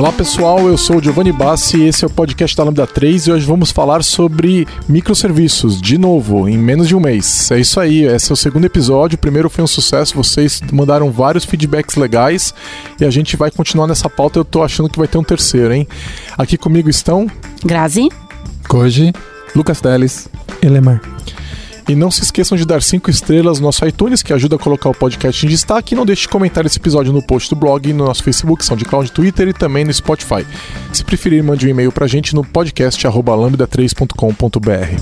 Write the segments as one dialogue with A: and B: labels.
A: Olá pessoal, eu sou o Giovanni Bassi e esse é o podcast da Lambda 3 e hoje vamos falar sobre microserviços, de novo, em menos de um mês. É isso aí, esse é o segundo episódio, o primeiro foi um sucesso, vocês mandaram vários feedbacks legais e a gente vai continuar nessa pauta, eu tô achando que vai ter um terceiro, hein? Aqui comigo estão...
B: Grazi.
C: Koji. Lucas Teles.
D: Elemar.
A: E não se esqueçam de dar 5 estrelas no nosso iTunes, que ajuda a colocar o podcast em destaque. E não deixe de comentar esse episódio no post do blog, no nosso Facebook, SoundCloud, Twitter e também no Spotify. Se preferir, mande um e-mail pra gente no podcast lambda3.com.br.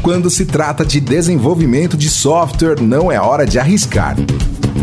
E: Quando se trata de desenvolvimento de software, não é hora de arriscar.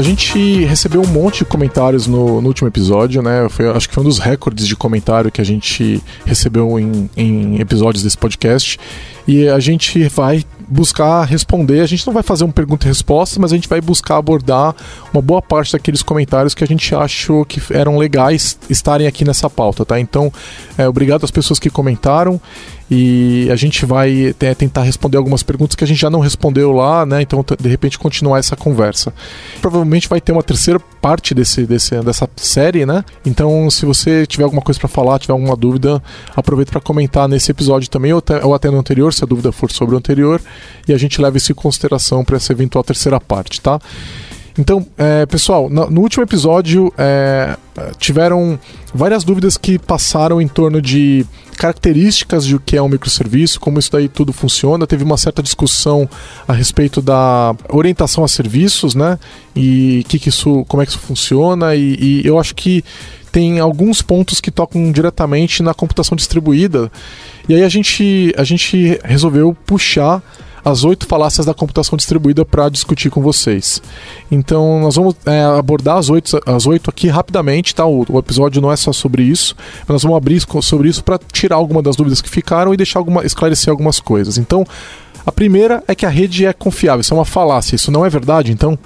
A: A gente recebeu um monte de comentários no, no último episódio, né? Foi, acho que foi um dos recordes de comentário que a gente recebeu em, em episódios desse podcast. E a gente vai buscar responder. A gente não vai fazer uma pergunta e resposta, mas a gente vai buscar abordar uma boa parte daqueles comentários que a gente achou que eram legais estarem aqui nessa pauta, tá? Então, é, obrigado às pessoas que comentaram e a gente vai é, tentar responder algumas perguntas que a gente já não respondeu lá, né? Então, de repente, continuar essa conversa. Provavelmente vai ter uma terceira parte desse, desse, dessa série, né? Então, se você tiver alguma coisa para falar, tiver alguma dúvida, aproveita para comentar nesse episódio também ou até, ou até no anterior, se a dúvida for sobre o anterior, e a gente leva isso em consideração para essa eventual terceira parte, tá? Então, é, pessoal, no, no, último episódio é, tiveram várias dúvidas que passaram em torno de características de o que é um microserviço, como isso daí tudo funciona. Teve uma certa discussão a respeito da orientação a serviços, né? E que, que isso, como é que isso funciona. E, e eu acho que tem alguns pontos que tocam diretamente na computação distribuída. E aí a gente, a gente resolveu puxar as oito falácias da computação distribuída para discutir com vocês. Então, nós vamos é, abordar as oito, as oito aqui rapidamente, tá? O, o, episódio não é só sobre isso, mas nós vamos abrir sobre isso para tirar alguma das dúvidas que ficaram e deixar alguma, esclarecer algumas coisas. Então, a primeira é que a rede é confiável. Isso é uma falácia. Isso não é verdade, então?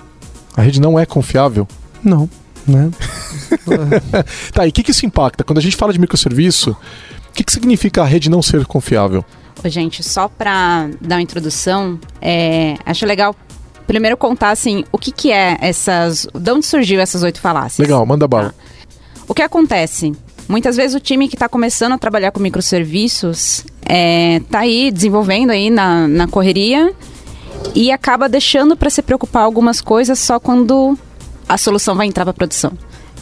A: A rede não é confiável?
D: Não, né?
A: tá, e o que, que isso impacta? Quando a gente fala de microserviço, o que, que significa a rede não ser confiável?
B: Gente, só para dar uma introdução, é, acho legal primeiro contar assim o que, que é essas. De onde surgiu essas oito falácias?
A: Legal, manda bala. Tá.
B: O que acontece? Muitas vezes o time que está começando a trabalhar com microserviços é, tá aí desenvolvendo aí na, na correria e acaba deixando para se preocupar algumas coisas só quando a solução vai entrar para produção.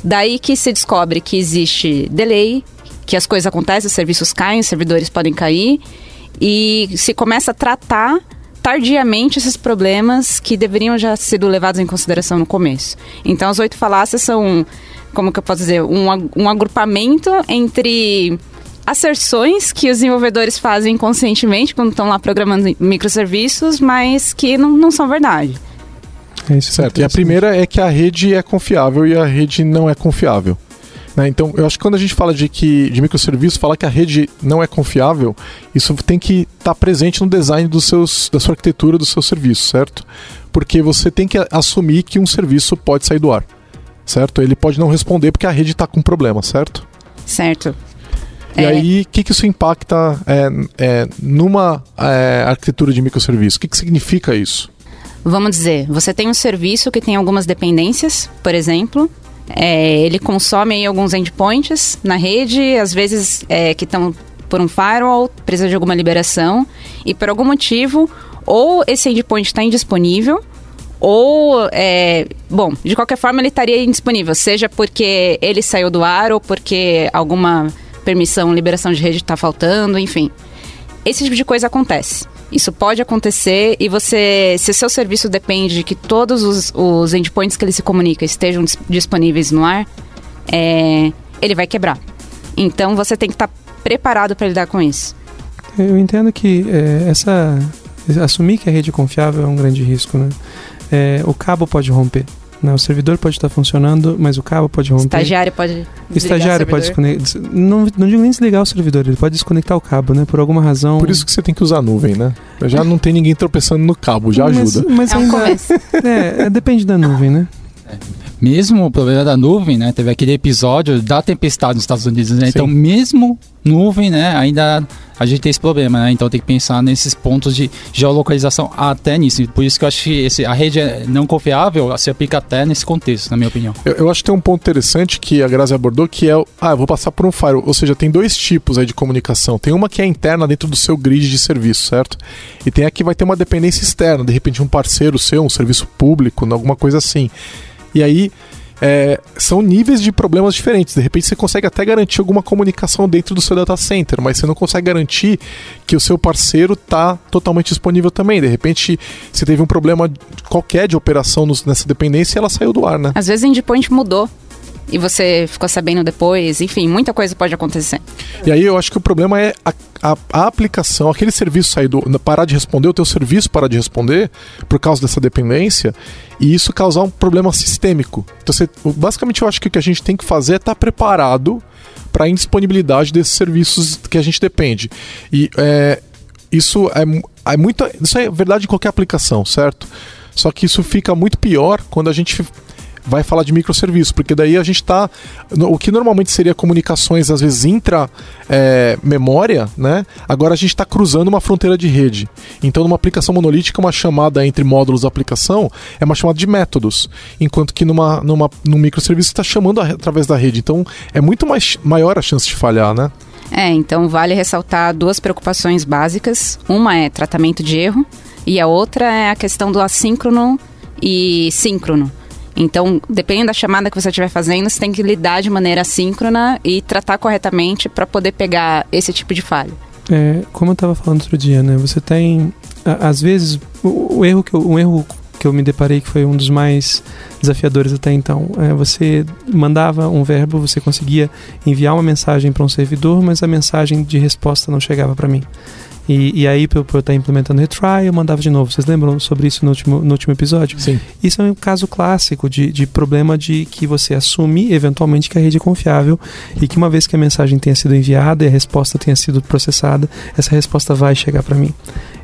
B: Daí que se descobre que existe delay, que as coisas acontecem, os serviços caem, os servidores podem cair e se começa a tratar tardiamente esses problemas que deveriam já sido levados em consideração no começo. Então, as oito falácias são, como que eu posso dizer, um, um agrupamento entre asserções que os desenvolvedores fazem conscientemente quando estão lá programando microserviços, mas que não, não são verdade.
A: É isso certo. E a primeira é que a rede é confiável e a rede não é confiável. Né? Então, eu acho que quando a gente fala de que de microserviços, falar que a rede não é confiável, isso tem que estar tá presente no design dos seus, da sua arquitetura, do seu serviço, certo? Porque você tem que assumir que um serviço pode sair do ar, certo? Ele pode não responder porque a rede está com problema, certo?
B: Certo.
A: E é. aí, o que, que isso impacta é, é, numa é, arquitetura de microserviço? O que, que significa isso?
B: Vamos dizer, você tem um serviço que tem algumas dependências, por exemplo, É, ele consome alguns endpoints na rede, às vezes é, que estão por um firewall, precisa de alguma liberação, e por algum motivo, ou esse endpoint está indisponível, ou, é, bom, de qualquer forma ele estaria indisponível, seja porque ele saiu do ar ou porque alguma permissão, liberação de rede está faltando, enfim. Esse tipo de coisa acontece. Isso pode acontecer e você, se o seu serviço depende de que todos os, os endpoints que ele se comunica estejam dis disponíveis no ar, é, ele vai quebrar. Então você tem que estar tá preparado para lidar com isso.
D: Eu entendo que é, essa assumir que a rede é confiável é um grande risco, né? é, o cabo pode romper. Né? O servidor pode estar funcionando, mas o cabo pode romper.
B: Estagiário pode
D: Estagiário pode desconectar. Não, não digo nem desligar o servidor, ele pode desconectar o cabo, né? Por alguma razão.
A: Por isso que você tem que usar a nuvem, né? Já não tem ninguém tropeçando no cabo, já
D: mas,
A: ajuda.
D: Mas
B: é um
D: ainda,
B: começo.
D: É, depende da nuvem, né?
C: Mesmo o problema da nuvem, né? Teve aquele episódio da tempestade nos Estados Unidos, né? Então, mesmo nuvem, né? Ainda a gente tem esse problema, né? Então tem que pensar nesses pontos de geolocalização até nisso. Por isso que eu acho que esse, a rede é não confiável se aplica até nesse contexto, na minha opinião.
A: Eu, eu, acho que tem um ponto interessante que a Grazi abordou, que é, ah, eu vou passar por um firewall. Ou seja, tem dois tipos aí de comunicação. Tem uma que é interna dentro do seu grid de serviço, certo? E tem a que vai ter uma dependência externa, de repente um parceiro seu, um serviço público, alguma coisa assim. E aí é, são níveis de problemas diferentes. De repente você consegue até garantir alguma comunicação dentro do seu data center, mas você não consegue garantir que o seu parceiro está totalmente disponível também. De repente você teve um problema qualquer de operação nessa dependência e ela saiu do ar, né?
B: Às vezes endpoint mudou e você ficou sabendo depois, enfim, muita coisa pode acontecer.
A: E aí eu acho que o problema é a, a, a aplicação, aquele serviço sair do, parar de responder, o teu serviço parar de responder por causa dessa dependência e isso causar um problema sistêmico. Então, você, basicamente, eu acho que o que a gente tem que fazer é estar tá preparado para a indisponibilidade desses serviços que a gente depende. E é, isso é, é muito, isso é verdade em qualquer aplicação, certo? Só que isso fica muito pior quando a gente vai falar de microserviços, porque daí a gente está. O que normalmente seria comunicações, às vezes, intra-memória, é, né? Agora a gente está cruzando uma fronteira de rede. Então, numa aplicação monolítica, uma chamada entre módulos da aplicação é uma chamada de métodos, enquanto que numa, numa, num microserviço está chamando a, através da rede. Então, é muito mais, maior a chance de falhar, né?
B: É, então vale ressaltar duas preocupações básicas. Uma é tratamento de erro e a outra é a questão do assíncrono e síncrono. Então, dependendo da chamada que você estiver fazendo, você tem que lidar de maneira síncrona e tratar corretamente para poder pegar esse tipo de falha.
D: É, como eu estava falando outro dia, né? Você tem, às vezes, o, o erro que eu, um erro que eu me deparei que foi um dos mais desafiadores até então. É, você mandava um verbo, você conseguia enviar uma mensagem para um servidor, mas a mensagem de resposta não chegava para mim. E, e aí, por, por estar implementando retry, eu mandava de novo. Vocês lembram sobre isso no último, no último episódio?
A: Sim.
D: Isso é um caso clássico de, de problema de que você assume eventualmente que a rede é confiável e que uma vez que a mensagem tenha sido enviada e a resposta tenha sido processada, essa resposta vai chegar para mim.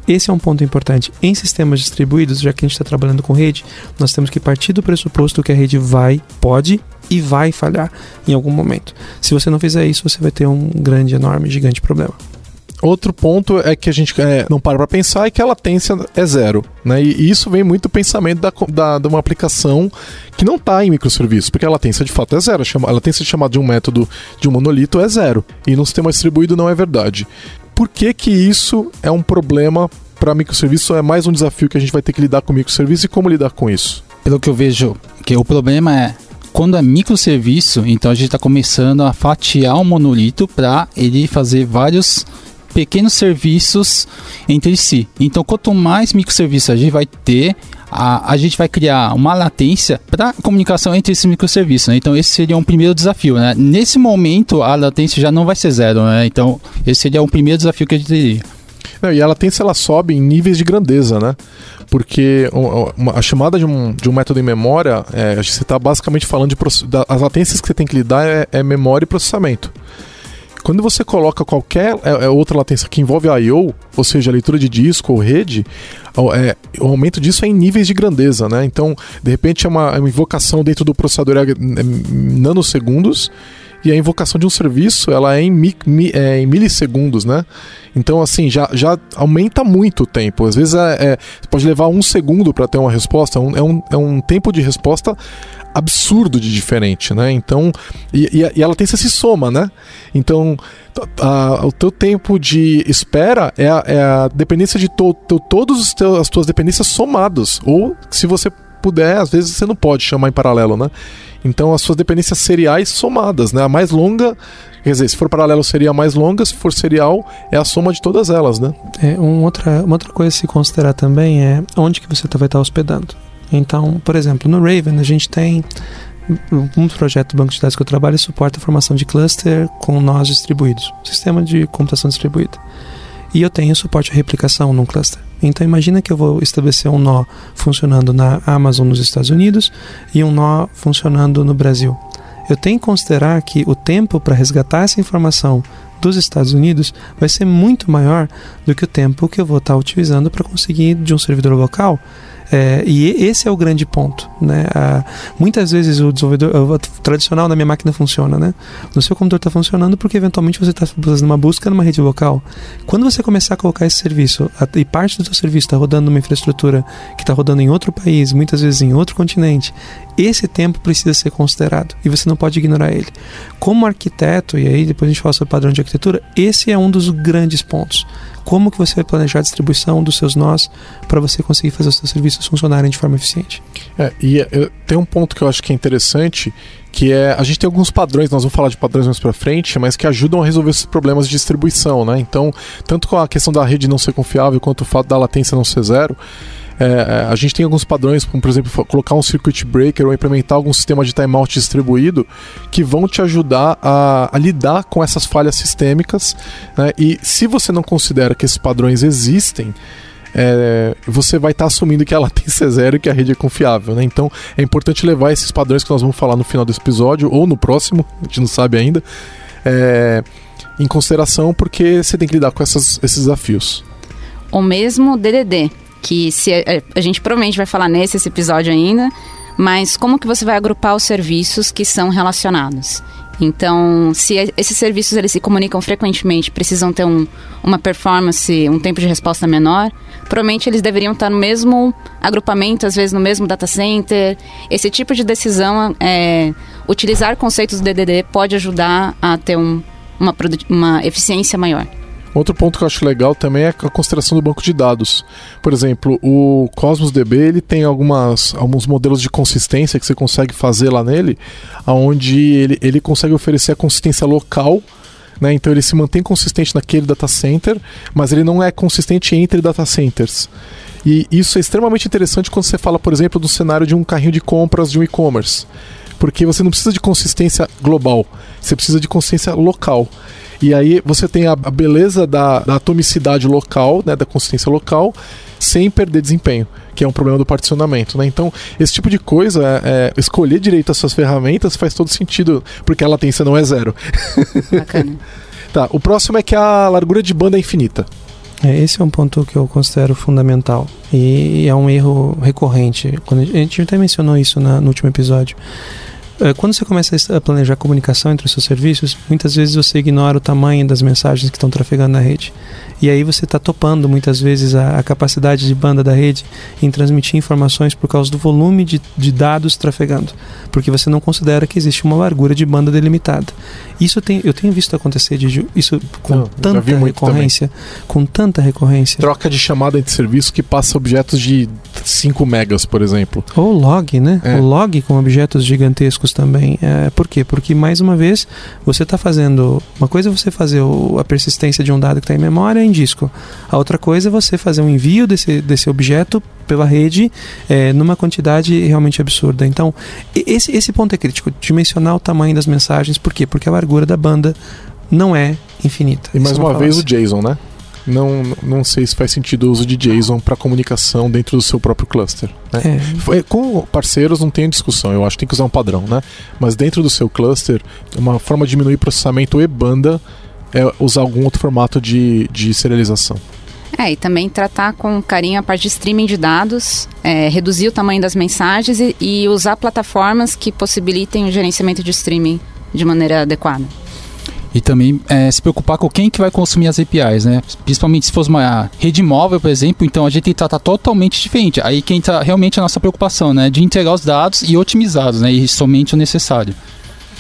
D: Esse é um ponto importante. Em sistemas distribuídos, já que a gente está trabalhando com rede, nós temos que partir do pressuposto que a rede vai, pode e vai falhar em algum momento. Se você não fizer isso, você vai ter um grande, enorme, gigante problema.
A: Outro ponto é que a gente é, não para para pensar é que a latência é zero. Né? E isso vem muito do pensamento da, da, de uma aplicação que não está em microserviços, porque a latência de fato é zero. A latência chamada de um método de um monolito é zero. E no sistema distribuído não é verdade. Por que, que isso é um problema para microserviço? É mais um desafio que a gente vai ter que lidar com microserviço e como lidar com isso?
C: Pelo que eu vejo, que o problema é quando é microserviço, então a gente está começando a fatiar o monolito para ele fazer vários pequenos serviços entre si. Então, quanto mais microserviços a gente vai ter, a, a gente vai criar uma latência para comunicação entre esses microserviços. Né? Então, esse seria um primeiro desafio. Né? Nesse momento, a latência já não vai ser zero. Né? Então, esse seria o primeiro desafio que a gente teria.
A: Não, e a latência ela sobe em níveis de grandeza, né? Porque a chamada de um, de um método em memória, é, você está basicamente falando de. Da, as latências que você tem que lidar é, é memória e processamento. Quando você coloca qualquer é, é outra latência que envolve I/O, ou seja, leitura de disco ou rede, é, o aumento disso é em níveis de grandeza, né? Então, de repente é uma, é uma invocação dentro do processador nanosegundos e a invocação de um serviço ela é em, mi, mi, é em milissegundos, né? Então, assim, já, já aumenta muito o tempo. Às vezes é, é pode levar um segundo para ter uma resposta. Um, é, um, é um tempo de resposta absurdo de diferente, né? Então, e, e, ela tem esse soma, né? Então, a, o teu tempo de espera é a, é a dependência de to, to, todos as tuas dependências somados. Ou, se você puder, às vezes você não pode chamar em paralelo, né? Então, as suas dependências seriais somadas, né? A mais longa, quer dizer, se for paralelo seria a mais longa, se for serial é a soma de todas elas, né?
D: É, um outra, uma outra coisa a se considerar também é onde que você tá, vai estar tá hospedando. Então, por exemplo, no Raven a gente tem um projeto do banco de dados que eu trabalho suporta a formação de cluster com nós distribuídos, sistema de computação distribuída. E eu tenho suporte à replicação num cluster. Então imagina que eu vou estabelecer um nó funcionando na Amazon nos Estados Unidos e um nó funcionando no Brasil. Eu tenho que considerar que o tempo para resgatar essa informação dos Estados Unidos vai ser muito maior do que o tempo que eu vou estar utilizando para conseguir de um servidor local é, e esse é o grande ponto. Né? Ah, muitas vezes o desenvolvedor o tradicional na minha máquina funciona. Né? No seu computador está funcionando porque eventualmente você está fazendo uma busca numa rede local. Quando você começar a colocar esse serviço e parte do seu serviço está rodando numa infraestrutura que está rodando em outro país, muitas vezes em outro continente, esse tempo precisa ser considerado e você não pode ignorar ele. Como arquiteto, e aí depois a gente fala sobre padrão de arquitetura, esse é um dos grandes pontos como que você vai planejar a distribuição dos seus nós para você conseguir fazer os seus serviços funcionarem de forma eficiente.
A: É, e é, tem um ponto que eu acho que é interessante, que é a gente tem alguns padrões, nós vamos falar de padrões mais para frente, mas que ajudam a resolver esses problemas de distribuição, né? Então, tanto com a questão da rede não ser confiável quanto o fato da latência não ser zero, é, é, a gente tem alguns padrões, como por exemplo, colocar um circuit breaker ou implementar algum sistema de timeout distribuído que vão te ajudar a, a lidar com essas falhas sistêmicas. Né? E se você não considera que esses padrões existem, é, você vai estar tá assumindo que a latência é zero e que a rede é confiável. Né? Então é importante levar esses padrões que nós vamos falar no final desse episódio ou no próximo, a gente não sabe ainda, é, em consideração porque você tem que lidar com essas, esses desafios.
B: O mesmo DDD, que se a, a gente provavelmente vai falar nesse esse episódio ainda, mas como que você vai agrupar os serviços que são relacionados? Então, se esses serviços eles se comunicam frequentemente, precisam ter um, uma performance, um tempo de resposta menor, provavelmente eles deveriam estar no mesmo agrupamento, às vezes no mesmo data center. Esse tipo de decisão, é, utilizar conceitos do DDD pode ajudar a ter um, uma, uma eficiência maior.
A: Outro ponto que eu acho legal também é a consideração do banco de dados. Por exemplo, o Cosmos DB ele tem algumas, alguns modelos de consistência que você consegue fazer lá nele, onde ele, ele consegue oferecer a consistência local né? Então ele se mantém consistente naquele data center, mas ele não é consistente entre data centers. E isso é extremamente interessante quando você fala, por exemplo, do cenário de um carrinho de compras de um e-commerce. Porque você não precisa de consistência global, você precisa de consistência local. E aí você tem a, beleza da, da, atomicidade local, né, da consistência local, sem perder desempenho, que é um problema do particionamento. Né? Então, esse tipo de coisa, é, é, escolher direito as suas ferramentas faz todo sentido, porque a latência não é zero. Bacana. tá, o próximo é que a largura de banda é infinita.
D: É, esse é um ponto que eu considero fundamental e é um erro recorrente. A gente até mencionou isso na, no último episódio. É, quando você começa a planejar a comunicação entre os seus serviços, muitas vezes você ignora o tamanho das mensagens que estão trafegando na rede. E aí você está topando muitas vezes a, a, capacidade de banda da rede em transmitir informações por causa do volume de, de dados trafegando, porque você não considera que existe uma largura de banda delimitada. Isso tem, eu tenho visto acontecer de, isso com não, tanta recorrência, com tanta recorrência.
A: Troca de chamada entre serviço que passa objetos de 5 megas, por exemplo.
D: Ou log, né? É. O log com objetos gigantescos também. É, por quê? Porque mais uma vez você está fazendo uma coisa é você fazer o, a persistência de um dado que está em memória em disco. A outra coisa é você fazer um envio desse, desse objeto pela rede é, numa quantidade realmente absurda. Então, esse, esse ponto é crítico, dimensionar o tamanho das mensagens. Por quê? Porque a largura da banda não é infinita.
A: E mais uma vez assim. o JSON, né? Não, não sei se faz sentido o uso de JSON para comunicação dentro do seu próprio cluster. Né? É. Com parceiros não tem discussão, eu acho que tem que usar um padrão, né? Mas dentro do seu cluster, uma forma de diminuir processamento e banda é usar algum outro formato de, de serialização.
B: É, e também tratar com carinho a parte de streaming de dados, é, reduzir o tamanho das mensagens e, e, usar plataformas que possibilitem o gerenciamento de streaming de maneira adequada.
C: E também é, se preocupar com quem que vai consumir as APIs, né? Principalmente se fosse uma rede móvel, por exemplo, então a gente tem que tratar totalmente diferente. Aí que entra realmente a nossa preocupação, né? De entregar os dados e otimizados, né? E somente o necessário.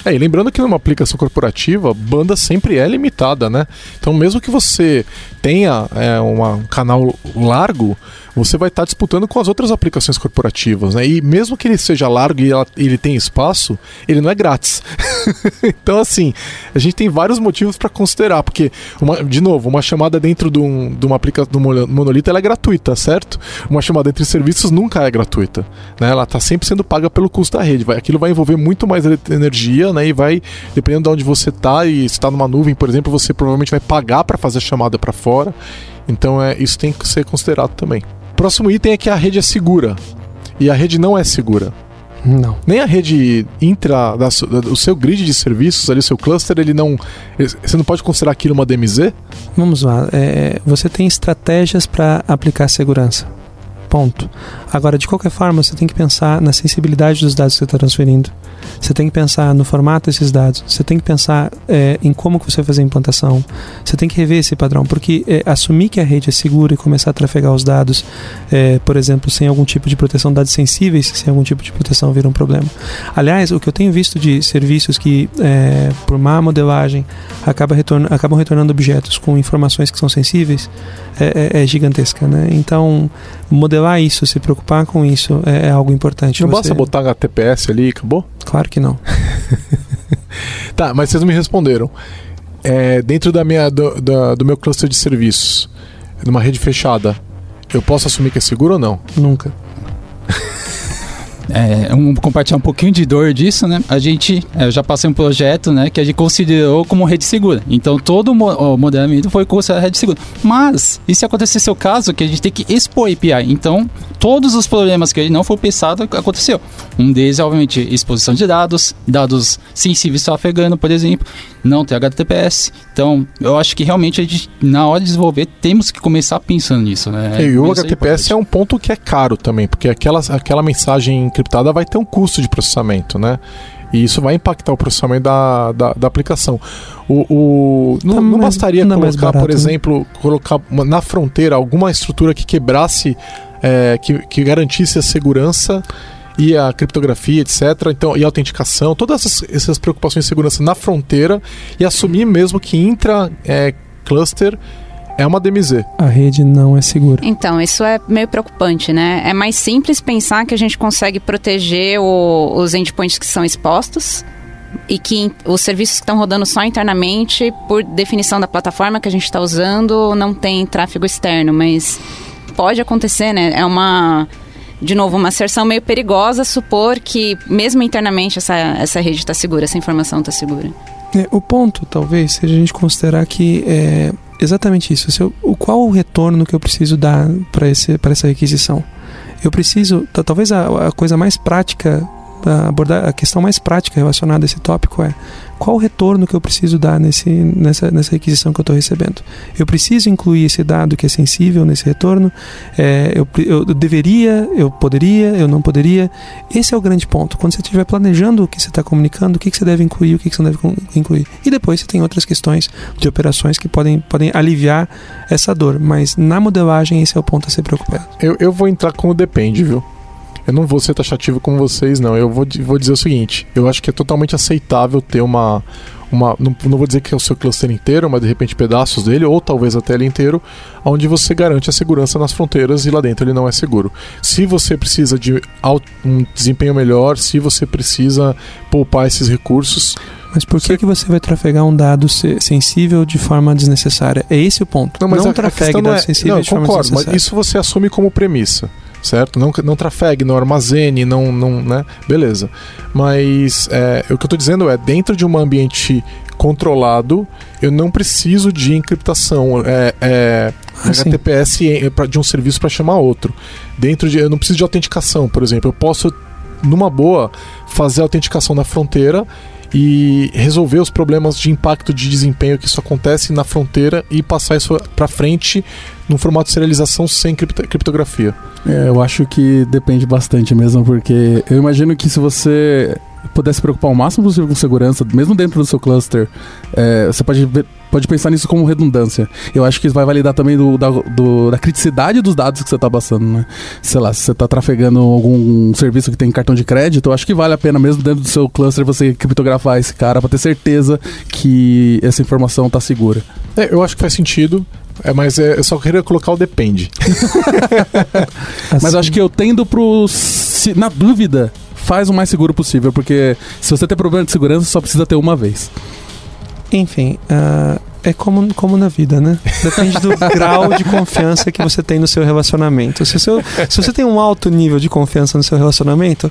A: É, e lembrando que numa aplicação corporativa, banda sempre é limitada, né? Então, mesmo que você tenha é, uma, um canal largo, você vai estar disputando com as outras aplicações corporativas, né? E mesmo que ele seja largo e ela, ele tenha espaço, ele não é grátis. então, assim, a gente tem vários motivos para considerar, porque, uma, de novo, uma chamada dentro de, um, de uma aplicação do monolito é gratuita, certo? Uma chamada entre serviços nunca é gratuita, né? Ela está sempre sendo paga pelo custo da rede. Vai, aquilo vai envolver muito mais energia, né? E vai, dependendo de onde você está e está numa nuvem, por exemplo, você provavelmente vai pagar para fazer a chamada para fora. Então, é, isso tem que ser considerado também. Próximo item é que a rede é segura. E a rede não é segura.
D: Não.
A: Nem a rede intra, da, o seu grid de serviços, ali, o seu cluster, ele não. Você não pode considerar aquilo uma DMZ?
D: Vamos lá. É, você tem estratégias para aplicar segurança. Ponto. Agora, de qualquer forma, você tem que pensar na sensibilidade dos dados que você está transferindo. Você tem que pensar no formato desses dados. Você tem que pensar é, em como que você vai fazer a implantação. Você tem que rever esse padrão, porque é, assumir que a rede é segura e começar a trafegar os dados, é, por exemplo, sem algum tipo de proteção, dados sensíveis, sem algum tipo de proteção, vira um problema. Aliás, o que eu tenho visto de serviços que, é, por má modelagem, acaba acabam retornando objetos com informações que são sensíveis, é, é, é gigantesca. Né? Então, modelar isso, se preocupar com isso é, é algo importante.
A: Não Você... basta botar HTTPS ali e acabou?
D: Claro que não.
A: tá, mas vocês não me responderam. É, dentro da minha, do, da, do meu cluster de serviços, numa rede fechada, eu posso assumir que é seguro ou não?
D: Nunca
C: é, um, compartilhar um pouquinho de dor disso, né? A gente, é, eu já passei um projeto, né, que a gente considerou como rede segura. Então todo o modelamento foi considerado rede segura. Mas, e se acontecer seu caso, que a gente tem que expor API? Então, todos os problemas que não foi pensado aconteceu. Um deles, obviamente, exposição de dados, dados sensíveis trafegando, por exemplo, não tem HTTPS. Então, eu acho que realmente a gente, na hora de desenvolver, temos que começar pensando nisso, né?
A: E o HTTPS é, é um ponto que é caro também, porque aquela, aquela mensagem encriptada vai ter um custo de processamento, né? E isso vai impactar o processamento da, da, da aplicação. O, o não, tá não, bastaria não colocar, barato, por né? exemplo, né? colocar na fronteira alguma estrutura que quebrasse, é, que, que garantisse a segurança e a criptografia, etc. Então, e a autenticação, todas essas, essas preocupações de segurança na fronteira e assumir mesmo que intra é, cluster é uma DMZ.
D: A rede não é segura.
B: Então, isso é meio preocupante, né? É mais simples pensar que a gente consegue proteger o, os endpoints que são expostos e que os serviços que estão rodando só internamente, por definição da plataforma que a gente está usando, não tem tráfego externo, mas pode acontecer, né? É uma de novo, uma asserção meio perigosa supor que, mesmo internamente, essa, essa rede está segura, essa informação está segura.
D: É, o ponto, talvez, seja a gente considerar que é exatamente isso. Se eu, o, qual o retorno que eu preciso dar para essa requisição? Eu preciso, talvez a, a coisa mais prática abordar a questão mais prática relacionada a esse tópico é qual o retorno que eu preciso dar nesse, nessa, nessa requisição que eu estou recebendo. Eu preciso incluir esse dado que é sensível nesse retorno. É, eu, eu, deveria, eu poderia, eu não poderia. Esse é o grande ponto. Quando você estiver planejando o que você está comunicando, o que, que você deve incluir, o que, que você não deve incluir. E depois você tem outras questões de operações que podem, podem aliviar essa dor. Mas na modelagem, esse é o ponto a ser preocupado.
A: Eu, eu vou entrar como depende, viu? Eu não vou ser taxativo como vocês, não. Eu vou, vou dizer o seguinte: eu acho que é totalmente aceitável ter uma. uma não, não vou dizer que é o seu cluster inteiro, mas de repente pedaços dele, ou talvez até ele inteiro, onde você garante a segurança nas fronteiras e lá dentro ele não é seguro. Se você precisa de um desempenho melhor, se você precisa poupar esses recursos,
D: mas por que, você... que você vai trafegar um dado sensível de forma desnecessária? É esse o ponto.
A: Não, mas não a, trafegue a dados é... sensíveis não, de concordo, forma desnecessária. Mas isso você assume como premissa certo? Não, não trafegue, não armazene, não, não, né? Beleza. Mas é, o que eu estou dizendo é, dentro de um ambiente controlado, eu não preciso de encriptação, é, é ah, HTTPS de um serviço para chamar outro. Dentro de, eu não preciso de autenticação, por exemplo. Eu posso, numa boa, fazer a autenticação na fronteira e resolver os problemas de impacto de desempenho que isso acontece na fronteira e passar isso para frente num formato de serialização sem criptografia.
F: É, eu acho que depende bastante mesmo, porque eu imagino que se você puder se preocupar o máximo possível com segurança, mesmo dentro do seu cluster, é, você pode ver, pode pensar nisso como redundância. Eu acho que isso vai validar também do, da, do, da criticidade dos dados que você está passando, né? Sei lá, se você está trafegando algum serviço que tem cartão de crédito, eu acho que vale a pena mesmo dentro do seu cluster você criptografar esse cara para ter certeza que essa informação está segura.
A: É, eu acho que faz sentido. É, mas é, eu só queria colocar o depende.
F: mas acho que eu tendo pro. Se, na dúvida, faz o mais seguro possível, porque se você tem problema de segurança, só precisa ter uma vez.
D: Enfim, uh, é como, como na vida, né? Depende do grau de confiança que você tem no seu relacionamento. Se, seu, se você tem um alto nível de confiança no seu relacionamento,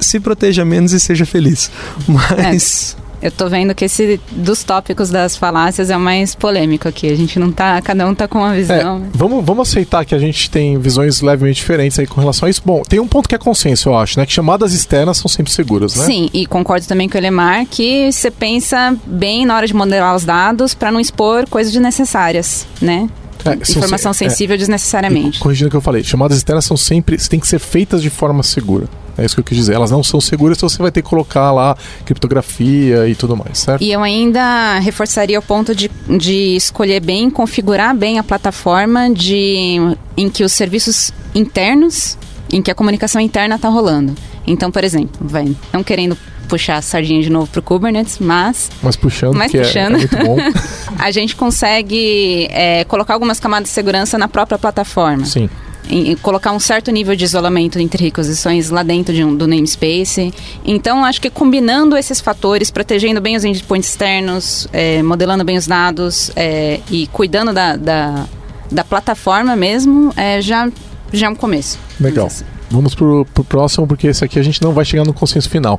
D: se proteja menos e seja feliz. Mas.
B: É. Eu tô vendo que esse dos tópicos das falácias é o mais polêmico aqui. A gente não tá. Cada um tá com uma visão.
A: É, vamos, vamos aceitar que a gente tem visões levemente diferentes aí com relação a isso. Bom, tem um ponto que é consenso, eu acho, né? Que chamadas externas são sempre seguras, né?
B: Sim, e concordo também com o Elemar que você pensa bem na hora de modelar os dados para não expor coisas desnecessárias, né? É, Informação é, sensível é, desnecessariamente.
A: Corrigindo o que eu falei, chamadas externas são sempre. têm que ser feitas de forma segura. É isso que eu quis dizer. Elas não são seguras, então você vai ter que colocar lá criptografia e tudo mais, certo?
B: E eu ainda reforçaria o ponto de, de escolher bem, configurar bem a plataforma de, em que os serviços internos, em que a comunicação interna está rolando. Então, por exemplo, vai, não querendo puxar a sardinha de novo para o Kubernetes, mas...
A: Mas puxando, mas puxando, é, é muito bom.
B: a gente consegue é, colocar algumas camadas de segurança na própria plataforma.
A: Sim
B: em, colocar um certo nível de isolamento entre requisições lá dentro de um, do namespace. Então, acho que combinando esses fatores, protegendo bem os endpoints externos, é, modelando bem os dados é, e cuidando da, da, da plataforma mesmo, é, já, já é um começo.
A: Legal. Assim. Vamos pro, pro próximo, porque esse aqui a gente não vai chegar no consenso final.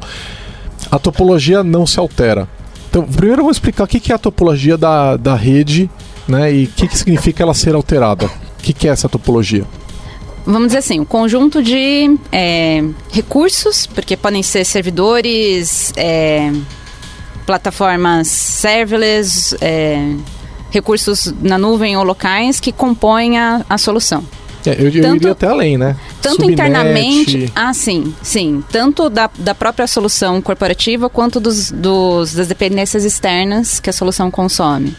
A: A topologia não se altera. Então, primeiro eu vou explicar o que é a topologia da, da rede né, e o que, que significa ela ser alterada. O que, que é essa topologia?
B: vamos dizer assim, um conjunto de é, recursos, porque podem ser servidores, é, plataformas serverless, é, recursos na nuvem ou locais que compõem a, a solução.
A: É, eu, eu tanto, iria até além, né?
B: Tanto Subnet. internamente, ah, sim, sim. Tanto da, da própria solução corporativa quanto dos, dos, das dependências externas que a solução consome.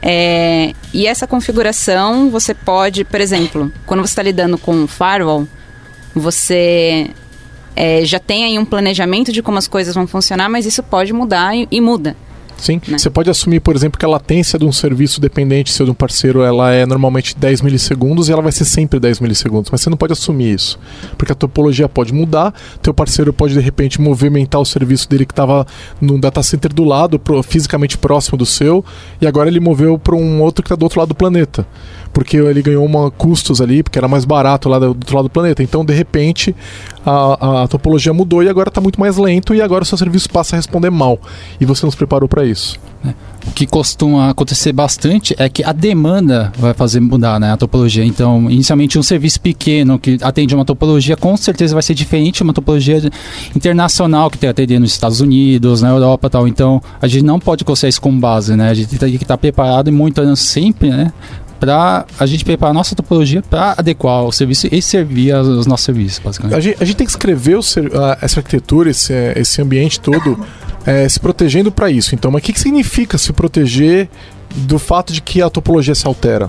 B: É, e essa configuração você pode, por exemplo, quando você está lidando com firewall, você é, já tem aí um planejamento de como as coisas vão funcionar, mas isso pode mudar e, e muda.
A: Sim. Né? Você pode assumir, por exemplo, que a latência de um serviço dependente seu de um parceiro, ela é normalmente 10 milissegundos e ela vai ser sempre 10 milissegundos, mas você não pode assumir isso, porque a topologia pode mudar, teu parceiro pode de repente movimentar o serviço dele que estava num data center do lado, pro, fisicamente próximo do seu, e agora ele moveu para um outro que está do outro lado do planeta porque ele ganhou uma custos ali, porque era mais barato lá do outro lado do planeta. Então, de repente, a, a topologia mudou e agora está muito mais lento e agora o seu serviço passa a responder mal. E você não se preparou para isso.
C: É. O que costuma acontecer bastante é que a demanda vai fazer mudar né, a topologia. Então, inicialmente, um serviço pequeno que atende uma topologia, com certeza vai ser diferente de uma topologia internacional que tem atender nos Estados Unidos, na Europa tal. Então, a gente não pode considerar isso como base, né? A gente tem que estar preparado e muito sempre, né? para a gente preparar a nossa topologia para adequar o serviço e servir os nossos serviços, basicamente.
A: A gente, a gente tem que escrever o, essa arquitetura, esse, esse ambiente todo, é, se protegendo para isso. Então, mas o que, que significa se proteger do fato de que a topologia se altera?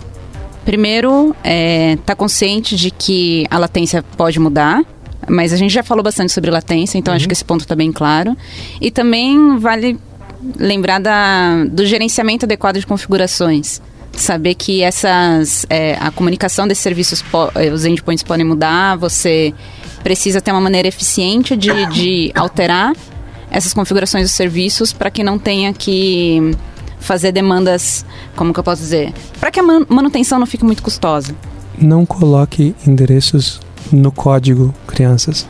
B: Primeiro, é, tá consciente de que a latência pode mudar, mas a gente já falou bastante sobre latência, então uhum. acho que esse ponto está bem claro. E também vale lembrar da, do gerenciamento adequado de configurações saber que essas é, a comunicação desses serviços é, os endpoints podem mudar você precisa ter uma maneira eficiente de, de alterar essas configurações dos serviços para que não tenha que fazer demandas como que eu posso dizer para que a manutenção não fique muito custosa
D: não coloque endereços no código, crianças.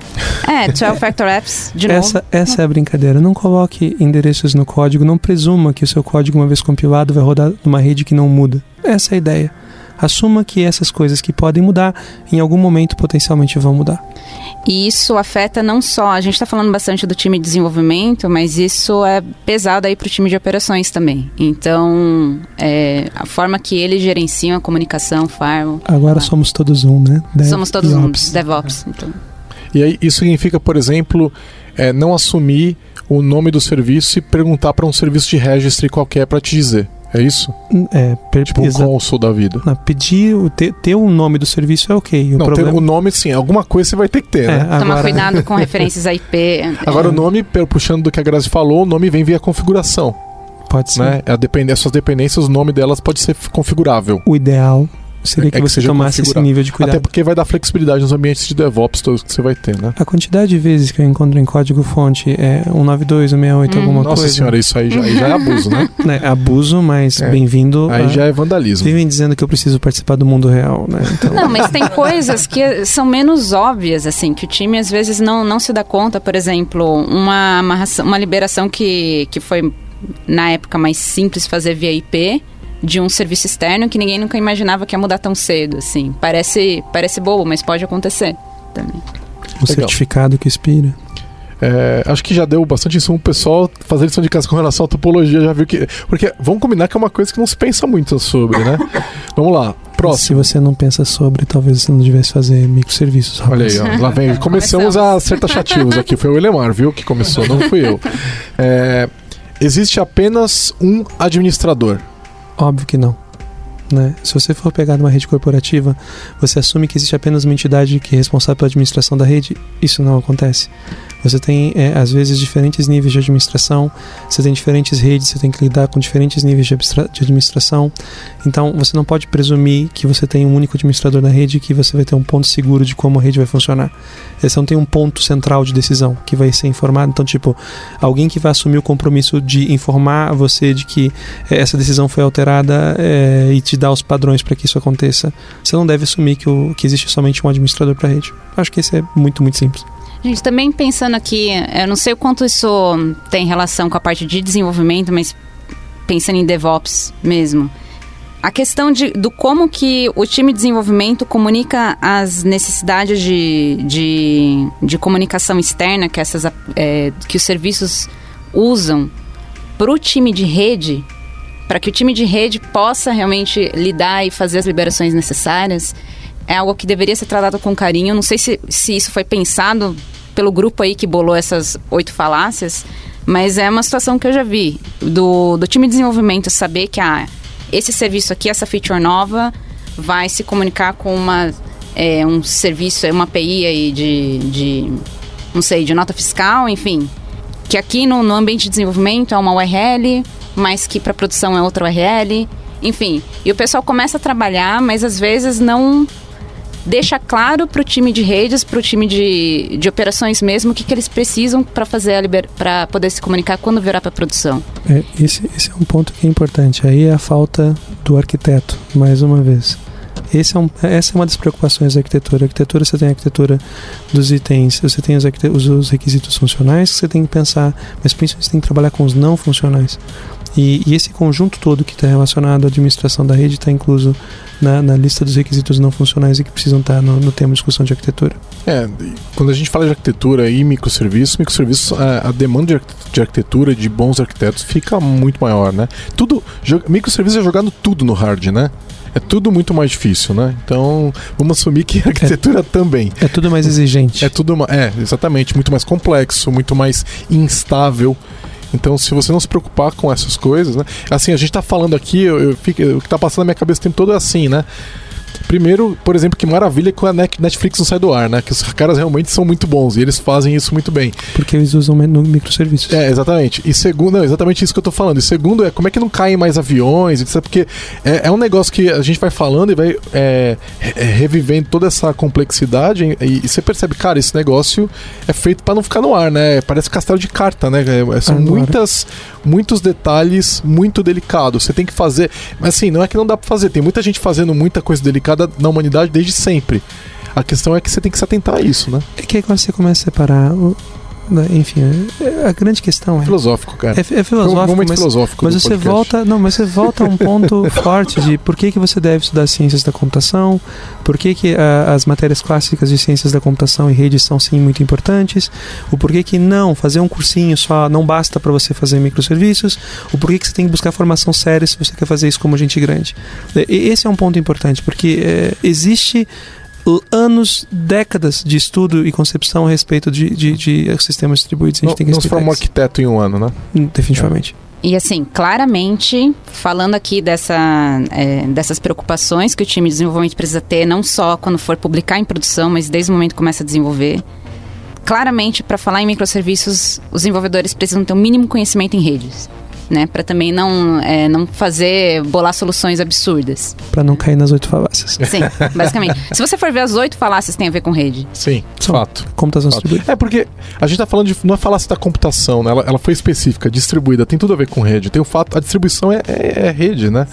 B: É, 12 Factor Apps, de
D: essa,
B: novo.
D: Essa é a brincadeira. Não coloque endereços no código, não presuma que o seu código, uma vez compilado, vai rodar numa rede que não muda. Essa é a ideia. Assuma que essas coisas que podem mudar, em algum momento potencialmente vão mudar.
B: E isso afeta não só, a gente está falando bastante do time de desenvolvimento, mas isso é pesado aí para o time de operações também. Então, é, a forma que eles gerenciam a comunicação, firewall.
D: Agora somos todos um, né?
B: Dev somos todos um, DevOps. É. Então.
A: E aí, isso significa, por exemplo, é não assumir o nome do serviço e perguntar para um serviço de registry qualquer para te dizer. É isso?
D: É, per,
A: Tipo um console da vida.
D: não, pedir, o- ter, ter o nome do serviço é ok. O
A: não,
D: problema
A: ter o nome sim, alguma coisa você vai ter que ter,
D: é,
A: né?
B: Tomar
D: agora,
B: cuidado com referências a IP.
A: Agora
B: é,
A: o nome, puxando do que a Grazi falou, o nome vem via configuração,
D: pode ser.
A: né? A depender, as suas dependências, o nome delas pode ser configurável.
D: O ideal seria
A: É
D: que
A: que
D: você tomasse esse nível de cuidado.
A: Até porque vai dar flexibilidade nos ambientes de DevOps todos que você vai ter, né?
D: A quantidade de vezes que eu encontro em código-fonte é 192, 168,
B: Hum.
D: alguma
A: Nossa
D: coisa.
A: senhora, isso aí já, aí já é abuso, né?
D: Né, abuso, mas
A: É.
D: bem-vindo.
A: Aí
D: a-
A: já é vandalismo.
D: Vivem dizendo que eu preciso participar do mundo real, né? Então,
B: Não, mas tem coisas que são menos óbvias, assim, que o time às vezes não, não se dá conta. Por exemplo, uma, amarração- uma liberação que, que foi, na época, mais simples fazer via IP de um serviço externo que ninguém nunca imaginava que ia mudar tão cedo, assim. Parece, parece bobo, mas pode acontecer também.
D: o certificado que expira.
A: É, acho que já deu bastante insumo o pessoal fazer lição de casa com relação à topologia, já viu que. Porque vamos combinar que é uma coisa que não se pensa muito sobre, né? vamos lá,
D: Se
A: próximo.
D: você não pensa sobre, talvez você não devesse fazer microserviços.
A: Olha
D: rapaz.
A: aí, ó, lá vem. Começamos a ser taxativos aqui. Foi o Elemar, viu, que começou, não fui eu. É, existe apenas um administrador.
D: Óbvio que não. Né? Se você for pegar numa rede corporativa, você assume que existe apenas uma entidade que é responsável pela administração da rede. Isso não acontece. Você tem, é, às vezes, diferentes níveis de administração, você tem diferentes redes, você tem que lidar com diferentes níveis de, de administração. Então, você não pode presumir que você tem um único administrador na rede e que você vai ter um ponto seguro de como a rede vai funcionar. Você não tem um ponto central de decisão que vai ser informado. Então, tipo, alguém que vai assumir o compromisso de informar você de que eh, essa decisão foi alterada eh, e te dar os padrões para que isso aconteça. Você não deve assumir que, o, que existe somente um administrador para a rede. Acho que isso é muito, muito simples.
B: Gente, também pensando aqui, eu não sei o quanto isso tem relação com a parte de desenvolvimento, mas pensando em DevOps mesmo. A questão de, do como que o time de desenvolvimento comunica as necessidades de, de, de comunicação externa que, essas, é, que os serviços usam para o time de rede, para que o time de rede possa realmente lidar e fazer as liberações necessárias, é algo que deveria ser tratado com carinho. Não sei se, se isso foi pensado pelo grupo aí que bolou essas oito falácias, mas é uma situação que eu já vi. Do, do time de desenvolvimento saber que ah, esse serviço aqui, essa feature nova, vai se comunicar com uma, é, um serviço, uma API aí de, de, não sei, de nota fiscal, enfim. Que aqui no, no ambiente de desenvolvimento é uma URL, mas que para produção é outra URL. Enfim, e o pessoal começa a trabalhar, mas às vezes não deixa claro para o time de redes, para o time de, de operações mesmo, o que, que eles precisam para fazer a liber... para poder se comunicar quando virar para produção.
D: É, esse, esse é um ponto que é importante. Aí é a falta do arquiteto, mais uma vez. Esse é um, essa é uma das preocupações da arquitetura. Arquitetura, você tem a arquitetura dos itens, você tem os, os, os requisitos funcionais que você tem que pensar, mas principalmente você tem que trabalhar com os não funcionais. E, e esse conjunto todo que está relacionado à administração da rede está incluso na, na lista dos requisitos não funcionais e que precisam estar no, no tema de discussão de arquitetura.
A: É, quando a gente fala de arquitetura e microserviços, microserviços, a, a demanda de, arqu- de arquitetura de bons arquitetos fica muito maior, né? Tudo, microserviços é jogado tudo no hard, né? É tudo muito mais difícil, né? Então, vamos assumir que a arquitetura também.
D: É tudo mais exigente.
A: É tudo, é, exatamente, muito mais complexo, muito mais instável. Então, se você não se preocupar com essas coisas, né? Assim, a gente tá falando aqui, eu, eu fico- o que tá passando na minha cabeça o tempo todo é assim, né? Primeiro, por exemplo, que maravilha que a Net- Netflix não sai do ar, né? Que os caras realmente são muito bons e eles fazem isso muito bem.
D: Porque eles usam no microserviços.
A: É, exatamente. E segundo, não, exatamente isso que eu tô falando. E segundo é como é que não caem mais aviões, etc. Porque é, é um negócio que a gente vai falando e vai é, é, revivendo toda essa complexidade e, e você percebe, cara, esse negócio é feito pra não ficar no ar, né? Parece castelo de carta, né? É, são
D: Agora.
A: muitas, muitos detalhes muito delicados. Você tem que fazer. Mas assim, não é que não dá pra fazer. Tem muita gente fazendo muita coisa delicada na humanidade desde sempre. A questão é que você tem que se atentar a isso, né?
D: É que aí quando você começa a separar. Enfim, é- a grande questão é.
A: Filosófico, cara.
D: É, é
A: um
D: filosófico,
A: momento
D: mas,
A: filosófico.
D: mas você
A: podcast.
D: volta. Não, mas você volta a um ponto forte de por que, que você deve estudar ciências da computação, por que, que ah, as matérias clássicas de ciências da computação e redes são sim muito importantes, o porquê que não, fazer um cursinho só não basta para você fazer microserviços, o porquê que você tem que buscar formação séria se você quer fazer isso como gente grande. Esse é um ponto importante, porque eh, existe anos, décadas de estudo e concepção a respeito de, de, de sistemas distribuídos. A gente
A: Não,
D: tem que
A: não se arquiteto em um ano, né?
D: Definitivamente.
B: E assim, claramente, falando aqui dessa, é, dessas preocupações que o time de desenvolvimento precisa ter, não só quando for publicar em produção, mas desde o momento que começa a desenvolver. Claramente, para falar em microserviços, os desenvolvedores precisam ter o mínimo conhecimento em redes. Né, para também não, é, não fazer bolar soluções absurdas.
D: Para não cair nas oito falácias.
B: Sim, basicamente. Se você for ver as oito falácias tem a ver com rede.
A: Sim,
D: São
A: fato.
D: Computação
A: fato.
D: distribuída.
A: É porque a gente tá falando de. Não é falácia da computação, né? Ela, ela foi específica, distribuída, tem tudo a ver com rede. Tem o fato. A distribuição é, é- é rede, né?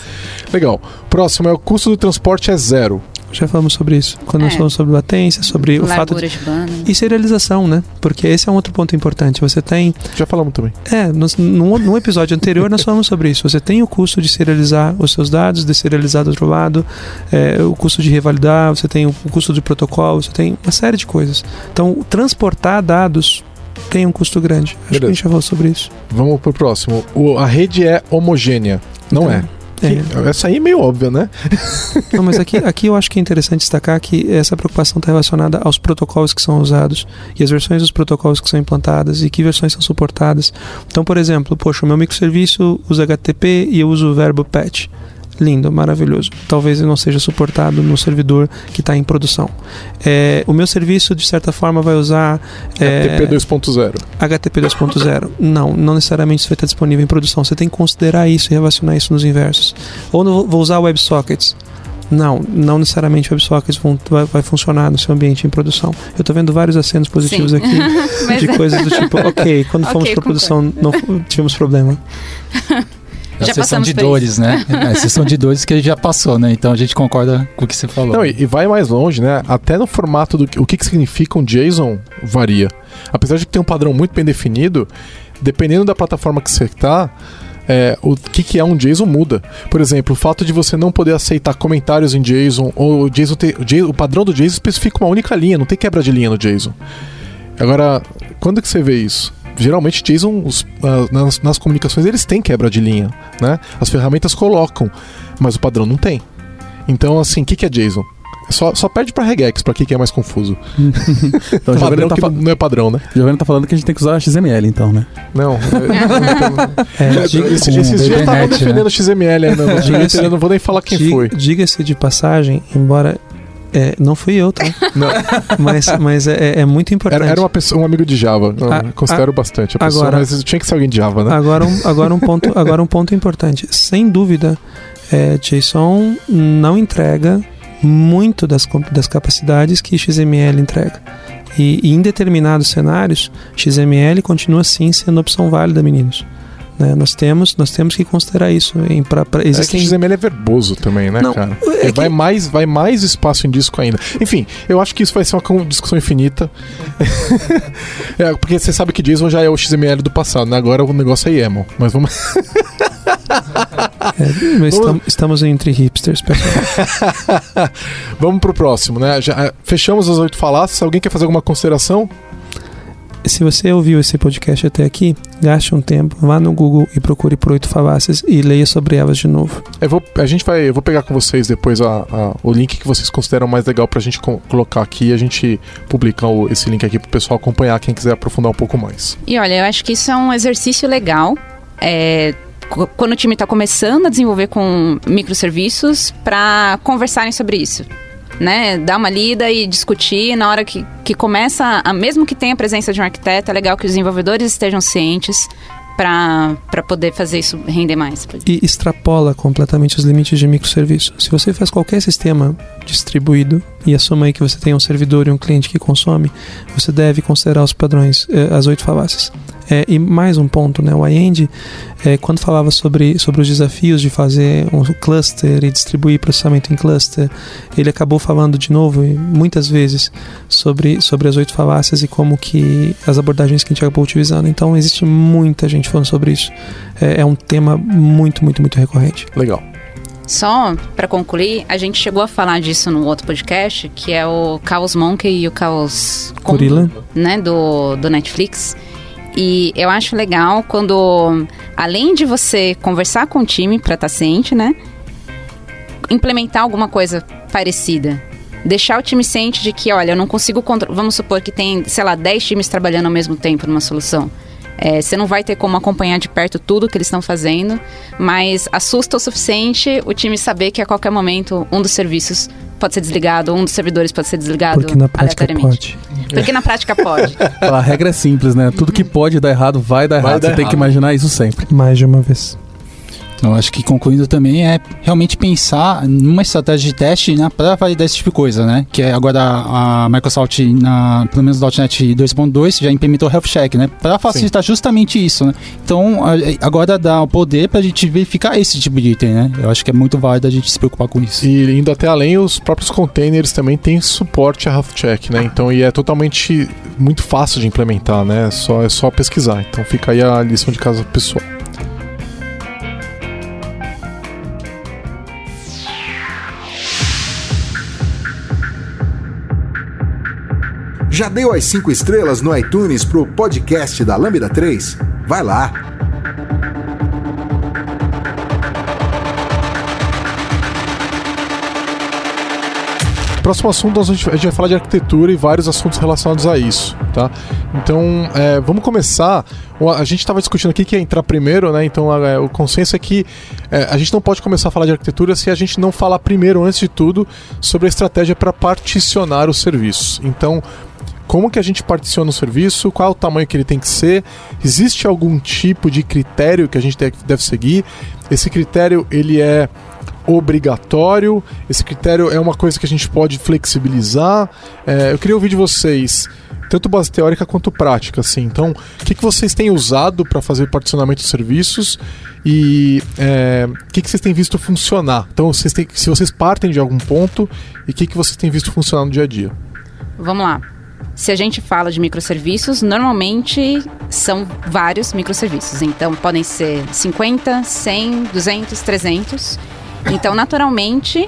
A: Legal. Próximo é o custo do transporte é zero.
D: Já falamos sobre isso. Quando nós
B: É.
D: falamos sobre latência, sobre o fato de...
B: Largura.
D: E serialização, né? Porque esse é um outro ponto importante. Você tem
A: Já falamos também.
D: É, nós, num, num episódio anterior nós falamos sobre isso. Você tem o custo de serializar os seus dados, de serializar do outro lado, é, o custo de revalidar, você tem o, o custo de protocolo, você tem uma série de coisas. Então, transportar dados tem um custo grande. Acho que a
A: Beleza.
D: gente já falou sobre isso.
A: Vamos pro próximo. O- a rede é homogênea. Não é.
D: É.
A: Essa aí é meio óbvia, né?
D: Não, mas aqui, aqui eu acho que é interessante destacar que essa preocupação está relacionada aos protocolos que são usados e as versões dos protocolos que são implantadas e que versões são suportadas. Então, por exemplo, poxa, o meu microserviço usa HTTP e eu uso o verbo patch. Lindo, maravilhoso. Talvez ele não seja suportado no servidor que está em produção. É, o meu serviço, de certa forma, vai usar é,
A: TP 2.0.
D: HTTP 2.0. Não, não necessariamente isso vai estar disponível em produção. Você tem que considerar isso e relacionar isso nos inversos. Ou no- vou usar WebSockets. Não, não necessariamente WebSockets vão, vai, vai funcionar no seu ambiente em produção. Eu estou vendo vários acenos positivos
B: Sim.
D: aqui de coisas do tipo, ok, quando
B: Ok,
D: fomos para produção não tivemos problema.
C: É a
B: Já
C: sessão de dores, né? É a sessão de dores que já passou, né? Então a gente concorda com o que você falou.
A: Não, e, e vai mais longe, né? Até no formato do que- o que, que significa um JSON varia. Apesar de que tem um padrão muito bem definido, dependendo da plataforma que você está, o que, que é um JSON muda. Por exemplo, o fato de você não poder aceitar comentários em JSON, ou o, JSON ter- o JSON o padrão do JSON especifica uma única linha, não tem quebra de linha no JSON. Agora, quando que você vê isso? Geralmente JSON, os- ah, nas, nas comunicações, eles têm quebra de linha, né? As ferramentas colocam, mas o padrão não tem. Então, assim, o que, que é JSON? Só, só perde pra regex, pra que, que é mais confuso.
F: Então, o
A: padrão
F: tá,
A: que
F: fa-
A: não é padrão, né?
F: Giovanni tá falando que a gente tem que usar XML, então, né?
A: Não.
D: É,
C: com
A: esses dias
C: Hibernate,
A: estavam
C: né?
A: defendendo XML ainda eu não vou nem falar quem
D: Diga-
A: foi.
D: Diga-se de passagem, embora. É, não fui eu, tá?
A: Não.
D: Mas, mas é, é muito importante.
A: Era, era uma pessoa, um amigo de Java. Eu
D: Ah,
A: considero bastante a pessoa,
D: agora-
A: mas tinha que ser alguém de Java, né?
D: Agora um, agora um, ponto, agora um ponto importante. Sem dúvida, é, JSON não entrega muito das, das capacidades que XML entrega. E, e em determinados cenários, XML continua sim sendo opção válida, meninos. Né? Nós, temos, nós temos que considerar isso. Em, pra, pra-
A: É que
D: existem
A: XML é verboso também, né,
D: Não,
A: cara?
D: é
A: vai,
D: que-
A: mais, vai mais espaço em disco ainda. Enfim, eu acho que isso vai ser uma discussão infinita. É, porque você sabe que JSON já é o XML do passado, né? Agora o negócio é YAML. Mas vamos.
D: É, mas estam- estamos entre hipsters, pessoal.
A: vamos pro próximo, né? Já, ah, fechamos as oito falácias. Alguém quer fazer alguma consideração?
D: Se você ouviu esse podcast até aqui, gaste um tempo, vá no Google e procure por oito falácias e leia sobre elas de novo.
A: Eu vou, a gente vai, eu vou pegar com vocês depois a, a- o link que vocês consideram mais legal pra gente co- colocar aqui e a gente publica o- esse link aqui pro pessoal acompanhar, quem quiser aprofundar um pouco mais.
B: E olha, eu acho que isso é um exercício legal. É, qu- quando o time está começando a desenvolver com microserviços, para conversarem sobre isso. Né? Dar uma lida e discutir na hora que, que começa, a, mesmo que tenha a presença de um arquiteto, é legal que os desenvolvedores estejam cientes para poder fazer isso render mais.
D: E extrapola completamente os limites de microserviço. Se você faz qualquer sistema distribuído e assuma aí que você tem um servidor e um cliente que consome, você deve considerar os padrões, eh, as oito falácias. É, e mais um ponto, né? O iEnd, é, quando falava sobre, sobre os desafios de fazer um cluster e distribuir processamento em cluster, ele acabou falando de novo, muitas vezes, sobre, sobre as oito falácias e como que as abordagens que a gente acabou utilizando. Então, existe muita gente falando sobre isso. É, é um tema muito, muito, muito recorrente.
A: Legal.
B: Só para concluir, a gente chegou a falar disso no outro podcast, que é o Chaos Monkey e o Chaos
D: Gorilla.
B: né, do, do Netflix. E eu acho legal quando, além de você conversar com o time para estar ciente, né, implementar alguma coisa parecida. deixar o time ciente de que, olha, eu não consigo controlar. Vamos supor que tem, sei lá, 10 times trabalhando ao mesmo tempo numa solução. É, você não vai ter como acompanhar de perto tudo que eles estão fazendo, mas assusta o suficiente o time saber que a qualquer momento um dos serviços pode ser desligado, um dos servidores pode ser desligado
D: Porque na prática pode.
B: Porque na prática pode.
F: A regra é simples, né? Tudo que pode dar errado vai dar
A: Vai
F: errado.
A: dar
F: Você tem
A: errado.
F: que imaginar isso sempre.
D: Mais de uma vez.
C: Então, acho que concluindo também é realmente pensar numa estratégia de teste né, para validar esse tipo de coisa, né? Que é agora a Microsoft, na, pelo menos no .NET 2.2, já implementou o Health Check, né? Para facilitar justamente isso, né? Então, a- agora dá o poder para a gente verificar esse tipo de item, né? Eu acho que é muito válido a gente se preocupar com isso.
A: E indo até além, os próprios containers também têm suporte a health check, né? Então, e é totalmente muito fácil de implementar, né? É só, é só pesquisar. Então fica aí a lição de casa pessoal.
E: Já deu as 5 estrelas no iTunes pro podcast da Lambda 3? Vai lá!
A: Próximo assunto, a gente a gente vai falar de arquitetura e vários assuntos relacionados a isso, tá? Então, é, vamos começar. A gente estava discutindo aqui que ia entrar primeiro, né? Então, a- o consenso é que é, a gente não pode começar a falar de arquitetura se a gente não falar primeiro, antes de tudo, sobre a estratégia para particionar os serviços. Então, como que a gente particiona o serviço, qual é o tamanho que ele tem que ser, existe algum tipo de critério que a gente te- deve seguir, esse critério ele é obrigatório, esse critério é uma coisa que a gente pode flexibilizar, É, eu queria ouvir de vocês tanto base teórica quanto prática, assim. Então, o que, que vocês têm usado para fazer particionamento de serviços e é, o que, que vocês têm visto funcionar? Então, vocês têm, se vocês partem de algum ponto e o que, que vocês têm visto funcionar no dia a dia?
B: Vamos lá. Se a gente fala de microserviços, normalmente são vários microserviços. Então, podem ser 50, 100, 200, 300. Então, naturalmente,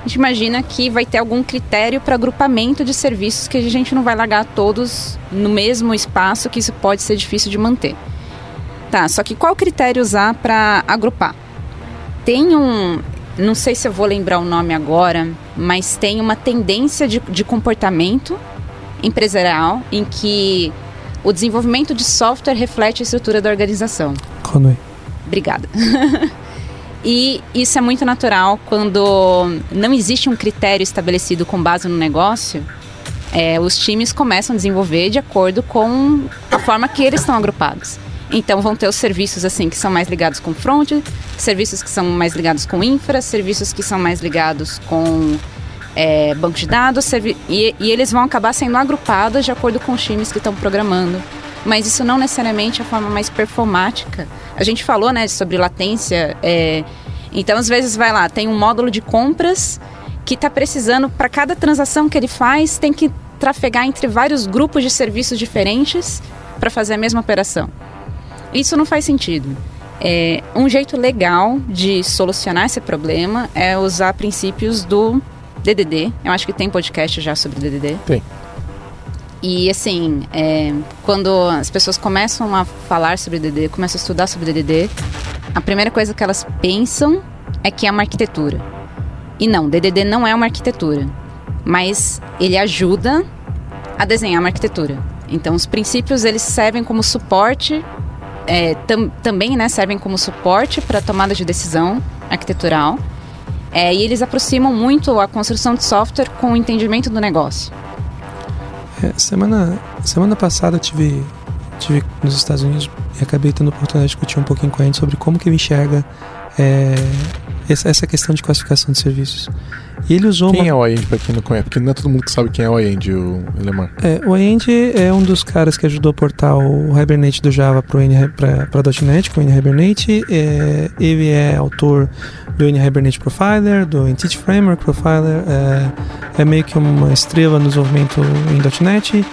B: a gente imagina que vai ter algum critério para agrupamento de serviços que a gente não vai largar todos no mesmo espaço, que isso pode ser difícil de manter. Tá, só que qual critério usar para agrupar? Tem um. Não sei se eu vou lembrar o nome agora, mas tem uma tendência de, de comportamento empresarial em que o desenvolvimento de software reflete a estrutura da organização.
D: Conway.
B: Obrigada. e isso é muito natural quando não existe um critério estabelecido com base no negócio. é, os times começam a desenvolver de acordo com a forma que eles estão agrupados. Então vão ter os serviços assim que são mais ligados com front, serviços que são mais ligados com infra, serviços que são mais ligados com é, banco de dados, e, e eles vão acabar sendo agrupados de acordo com os times que estão programando. Mas isso não necessariamente é a forma mais performática. A gente falou, né, sobre latência. é, então, às vezes, vai lá, tem um módulo de compras que está precisando, para cada transação que ele faz, tem que trafegar entre vários grupos de serviços diferentes para fazer a mesma operação. Isso não faz sentido. É, um jeito legal de solucionar esse problema é usar princípios do DDD. Eu acho que tem podcast já sobre DDD.
A: Tem.
B: E assim, é, quando as pessoas começam a falar sobre DDD, começam a estudar sobre DDD, a primeira coisa que elas pensam é que é uma arquitetura. E não, DDD não é uma arquitetura, mas ele ajuda a desenhar uma arquitetura. Então, os princípios eles servem como suporte, é, tam- também né, servem como suporte para a tomada de decisão arquitetural. É, e eles aproximam muito a construção de software com o entendimento do negócio.
D: É, semana, semana passada eu tive, tive nos Estados Unidos e acabei tendo a oportunidade de discutir um pouquinho com a gente sobre como que ele enxerga é, essa, questão de classificação de serviços. E ele usou
A: Quem
D: uma,
A: é o iEnd, pra quem não conhece? Porque não é todo mundo que sabe quem é o iEnd, o Elemar.
D: É, o iEnd é um dos caras que ajudou a portar o Hibernate do Java para .NET com o NHibernate. É, ele é autor do NHibernate Profiler, do Entity Framework Profiler. É, é meio que uma estrela no desenvolvimento em .NET.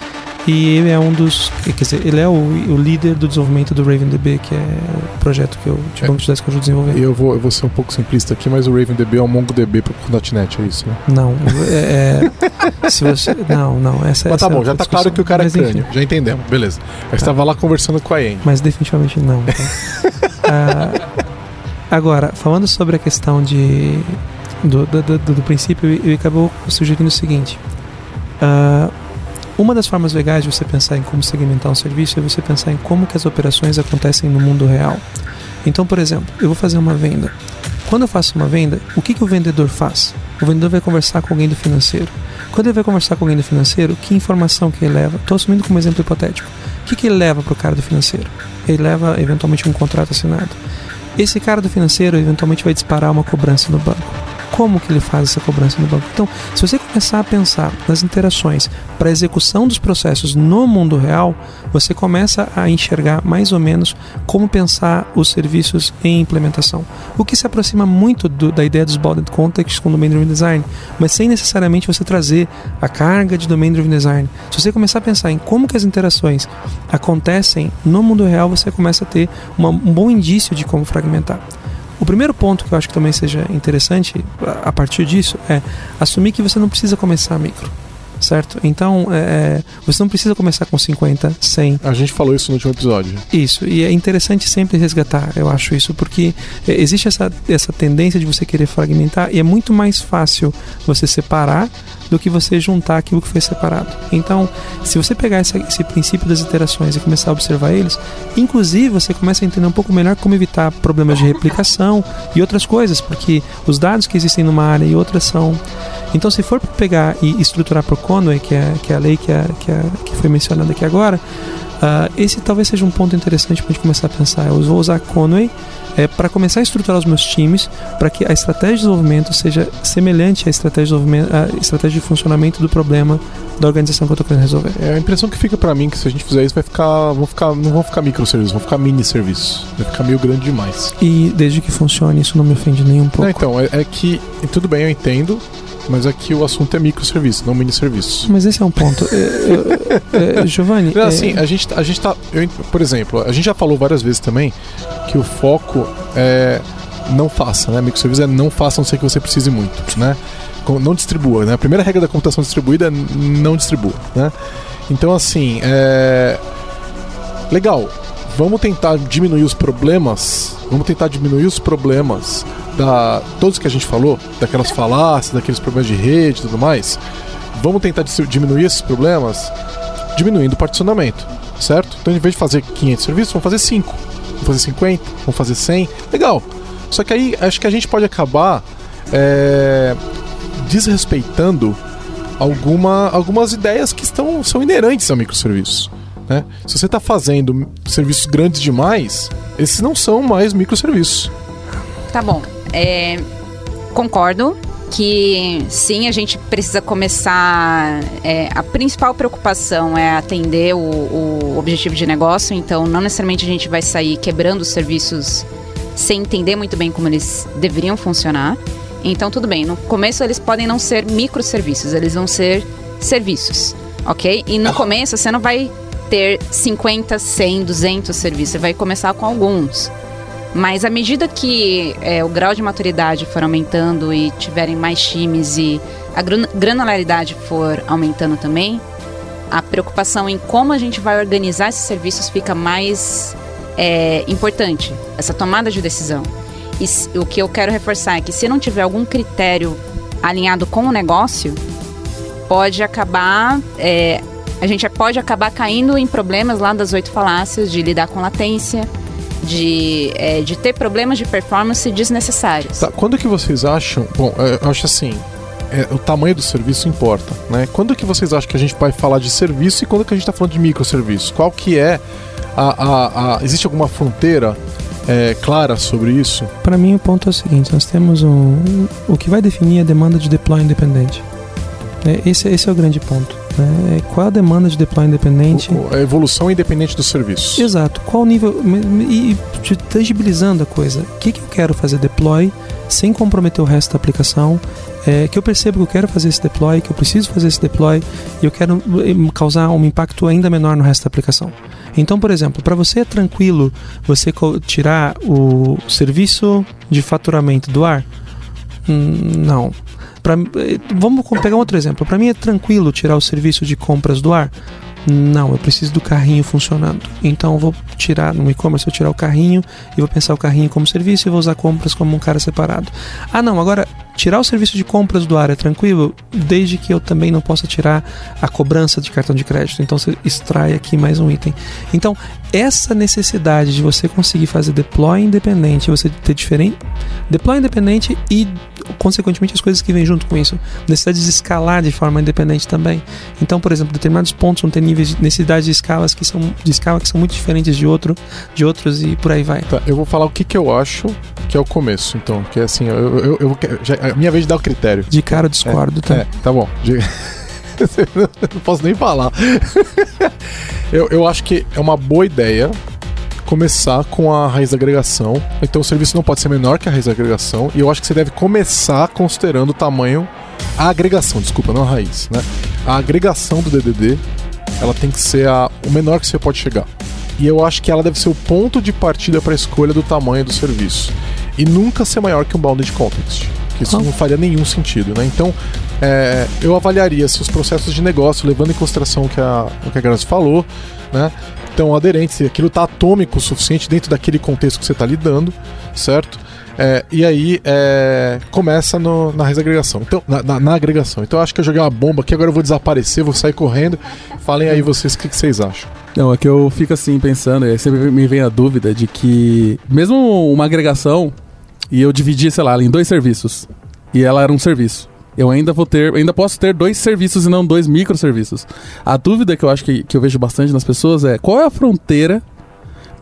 D: E ele é um dos... Quer dizer, ele é o, o líder do desenvolvimento do RavenDB, que é o projeto que eu, de
A: É.
D: banco de dados que eu ajudo a desenvolver.
A: Eu vou, eu vou ser um pouco simplista aqui, mas o RavenDB é o MongoDB pro .NET, é isso, né?
D: Não, é, é, se você, não, não, essa,
A: Mas tá
D: essa é
A: bom, já
D: outra
A: tá claro que o cara é
D: Mas, enfim.
A: crânio. Já entendemos, beleza. Aí você tava lá conversando com a iEnd.
D: Mas definitivamente não. tá? Ah, agora, falando sobre a questão de, do, do, do, do princípio e acabou sugerindo o seguinte. Uh, uma das formas legais de você pensar em como segmentar um serviço é você pensar em como que as operações acontecem no mundo real. Então, por exemplo, eu vou fazer uma venda. Quando eu faço uma venda, o que, que o vendedor faz? O vendedor vai conversar com alguém do financeiro. Quando ele vai conversar com alguém do financeiro, que informação que ele leva? Estou assumindo como exemplo hipotético. O que, que ele leva para o cara do financeiro? Ele leva, eventualmente, um contrato assinado. Esse cara do financeiro, eventualmente, vai disparar uma cobrança no banco como que ele faz essa cobrança no banco. Então, se você começar a pensar nas interações para a execução dos processos no mundo real, você começa a enxergar mais ou menos como pensar os serviços em implementação. O que se aproxima muito do, da ideia dos Bounded Contexts com o Domain Driven Design, mas sem necessariamente você trazer a carga de Domain Driven Design. Se você começar a pensar em como que as interações acontecem no mundo real, você começa a ter uma, um bom indício de como fragmentar. O primeiro ponto que eu acho que também seja interessante a partir disso é assumir que você não precisa começar micro certo? Então, é, você não precisa começar com 50, 100.
A: A gente falou isso no último episódio.
D: Isso, e é interessante sempre resgatar, eu acho isso, porque é, existe essa, essa tendência de você querer fragmentar e é muito mais fácil você separar do que você juntar aquilo que foi separado. Então, se você pegar esse, esse, princípio das iterações e começar a observar eles, inclusive você começa a entender um pouco melhor como evitar problemas de replicação e outras coisas, porque os dados que existem numa área e outras são então, se for pegar e estruturar por Conway, que é, que é a lei que, é, que, é, que foi mencionada aqui agora, uh, esse talvez seja um ponto interessante para a gente começar a pensar. Eu vou usar Conway é, para começar a estruturar os meus times para que a estratégia de desenvolvimento seja semelhante à estratégia de, à estratégia de funcionamento do problema da organização que eu estou querendo resolver.
A: É a impressão que fica para mim que se a gente fizer isso vai ficar, vão ficar, não vão ficar microserviços, vão ficar mini serviços, vai ficar meio grande demais.
D: E desde que funcione isso não me ofende nem um pouco. Não,
A: então é, é que tudo bem, eu entendo. Mas aqui o assunto é microserviço, não mini-serviço.
D: Mas esse é um ponto. é, é, é Giovanni.
A: Não, assim, a gente, a gente tá. Eu, por exemplo, a gente já falou várias vezes também que o foco é não faça, né? Microserviço é não faça, não ser que você precise muito, né? Não distribua, né? A primeira regra da computação distribuída é não distribua, né? Então, assim, é. Legal, vamos tentar diminuir os problemas. Vamos tentar diminuir os problemas da todos que a gente falou, daquelas falácias, daqueles problemas de rede e tudo mais, vamos tentar diminuir esses problemas diminuindo o particionamento, certo? Então, em vez de fazer 500 serviços, vamos fazer 5, vamos fazer 50, vamos fazer 100, legal. Só que aí acho que a gente pode acabar é, desrespeitando alguma, algumas ideias que estão, são inerentes ao microserviço. Né? Se você está fazendo serviços grandes demais, esses não são mais microserviços.
B: Tá bom. É, concordo que sim, a gente precisa começar. É, a principal preocupação é atender o, o, objetivo de negócio, então não necessariamente a gente vai sair quebrando os serviços sem entender muito bem como eles deveriam funcionar. Então, tudo bem, no começo eles podem não ser microserviços, eles vão ser serviços, ok? E no começo você não vai ter 50, 100, 200 serviços, você vai começar com alguns. Mas à medida que é, o grau de maturidade for aumentando e tiverem mais times e a granularidade for aumentando também, a preocupação em como a gente vai organizar esses serviços fica mais é, importante, essa tomada de decisão. E o que eu quero reforçar é que se não tiver algum critério alinhado com o negócio, pode acabar. É, a gente pode acabar caindo em problemas lá das oito falácias de lidar com latência, de, é, de ter problemas de performance desnecessários.
A: Tá, quando que vocês acham? Bom, é, eu acho assim. É, o tamanho do serviço importa, né? Quando que vocês acham que a gente vai falar de serviço e quando que a gente está falando de microserviço? Qual que é a, a, a existe alguma fronteira é, clara sobre isso?
D: Para mim o ponto é o seguinte: nós temos um, o que vai definir a demanda de deploy independente. É, esse, esse é o grande ponto. Né? Qual a demanda de deploy independente?
A: A evolução independente do serviço.
D: Exato. Qual o nível. E, e tangibilizando a coisa. O que, que eu quero fazer deploy sem comprometer o resto da aplicação? É, que eu percebo que eu quero fazer esse deploy, que eu preciso fazer esse deploy e eu quero eh, causar um impacto ainda menor no resto da aplicação. Então, por exemplo, para você é tranquilo você tirar o serviço de faturamento do ar? Hum, não. Pra, eh, vamos pegar outro exemplo. Para mim é tranquilo tirar o serviço de compras do ar? Não, eu preciso do carrinho funcionando. Então vou tirar no e-commerce, vou tirar o carrinho e vou pensar o carrinho como serviço e vou usar compras como um cara separado. Ah, não, agora tirar o serviço de compras do ar é tranquilo, desde que eu também não possa tirar a cobrança de cartão de crédito. Então você extrai aqui mais um item. Então, essa necessidade de você conseguir fazer deploy independente, você ter diferente deploy independente e consequentemente as coisas que vêm junto com isso, necessidade de escalar de forma independente também. Então, por exemplo, determinados pontos vão ter níveis de necessidade de escalas que são de escala que são muito diferentes de outro, de outros e por aí vai.
A: Tá, eu vou falar o que, que eu acho que é o começo, então, que é assim, eu, eu, eu já, minha vez de dar o critério.
D: De cara eu discordo,
A: é,
D: tá?
A: É, tá bom. De... não posso nem falar. eu, eu acho que é uma boa ideia começar com a raiz da agregação. Então o serviço não pode ser menor que a raiz da agregação. E eu acho que você deve começar considerando o tamanho. A agregação, desculpa, não a raiz, né? A agregação do DDD ela tem que ser a, o menor que você pode chegar. E eu acho que ela deve ser o ponto de partida para a escolha do tamanho do serviço. E nunca ser maior que um bounded context. Que isso não faria nenhum sentido, né? Então, é, eu avaliaria se os processos de negócio, levando em consideração o que a, o que a Grazi falou, né? Estão aderentes, se aquilo está atômico o suficiente dentro daquele contexto que você está lidando, certo? É, e aí é, começa no, na agregação. Então, na, na, na, agregação. Então eu acho que eu joguei uma bomba aqui, agora eu vou desaparecer, vou sair correndo. Falem aí vocês o que, que, vocês acham.
F: Não, é que eu fico assim pensando, e sempre me vem a dúvida de que, mesmo uma agregação, e eu dividi, sei lá, em dois serviços, e ela era um serviço. Eu ainda vou ter, ainda posso ter dois serviços e não dois microserviços. A dúvida que eu acho que, que eu vejo bastante nas pessoas é qual é a fronteira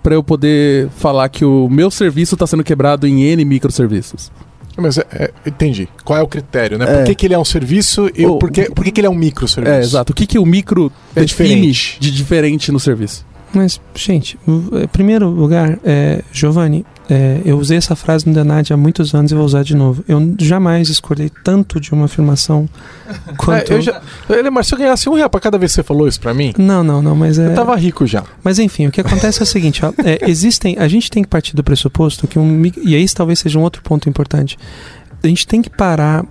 F: para eu poder falar que o meu serviço está sendo quebrado em N microserviços.
A: Mas é, é, entendi. Qual é o critério, né? Por é. que, que ele é um serviço e o, por, que, por que, que ele é um microserviço?
F: É, exato. O que, que o micro é diferente. de diferente no serviço?
D: Mas, gente, em primeiro lugar, é, Giovanni, é, eu usei essa frase no Denad há muitos anos e vou usar de novo. Eu jamais discordei tanto de uma afirmação quanto.
A: É, eu já, Lemar, se eu ganhasse um real pra cada vez que você falou isso pra mim.
D: Não, não, não, mas é.
A: Eu tava rico já.
D: Mas enfim, o que acontece é o seguinte: ó, é, existem. A gente tem que partir do pressuposto que um. E aí talvez seja um outro ponto importante. A gente tem que parar.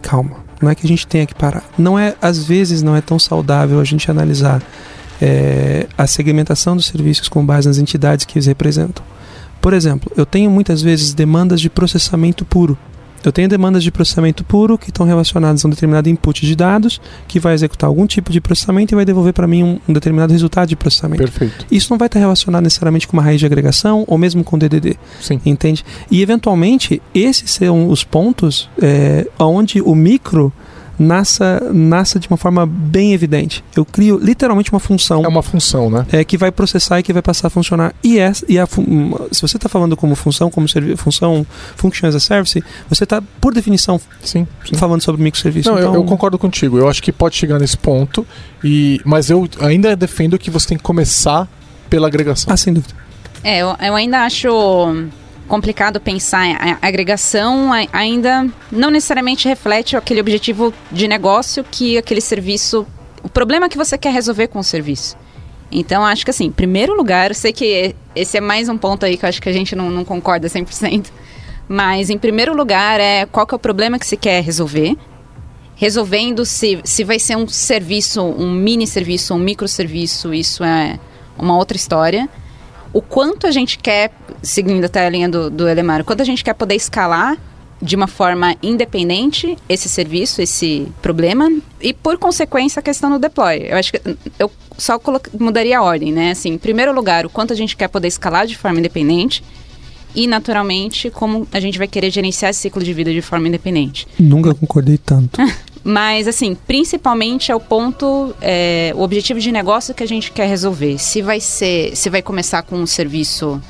D: Calma. Não é que a gente tenha que parar. Não é, às vezes, não é tão saudável a gente analisar é, a segmentação dos serviços com base nas entidades que eles representam. Por exemplo, eu tenho muitas vezes demandas de processamento puro. Eu tenho demandas de processamento puro que estão relacionadas a um determinado input de dados que vai executar algum tipo de processamento e vai devolver para mim um, um, determinado resultado de processamento.
A: Perfeito.
D: Isso não vai estar relacionado necessariamente com uma raiz de agregação ou mesmo com DDD.
A: Sim.
D: Entende? E eventualmente esses são os pontos é, onde o micro nasça, nasça de uma forma bem evidente. Eu crio literalmente uma função.
A: É uma função, né?
D: É, que vai processar e que vai passar a funcionar. E, é, e a, se você está falando como função, como função Function as a Service, você está, por definição,
A: sim, sim.
D: falando sobre microserviço.
A: Não, então... eu, eu, concordo contigo. Eu acho que pode chegar nesse ponto, e, mas eu ainda defendo que você tem que começar pela agregação.
D: Ah, sem dúvida.
B: É, eu, eu ainda acho complicado pensar. A agregação ainda não necessariamente reflete aquele objetivo de negócio que aquele serviço. O problema que você quer resolver com o serviço. Então, acho que assim, em primeiro lugar, eu sei que esse é mais um ponto aí que eu acho que a gente não, não concorda 100%. Mas, em primeiro lugar, é qual que é o problema que se quer resolver. Resolvendo se, se vai ser um serviço, um mini serviço, um microserviço, isso é uma outra história o quanto a gente quer, seguindo até a linha do, do Elemar, o quanto a gente quer poder escalar de uma forma independente esse serviço, esse problema, e por consequência a questão do deploy. Eu acho que eu só mudaria a ordem, né? Assim, em primeiro lugar, o quanto a gente quer poder escalar de forma independente e, naturalmente, como a gente vai querer gerenciar esse ciclo de vida de forma independente.
D: Nunca concordei tanto.
B: Mas, assim, principalmente é o ponto, é, o objetivo de negócio que a gente quer resolver. Se vai ser, se vai começar com um serviço,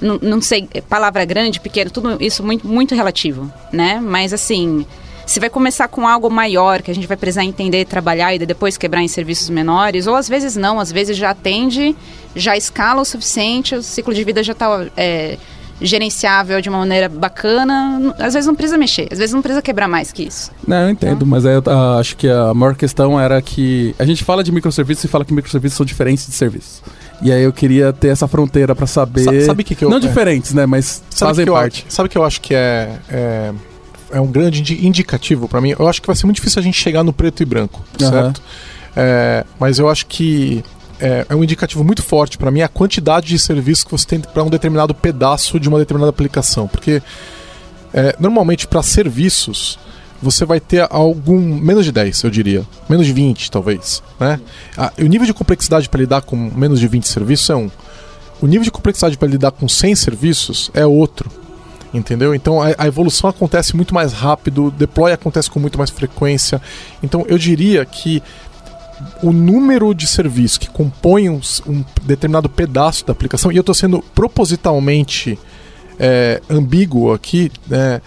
B: não, não sei, palavra grande, pequeno, tudo isso muito, muito relativo, né? Mas, assim, se vai começar com algo maior, que a gente vai precisar entender, trabalhar e depois quebrar em serviços menores, ou às vezes não, às vezes já atende, já escala o suficiente, o ciclo de vida já está... É, gerenciável de uma maneira bacana, às vezes não precisa mexer, às vezes não precisa quebrar mais que isso.
F: Não, eu entendo, mas eu acho que a maior questão era que a gente fala de microserviços e fala que microserviços são diferentes de serviços. E aí eu queria ter essa fronteira para saber. Sa
A: sabe que, que eu,
F: Não é, diferentes, né? Mas fazem parte.
A: Eu, sabe que eu acho que é, é, é um grande indicativo para mim? Eu acho que vai ser muito difícil a gente chegar no preto e branco, uhum. certo? É, mas eu acho que é, é um indicativo muito forte para mim a quantidade de serviços que você tem para um determinado pedaço de uma determinada aplicação. Porque É, normalmente, para serviços, você vai ter algum. menos de 10, eu diria. Menos de 20, talvez. Né? Ah, o nível de complexidade para lidar com menos de 20 serviços é um. O nível de complexidade para lidar com 100 serviços é outro. Entendeu? Então a, a, evolução acontece muito mais rápido, o deploy acontece com muito mais frequência. Então eu diria que o número de serviços que compõem um, um determinado pedaço da aplicação, e eu estou sendo propositalmente é, ambíguo aqui, né,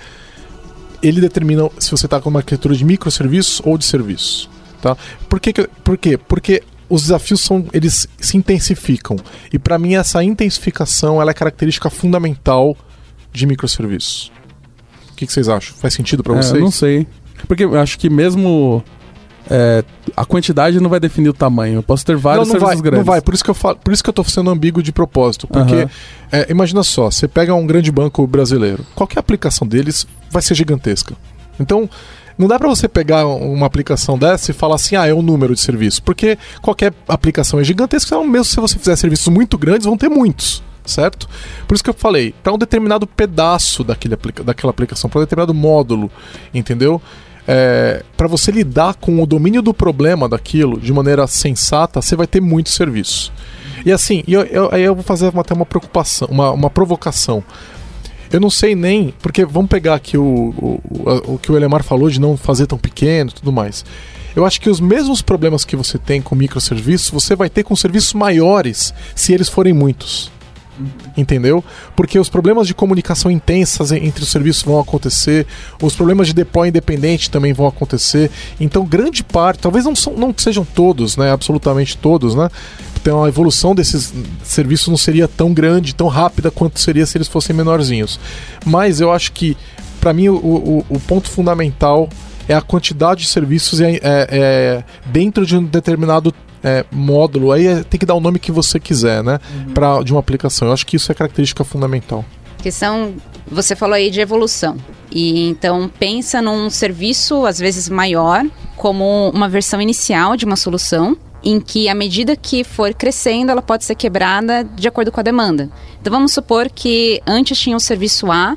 A: ele determina se você está com uma arquitetura de microserviços ou de serviços. Tá? Por, que, por quê? Porque os desafios são eles se intensificam. E para mim essa intensificação ela é característica fundamental de microserviços. O que, que vocês acham? Faz sentido para
F: é,
A: vocês?
F: Eu não sei. Porque eu acho que mesmo é, a quantidade não vai definir o tamanho. Eu posso ter vários
A: não, não
F: serviços
A: vai,
F: grandes.
A: Não vai, por isso que eu falo, por isso que eu tô sendo ambíguo de propósito, porque
F: Aham.
A: é, imagina só, você pega um grande banco brasileiro, qualquer aplicação deles vai ser gigantesca. Então, não dá para você pegar uma aplicação dessa e falar assim, ah, é um número de serviços, porque qualquer aplicação é gigantesca, então mesmo se você fizer serviços muito grandes, vão ter muitos. Certo? Por isso que eu falei, para um determinado pedaço daquele daquela aplicação, para um determinado módulo, entendeu? É, para você lidar com o domínio do problema daquilo de maneira sensata, você vai ter muitos serviços. E assim, eu, eu, eu vou fazer até uma preocupação, uma, uma provocação. Eu não sei nem, porque vamos pegar aqui o, o, o, o que o Elemar falou de não fazer tão pequeno e tudo mais. Eu acho que os mesmos problemas que você tem com microserviços, você vai ter com serviços maiores se eles forem muitos. Entendeu? Porque os problemas de comunicação intensas entre os serviços vão acontecer, os problemas de deploy independente também vão acontecer. Então, grande parte, talvez não, são, não sejam todos, né? Absolutamente todos, né? Então a evolução desses serviços não seria tão grande, tão rápida quanto seria se eles fossem menorzinhos. Mas eu acho que, para mim, o, o, o ponto fundamental é a quantidade de serviços é, é, é dentro de um determinado é, módulo. Aí é, tem que dar o nome que você quiser, né? Pra, de uma aplicação. Eu acho que isso é característica fundamental.
B: questão você falou aí de evolução e então pensa num serviço às vezes maior como uma versão inicial de uma solução em que à medida que for crescendo ela pode ser quebrada de acordo com a demanda então vamos supor que antes tinha o serviço A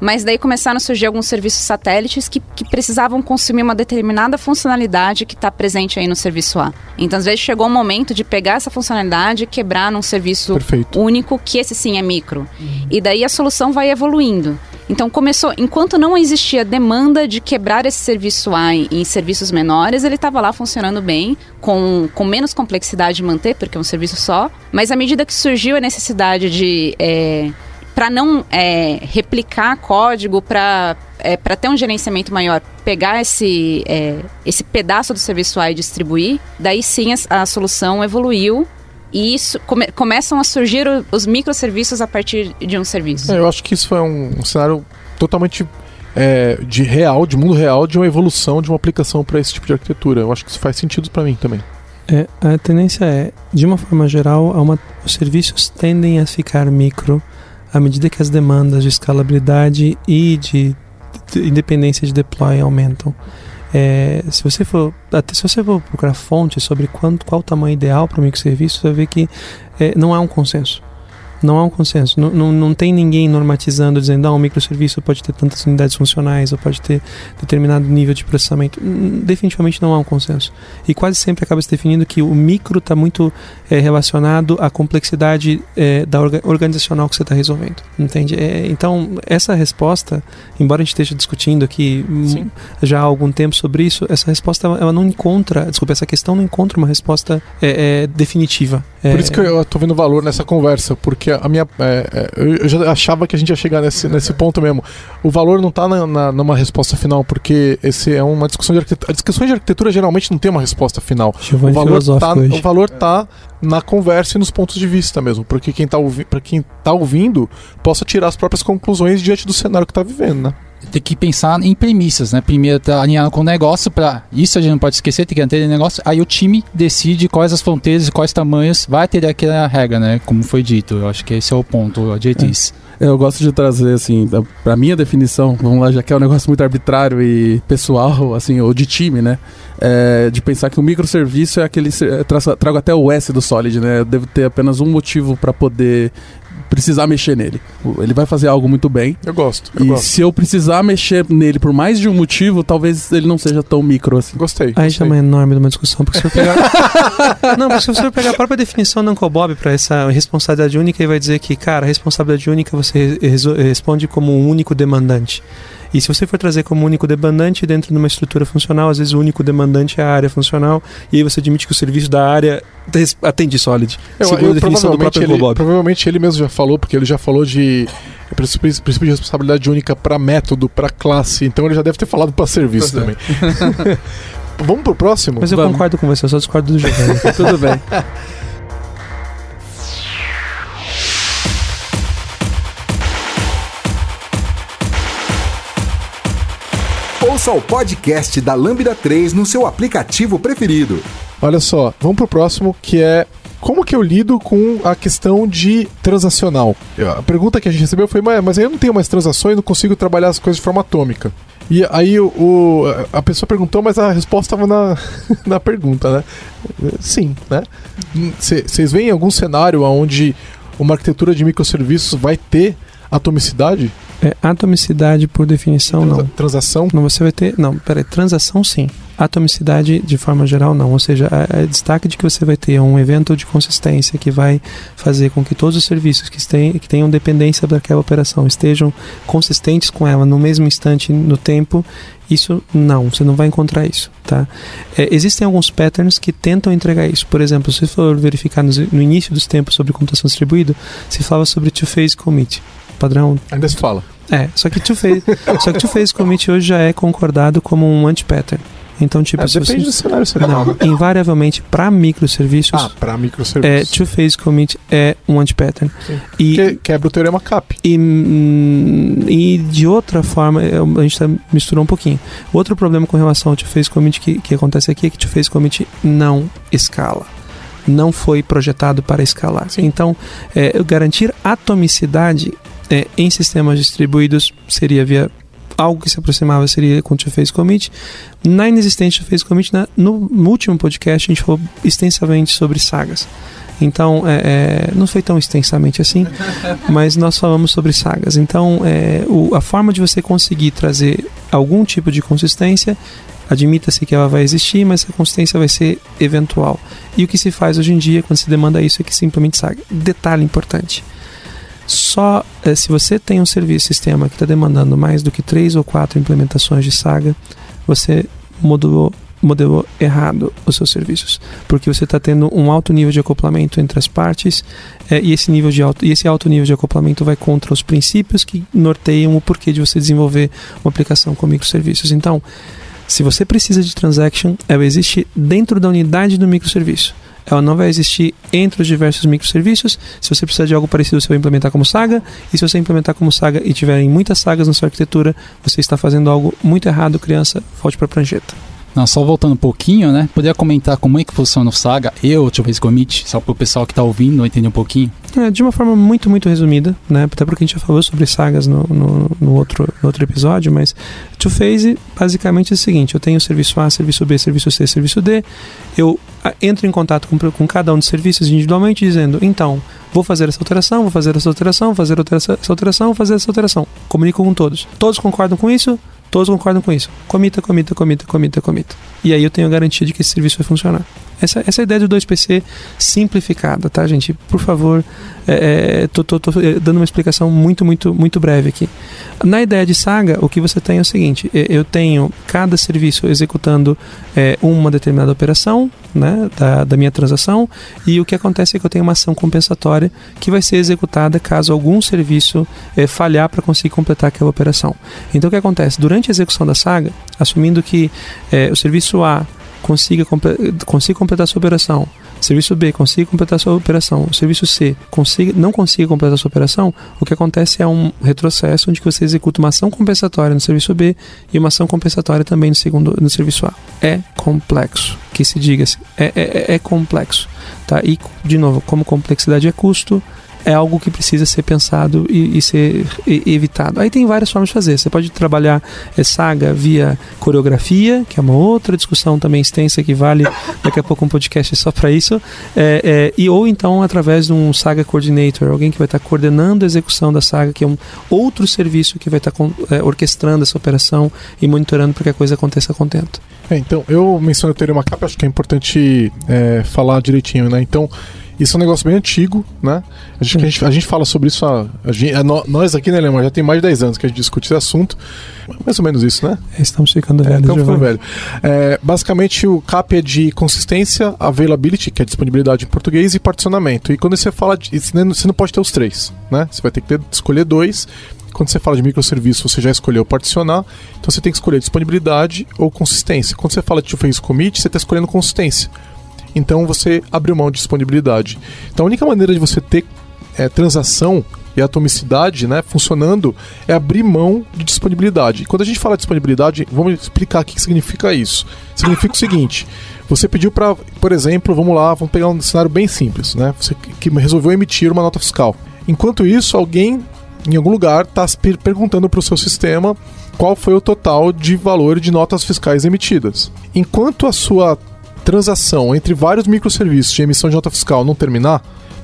B: mas daí começaram a surgir alguns serviços satélites que, que precisavam consumir uma determinada funcionalidade que está presente aí no serviço A. Então, às vezes, chegou o momento de pegar essa funcionalidade e quebrar num serviço
A: Perfeito.
B: único, que esse sim é micro. E daí a solução vai evoluindo. Então, começou, enquanto não existia demanda de quebrar esse serviço A em, em serviços menores, ele estava lá funcionando bem, com, com menos complexidade de manter, porque é um serviço só. Mas à medida que surgiu a necessidade de. É, para não é, replicar código, para é, para ter um gerenciamento maior, pegar esse, é, esse pedaço do serviço A e distribuir, daí sim a, a solução evoluiu e isso come, começam a surgir o, os microserviços a partir de um serviço.
A: É, eu acho que isso foi um, um cenário totalmente é, de real, de mundo real, de uma evolução de uma aplicação para esse tipo de arquitetura. Eu acho que isso faz sentido para mim também.
D: É, a tendência é, de uma forma geral, há uma, os serviços tendem a ficar micro à medida que as demandas de escalabilidade e de, de independência de deploy aumentam. É, se você for até se você for procurar fontes sobre quanto, qual o tamanho ideal para o microserviço, você vai ver que é, não há um consenso. Não há um consenso. Não, não, não tem ninguém normatizando, dizendo, ah, um microserviço pode ter tantas unidades funcionais ou pode ter determinado nível de processamento. Definitivamente não há um consenso. E quase sempre acaba se definindo que o micro está muito é, relacionado à complexidade é, da orga organizacional que você está resolvendo. Entende? É, então, essa resposta, embora a gente esteja discutindo aqui hum, já há algum tempo sobre isso, essa resposta ela não encontra, desculpa, essa questão não encontra uma resposta é, é, definitiva.
A: Por isso que eu tô vendo valor nessa conversa, porque a minha. é, é, eu- já achava que a gente ia chegar nesse, nesse ponto mesmo. O valor não tá na, na- numa resposta final, porque esse é uma discussão de arquitetura. As discussões de arquitetura geralmente não tem uma resposta final.
D: Giovanni
A: o valor, tá,
D: hoje.
A: o valor tá na conversa e nos pontos de vista mesmo, porque quem tá, ouvi pra quem tá ouvindo possa tirar as próprias conclusões diante do cenário que tá vivendo, né?
C: Tem que pensar em premissas, né? Primeiro tá alinhado com o negócio para isso a gente não pode esquecer, tem que ter negócio. Aí o time decide quais as fronteiras e quais tamanhos vai ter aquela regra, né? Como foi dito. Eu acho que esse é o ponto, a diretriz.
F: Eu gosto de trazer, assim, pra minha definição, vamos lá, já que é um negócio muito arbitrário e pessoal, assim, ou de time, né? É, de pensar que o microserviço é aquele. é, trago até o S do Solid, né? Eu devo ter apenas um motivo pra poder precisar mexer nele. Ele vai fazer algo muito bem.
A: Eu gosto. Eu
F: e
A: gosto.
F: se eu precisar mexer nele por mais de um motivo, talvez ele não seja tão micro assim.
A: Gostei.
D: Aí
A: gostei.
D: já é uma enorme de uma discussão, porque se eu pegar. não, porque se você pegar a própria definição do Uncle Bob para essa responsabilidade única, ele vai dizer que, cara, a responsabilidade única você responde como um único demandante. E se você for trazer como único demandante dentro de uma estrutura funcional, às vezes o único demandante é a área funcional, e aí você admite que o serviço da área atende Solid.
A: Eu,
D: segundo
A: eu,
D: a definição do
A: provavelmente,
D: próprio
A: ele,
D: Bob.
A: provavelmente ele mesmo já falou, porque ele já falou de princípio, princípio de responsabilidade única para método, para classe, então ele já deve ter falado para serviço
F: Pois é.
A: também. Vamos pro próximo?
D: Mas eu
F: Vamos.
D: concordo com você, eu só discordo do Giovanni.
F: Tudo bem.
E: Ouça o podcast da Lambda 3 no seu aplicativo preferido.
A: Olha só, vamos pro próximo que é como que eu lido com a questão de transacional? A pergunta que a gente recebeu foi, mas eu não tenho mais transações, não consigo trabalhar as coisas de forma atômica. E aí o, o- a pessoa perguntou, mas a resposta estava na, na pergunta, né? Sim, né? Vocês veem algum cenário onde uma arquitetura de microserviços vai ter atomicidade?
D: É, atomicidade, por definição, não.
A: Transa- Transação?
D: Não, você vai ter. Não, peraí, transação sim. Atomicidade de forma geral não. Ou seja, a, a destaque de que você vai ter um evento de consistência que vai fazer com que todos os serviços que, tem, que tenham dependência daquela operação estejam consistentes com ela no mesmo instante no tempo. Isso não, você não vai encontrar isso, tá? É, existem alguns patterns que tentam entregar isso. Por exemplo, se você for verificar nos- no início dos tempos sobre computação distribuída, se falava sobre two-phase commit, padrão
A: Ainda se fala.
D: É, só que two-phase, só que two-phase commit hoje já é concordado como um anti-pattern. Então, tipo,
A: É,
D: se
A: depende
D: você...
A: do cenário. Você
D: Não, invariavelmente para microserviços,
A: Ah, para
D: é,
A: microserviços.
D: two-phase commit é um anti-pattern.
A: Sim.
D: E,
A: Que, quebra o teorema CAP.
D: e, hum, e de outra forma, é, a gente tá, misturou um pouquinho. Outro problema com relação ao two-phase commit que, que acontece aqui é que two-phase commit não escala. Não foi projetado para escalar. Então, é, garantir atomicidade é, em sistemas distribuídos seria via algo que se aproximava seria com two-phase commit. Na inexistente two-phase commit, na- no, no último podcast, a gente falou extensamente sobre sagas. Então, é, é, não foi tão extensamente assim, mas nós falamos sobre sagas. Então, é, o- a forma de você conseguir trazer algum tipo de consistência, admita-se que ela vai existir, mas a consistência vai ser eventual. E o que se faz hoje em dia, quando se demanda isso, é que simplesmente saga. Detalhe importante. Só eh, se você tem um serviço sistema que está demandando mais do que três ou quatro implementações de saga, você modelou, modelou errado os seus serviços, porque você está tendo um alto nível de acoplamento entre as partes eh, e esse nível de alto, e esse alto nível de acoplamento vai contra os princípios que norteiam o porquê de você desenvolver uma aplicação com microserviços. Então, se você precisa de transaction, ela existe dentro da unidade do microserviço. Ela não vai existir entre os diversos microserviços. Se você precisar de algo parecido, você vai implementar como saga. E se você implementar como saga e tiverem muitas sagas na sua arquitetura, você está fazendo algo muito errado, criança. Volte para a prancheta.
C: Não, só voltando um pouquinho, né? Poderia comentar como é que funciona o Saga e o Commit, só para o pessoal que está ouvindo entender um pouquinho.
D: É, de uma forma muito, muito resumida, né? Até porque a gente já falou sobre sagas no, no, no outro, no outro episódio, mas two-phase basicamente é o seguinte: eu tenho serviço A, serviço B, serviço C, serviço D. Eu entro em contato com, com cada um dos serviços individualmente, dizendo, então, vou fazer essa alteração, vou fazer essa alteração, vou fazer essa alteração, vou fazer essa alteração. Comunico com todos. Todos concordam com isso? Todos concordam com isso. Comita, comita, comita, comita, comita. E aí eu tenho a garantia de que esse serviço vai funcionar. Essa, essa é ideia do 2PC simplificada, tá, gente? Por favor, é, é, tô, tô- tô, é, dando uma explicação muito, muito, muito breve aqui. Na ideia de saga, o que você tem é o seguinte: eu tenho cada serviço executando é, uma determinada operação né, da, da minha transação, e o que acontece é que eu tenho uma ação compensatória que vai ser executada caso algum serviço é, falhar para conseguir completar aquela operação. Então, o que acontece? Durante a execução da saga, assumindo que é, o serviço A consiga, consiga completar sua operação, serviço B consiga completar sua operação, serviço C consiga, não consiga completar sua operação, o que acontece é um retrocesso onde você executa uma ação compensatória no serviço B e uma ação compensatória também no, segundo, no serviço A. É complexo, que se diga assim, é, é, é complexo. Tá? E, de novo, como complexidade é custo, é algo que precisa ser pensado e, e ser e, evitado. Aí tem várias formas de fazer. Você pode trabalhar é, saga via coreografia, que é uma outra discussão também extensa que vale daqui a pouco um podcast só para isso, é, é, e ou então através de um saga coordinator, alguém que vai estar coordenando a execução da saga, que é um outro serviço que vai estar é, orquestrando essa operação e monitorando para que a coisa aconteça contento.
A: É, então, eu menciono o termo capa, acho que é importante é, falar direitinho, né? Então, isso é um negócio bem antigo, né? A gente, a gente, a gente fala sobre isso, a, a a, nós aqui, né, Leandro, já tem mais de 10 anos que a gente discute esse assunto. Mais ou menos isso, né?
D: Estamos ficando
A: é,
D: velhos.
A: estamos ficando velho. É, basicamente, o CAP é de consistência, availability, que é disponibilidade em português, e particionamento. E quando você fala de. Você não pode ter os três, né? Você vai ter que ter, escolher dois. Quando você fala de microserviço, você já escolheu particionar, então você tem que escolher disponibilidade ou consistência. Quando você fala de two-phase commit, você está escolhendo consistência. Então você abriu mão de disponibilidade. Então a única maneira de você ter é, transação e atomicidade né, funcionando é abrir mão de disponibilidade. Quando a gente fala de disponibilidade, vamos explicar o que significa isso. Significa o seguinte: você pediu para, por exemplo, vamos lá, vamos pegar um cenário bem simples, né? Você que resolveu emitir uma nota fiscal. Enquanto isso, alguém em algum lugar está perguntando para o seu sistema qual foi o total de valor de notas fiscais emitidas. Enquanto a sua transação entre vários microserviços de emissão de nota fiscal não terminar,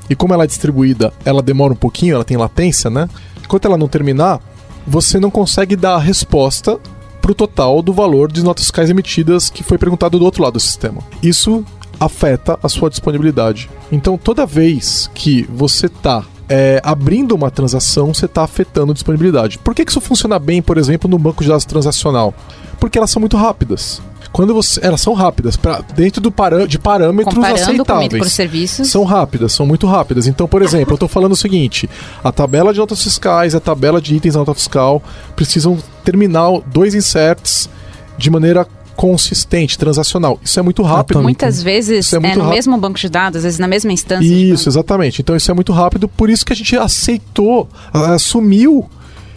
A: e como ela é distribuída, ela demora um pouquinho, ela tem latência, né? Enquanto ela não terminar, você não consegue dar a resposta para o total do valor de notas fiscais emitidas que foi perguntado do outro lado do sistema. Isso afeta a sua disponibilidade. Então, toda vez que você está é, abrindo uma transação, você está afetando a disponibilidade. Por que, que isso funciona bem, por exemplo, no banco de dados transacional? Porque elas são muito rápidas quando você elas são rápidas para dentro do parâ de parâmetros
B: Comparando
A: aceitáveis.
B: Com serviços.
A: São rápidas, são muito rápidas. Então, por exemplo, eu estou falando o seguinte: a tabela de notas fiscais, a tabela de itens da nota fiscal precisam terminar dois inserts de maneira consistente, transacional. Isso é muito rápido.
B: Muitas vezes é, é, no mesmo banco de dados, às vezes na mesma instância.
A: Isso, exatamente. Então isso é muito rápido, por isso que a gente aceitou, assumiu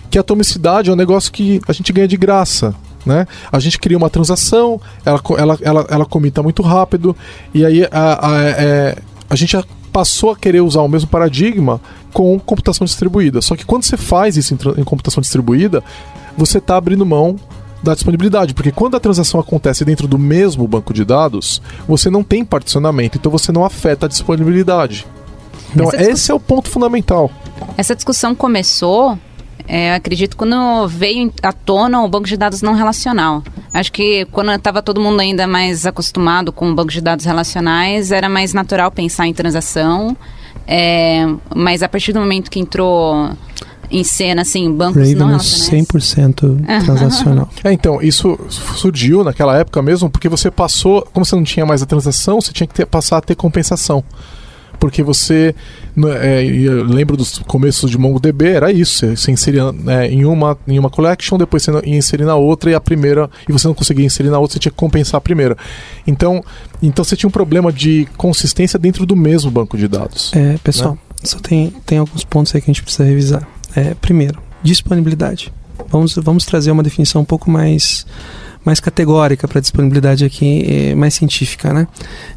A: que a atomicidade é um negócio que a gente ganha de graça. Né? A gente cria uma transação, ela, ela, ela, ela comita muito rápido, e aí a, a, é, a gente passou a querer usar o mesmo paradigma com computação distribuída. Só que quando você faz isso em, em computação distribuída, você está abrindo mão da disponibilidade, porque quando a transação acontece dentro do mesmo banco de dados, você não tem particionamento, então você não afeta a disponibilidade. Então, esse é o ponto fundamental.
B: Essa discussão começou é, acredito quando veio à tona o banco de dados não relacional. Acho que quando estava todo mundo ainda mais acostumado com o banco de dados relacionais, era mais natural pensar em transação. É, mas a partir do momento que entrou em cena, assim, bancos
D: Raven
B: não relacionais...
D: 100% transacional.
A: é, então, isso surgiu naquela época mesmo, porque você passou, como você não tinha mais a transação, você tinha que ter, passar a ter compensação porque você. É, eu lembro dos começos de MongoDB, era isso. Você inseria é, em, uma, em uma collection, depois você ia inserir na outra, e a primeira. E você não conseguia inserir na outra, você tinha que compensar a primeira. Então, então você tinha um problema de consistência dentro do mesmo banco de dados.
D: É, pessoal, né? só tem, tem alguns pontos aí que a gente precisa revisar. É, primeiro, disponibilidade. Vamos, vamos trazer uma definição um pouco mais mais categórica para disponibilidade aqui, é, mais científica, né?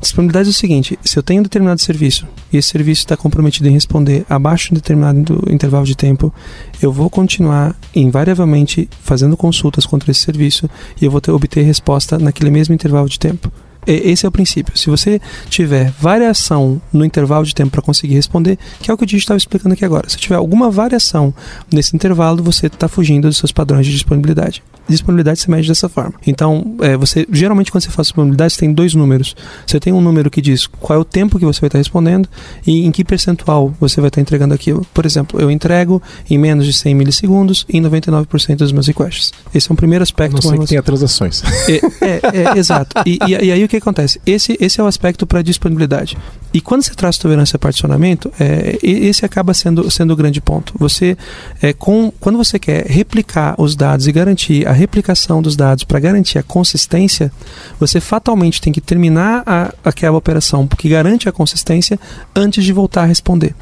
D: Disponibilidade é o seguinte: se eu tenho um determinado serviço e esse serviço está comprometido em responder abaixo de um determinado intervalo de tempo, eu vou continuar invariavelmente fazendo consultas contra esse serviço e eu vou ter, obter resposta naquele mesmo intervalo de tempo. Esse é o princípio. Se você tiver variação no intervalo de tempo para conseguir responder, que é o que o Digi estava explicando aqui agora, se tiver alguma variação nesse intervalo, você está fugindo dos seus padrões de disponibilidade disponibilidade se mede dessa forma. Então, é, você geralmente quando você faz disponibilidade, você tem dois números. Você tem um número que diz qual é o tempo que você vai estar respondendo e em que percentual você vai estar entregando aquilo. Por exemplo, eu entrego em menos de 100 milissegundos em 99% dos meus requests. Esse é um primeiro aspecto.
A: Não sei que tem transações.
D: É, é, é exato. E, e, e, aí o que acontece? Esse, esse é o aspecto para disponibilidade. E quando você traz tolerância a particionamento, é, esse acaba sendo, sendo o grande ponto. Você, é, com, quando você quer replicar os dados e garantir a replicação dos dados para garantir a consistência, você fatalmente tem que terminar a, aquela operação que garante a consistência antes de voltar a responder.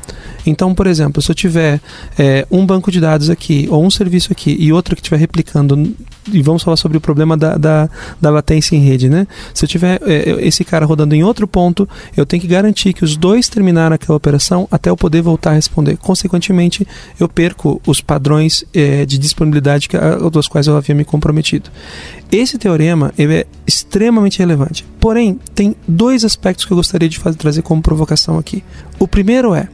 D: Então, por exemplo, se eu tiver é, um banco de dados aqui, ou um serviço aqui, e outro que estiver replicando, e vamos falar sobre o problema da, da, da latência em rede, né? Se eu tiver esse cara rodando em outro ponto, eu tenho que garantir que os dois terminaram aquela operação até eu poder voltar a responder. Consequentemente, eu perco os padrões é, de disponibilidade que, dos quais eu havia me comprometido. Esse teorema ele é extremamente relevante. Porém, tem dois aspectos que eu gostaria de fazer, trazer como provocação aqui. O primeiro é: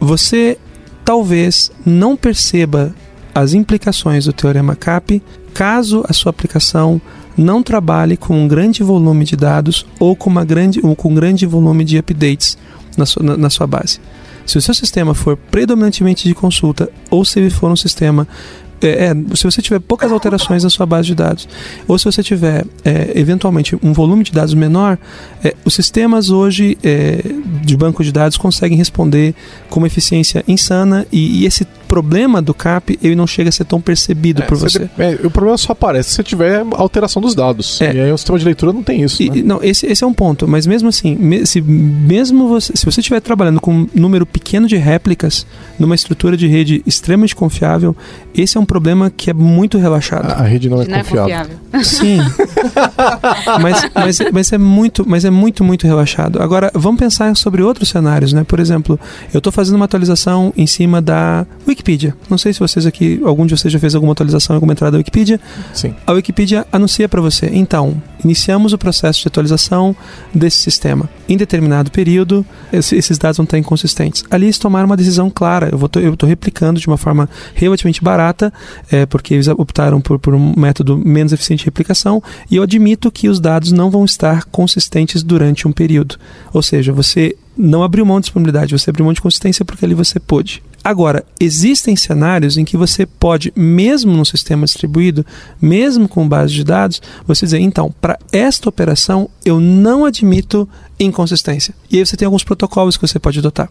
D: você talvez não perceba as implicações do teorema CAP caso a sua aplicação não trabalhe com um grande volume de dados ou com, uma grande, ou com um grande volume de updates na sua, na, na sua base. Se o seu sistema for predominantemente de consulta ou se ele for um sistema é, é, se você tiver poucas alterações na sua base de dados, ou se você tiver é, eventualmente um volume de dados menor, é, os sistemas hoje é, de banco de dados conseguem responder com uma eficiência insana e, e, esse problema do CAP ele não chega a ser tão percebido por você.
A: você. o problema só aparece se tiver alteração dos dados. E aí o sistema de leitura não tem isso.
D: E,
A: né?
D: Não, esse, esse é um ponto, mas mesmo assim, me, se, mesmo você, se você estiver trabalhando com um número pequeno de réplicas numa estrutura de rede extremamente confiável, esse é um problema que é muito relaxado.
A: A, a rede não é
B: Não é
A: confiável.
B: confiável.
D: Sim. mas, mas, mas é muito, mas é muito, muito relaxado. Agora, vamos pensar sobre outros cenários, né? Por exemplo, eu estou fazendo uma atualização em cima da Wikipedia. Não sei se vocês aqui, algum de vocês já fez alguma atualização, alguma entrada da Wikipedia.
A: Sim.
D: A Wikipedia anuncia para você, então, iniciamos o processo de atualização desse sistema. Em determinado período, esse- esses dados vão estar inconsistentes. Ali eles tomaram uma decisão clara. Eu estou replicando de uma forma relativamente barata, é, porque eles optaram por, por um método menos eficiente de replicação, e eu admito que os dados não vão estar consistentes durante um período. Ou seja, você não abriu mão de disponibilidade, você abriu mão de consistência porque ali você pôde. Agora, existem cenários em que você pode, mesmo no sistema distribuído, mesmo com base de dados, você dizer, então, para esta operação eu não admito inconsistência. E aí você tem alguns protocolos que você pode adotar.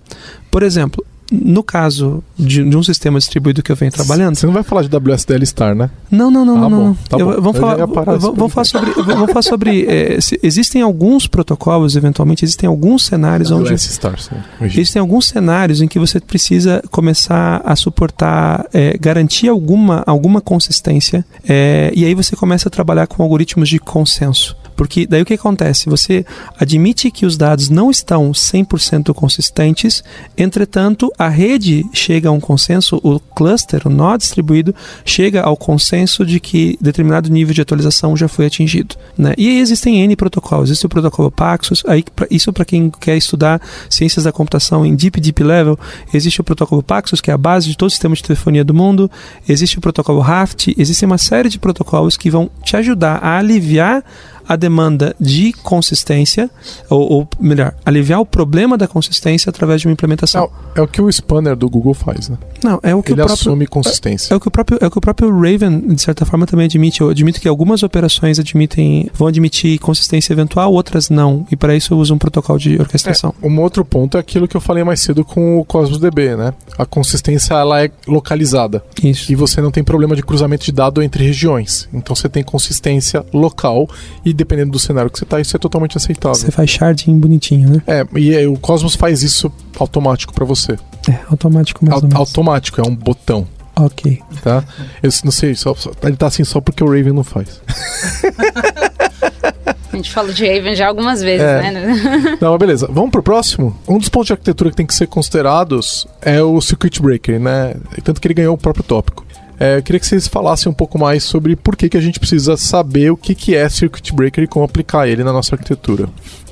D: Por exemplo, no caso de, de um sistema distribuído que eu venho trabalhando,
A: Você não vai falar de WSDL Star, né?
D: não, não, não,
A: Ah,
D: não.
A: bom. Tá
D: Eu-
A: bom.
D: Vamos falar, vamos falar sobre, vamos falar sobre eh, se- existem alguns protocolos, eventualmente existem alguns cenários onde
A: WS Star, sim.
D: Existem alguns cenários em que você precisa começar a suportar, é, garantir alguma, alguma consistência, é, e aí você começa a trabalhar com algoritmos de consenso. Porque daí o que acontece? Você admite que os dados não estão 100% consistentes, entretanto, a rede chega a um consenso, o cluster, o nó distribuído, chega ao consenso de que determinado nível de atualização já foi atingido. Né? E aí existem N protocolos. Existe o protocolo Paxos, aí, isso para quem quer estudar ciências da computação em deep, deep level, existe o protocolo Paxos, que é a base de todo o sistema de telefonia do mundo, existe o protocolo Raft, existe uma série de protocolos que vão te ajudar a aliviar a demanda de consistência, ou, ou melhor, aliviar o problema da consistência através de uma implementação.
A: É, é o que o spanner do Google faz, né?
D: Não, é o que
A: Ele
D: o próprio
A: assume consistência.
D: é o que o próprio é o que o próprio Raven de certa forma também admite. Eu admito que algumas operações admitem vão admitir consistência eventual, outras não. E para isso eu uso um protocolo de orquestração.
A: É, um outro ponto é aquilo que eu falei mais cedo com o Cosmos DB, né? A consistência ela é localizada
D: Isso.
A: e você não tem problema de cruzamento de dado entre regiões. Então você tem consistência local e dependendo do cenário que você está, isso é totalmente aceitável.
D: Você faz sharding bonitinho, né?
A: É, e aí o Cosmos faz isso automático para você.
D: É, automático mais
A: Au-
D: ou menos.
A: automático, é um botão,
D: Ok.
A: tá? Eu não sei, só, só- ele tá assim só porque o Raven não faz.
B: A gente falou de Raven já algumas vezes,
A: É.
B: né?
A: Não, mas beleza. Vamos pro próximo? Um dos pontos de arquitetura que tem que ser considerados é o Circuit Breaker, né? Tanto que ele ganhou o próprio tópico. É, queria que vocês falassem um pouco mais sobre por que, que a gente precisa saber o que, que é Circuit Breaker e como aplicar ele na nossa arquitetura.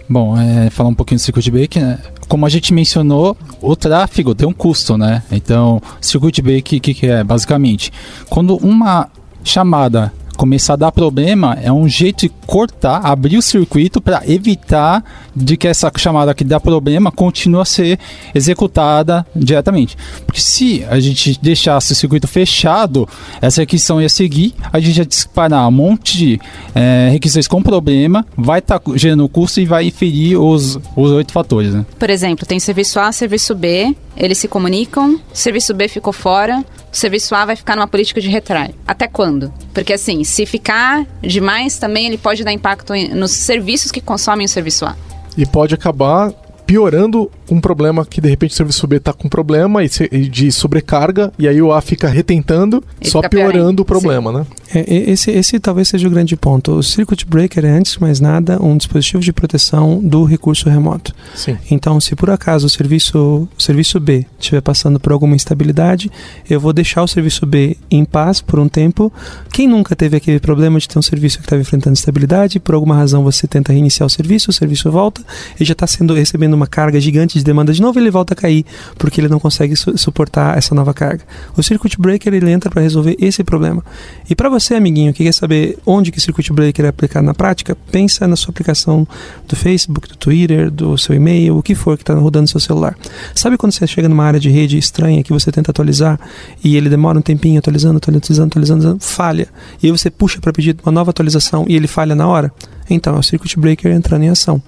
C: Bom, é, falar um pouquinho do Circuit Breaker, né? Como a gente mencionou, o tráfego tem um custo, né? Então, Circuit Breaker, o que, que é? Basicamente, quando uma chamada começar a dar problema, é um jeito de cortar, abrir o circuito para evitar de que essa chamada que dá problema continue a ser executada diretamente. Porque se a gente deixasse o circuito fechado, essa requisição ia seguir, a gente ia disparar um monte de é, requisições com problema, vai estar gerando custo e vai inferir os, os oito fatores. Né?
B: Por exemplo, tem serviço A, serviço B, eles se comunicam, serviço B ficou fora, o serviço A vai ficar numa política de retry. Até quando? Porque assim, se ficar demais, também ele pode dar impacto nos serviços que consomem o serviço A.
A: E pode acabar piorando um problema que de repente o serviço B está com problema e e de sobrecarga, e aí o A fica retentando,
B: Ele
A: só
B: fica
A: piorando
B: pior
A: o problema, né?
D: É, esse, esse talvez seja o grande ponto. O Circuit Breaker é, antes de mais nada, um dispositivo de proteção do recurso remoto.
A: Sim.
D: Então, se por acaso o serviço, o serviço B estiver passando por alguma instabilidade, eu vou deixar o serviço B em paz por um tempo. Quem nunca teve aquele problema de ter um serviço que estava enfrentando instabilidade, por alguma razão você tenta reiniciar o serviço, o serviço volta, e já está sendo recebendo uma carga gigante de demanda de novo, ele volta a cair, porque ele não consegue su suportar essa nova carga. O Circuit Breaker ele entra para resolver esse problema. E para você, amiguinho, que quer saber onde que o Circuit Breaker é aplicado na prática, pensa na sua aplicação do Facebook, do Twitter, do seu e-mail, o que for que está rodando no seu celular. Sabe quando você chega numa área de rede estranha que você tenta atualizar e ele demora um tempinho atualizando, atualizando, atualizando, falha, e aí você puxa para pedir uma nova atualização e ele falha na hora? Então é o Circuit Breaker entrando em ação.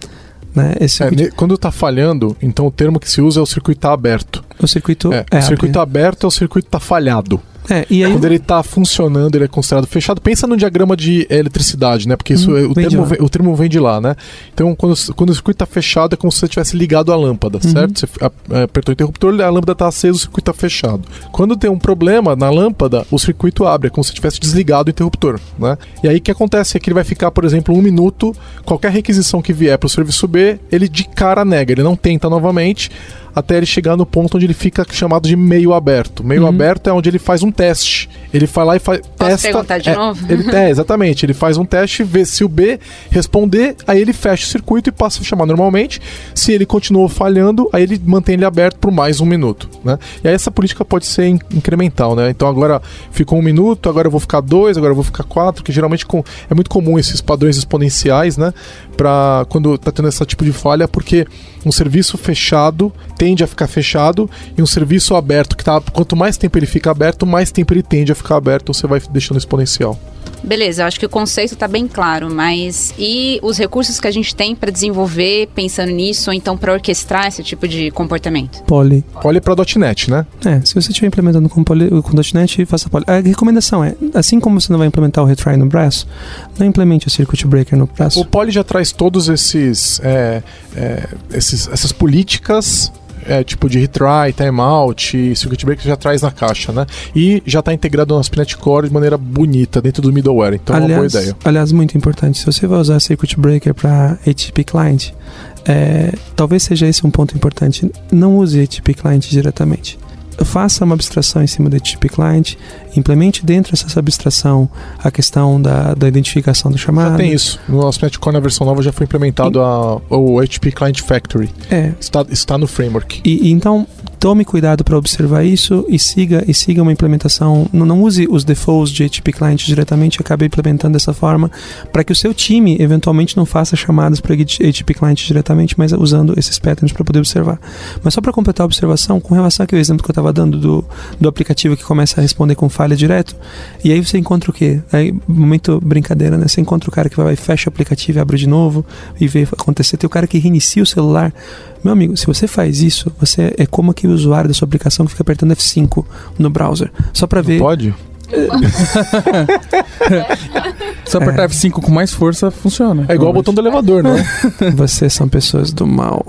D: Né? Esse
A: É,
D: circuit-
A: ne- quando está falhando, então o termo que se usa é o circuito tá aberto.
D: o circuito
A: É,
D: é,
A: o circuito aberto é o circuito está falhado.
D: É, e aí
A: Quando ele está funcionando, ele é considerado fechado. Pensa no diagrama de eletricidade, né? Porque isso
D: Hum,
A: é- o, termo vem, o termo vem de lá, né? Então, quando, quando o circuito está fechado, é como se você tivesse ligado a lâmpada,
D: Uhum.
A: certo? Você é, apertou o interruptor, a lâmpada está acesa, o circuito está fechado. Quando tem um problema na lâmpada, o circuito abre, é como se tivesse desligado o interruptor, né? E aí o que acontece é que ele vai ficar, por exemplo, um minuto, qualquer requisição que vier para o serviço B, ele de cara nega, ele não tenta novamente até ele chegar no ponto onde ele fica chamado de meio aberto. Meio
D: Uhum.
A: aberto é onde ele faz um teste. Ele vai lá e faz testa.
B: perguntar de
A: é,
B: novo?
A: Ele, é, exatamente. Ele faz um teste, vê se o B responder, aí ele fecha o circuito e passa a chamar normalmente. Se ele continuou falhando, aí ele mantém ele aberto por mais um minuto. Né? E aí essa política pode ser in- incremental, né? Então agora ficou um minuto, agora eu vou ficar dois, agora eu vou ficar quatro, que geralmente com- é muito comum esses padrões exponenciais, né? Pra quando tá tendo esse tipo de falha, porque um serviço fechado tende a ficar fechado e um serviço aberto que tá quanto mais tempo ele fica aberto, mais tempo ele tende a ficar aberto, você vai deixando exponencial.
B: Beleza, eu acho que o conceito está bem claro, mas e os recursos que a gente tem para desenvolver pensando nisso, ou então para orquestrar esse tipo de comportamento?
D: Poly.
A: Olhe para .NET, né?
D: É, se você estiver implementando com, poly, com .NET, faça poly. A recomendação é, assim como você não vai implementar o retry no braço, não implemente o circuit breaker no braço.
A: O Poly já traz todos esses, é, é, esses essas políticas é, tipo de retry, timeout, circuit breaker já traz na caixa, né? E já está integrado no ASP.NET Core de maneira bonita dentro do middleware. Então é uma boa
D: aliás,
A: ideia.
D: aliás, muito importante, se você vai usar circuit breaker para HTTP client, é, talvez seja esse um ponto importante. Não use HTTP client diretamente. Faça uma abstração em cima do HTTP client, implemente dentro dessa abstração a questão da, da identificação do chamado.
A: Já tem isso. No ASP.NET Core, na versão nova, já foi implementado a, o HTTP Client Factory.
D: É,
A: Está, está no framework.
D: E, e então tome cuidado para observar isso e siga e siga uma implementação. Não, não use os defaults de HTTP client diretamente, acabe implementando dessa forma para que o seu time eventualmente não faça chamadas para HTTP client diretamente, mas usando esses patterns para poder observar. Mas só para completar a observação, com relação àquele exemplo que eu estava dando do, do aplicativo que começa a responder com falha direto, e aí você encontra o quê? Aí, momento brincadeira, né? Você encontra o cara que vai fecha o aplicativo abre de novo e vê acontecer. Tem o cara que reinicia o celular. Meu amigo, se você faz isso, você é como aquele usuário da sua aplicação que fica apertando F5 no browser. Só para ver.
A: Pode?
F: Se apertar F5 com mais força, funciona.
A: É igual o botão do elevador, né?
D: Vocês são pessoas do mal.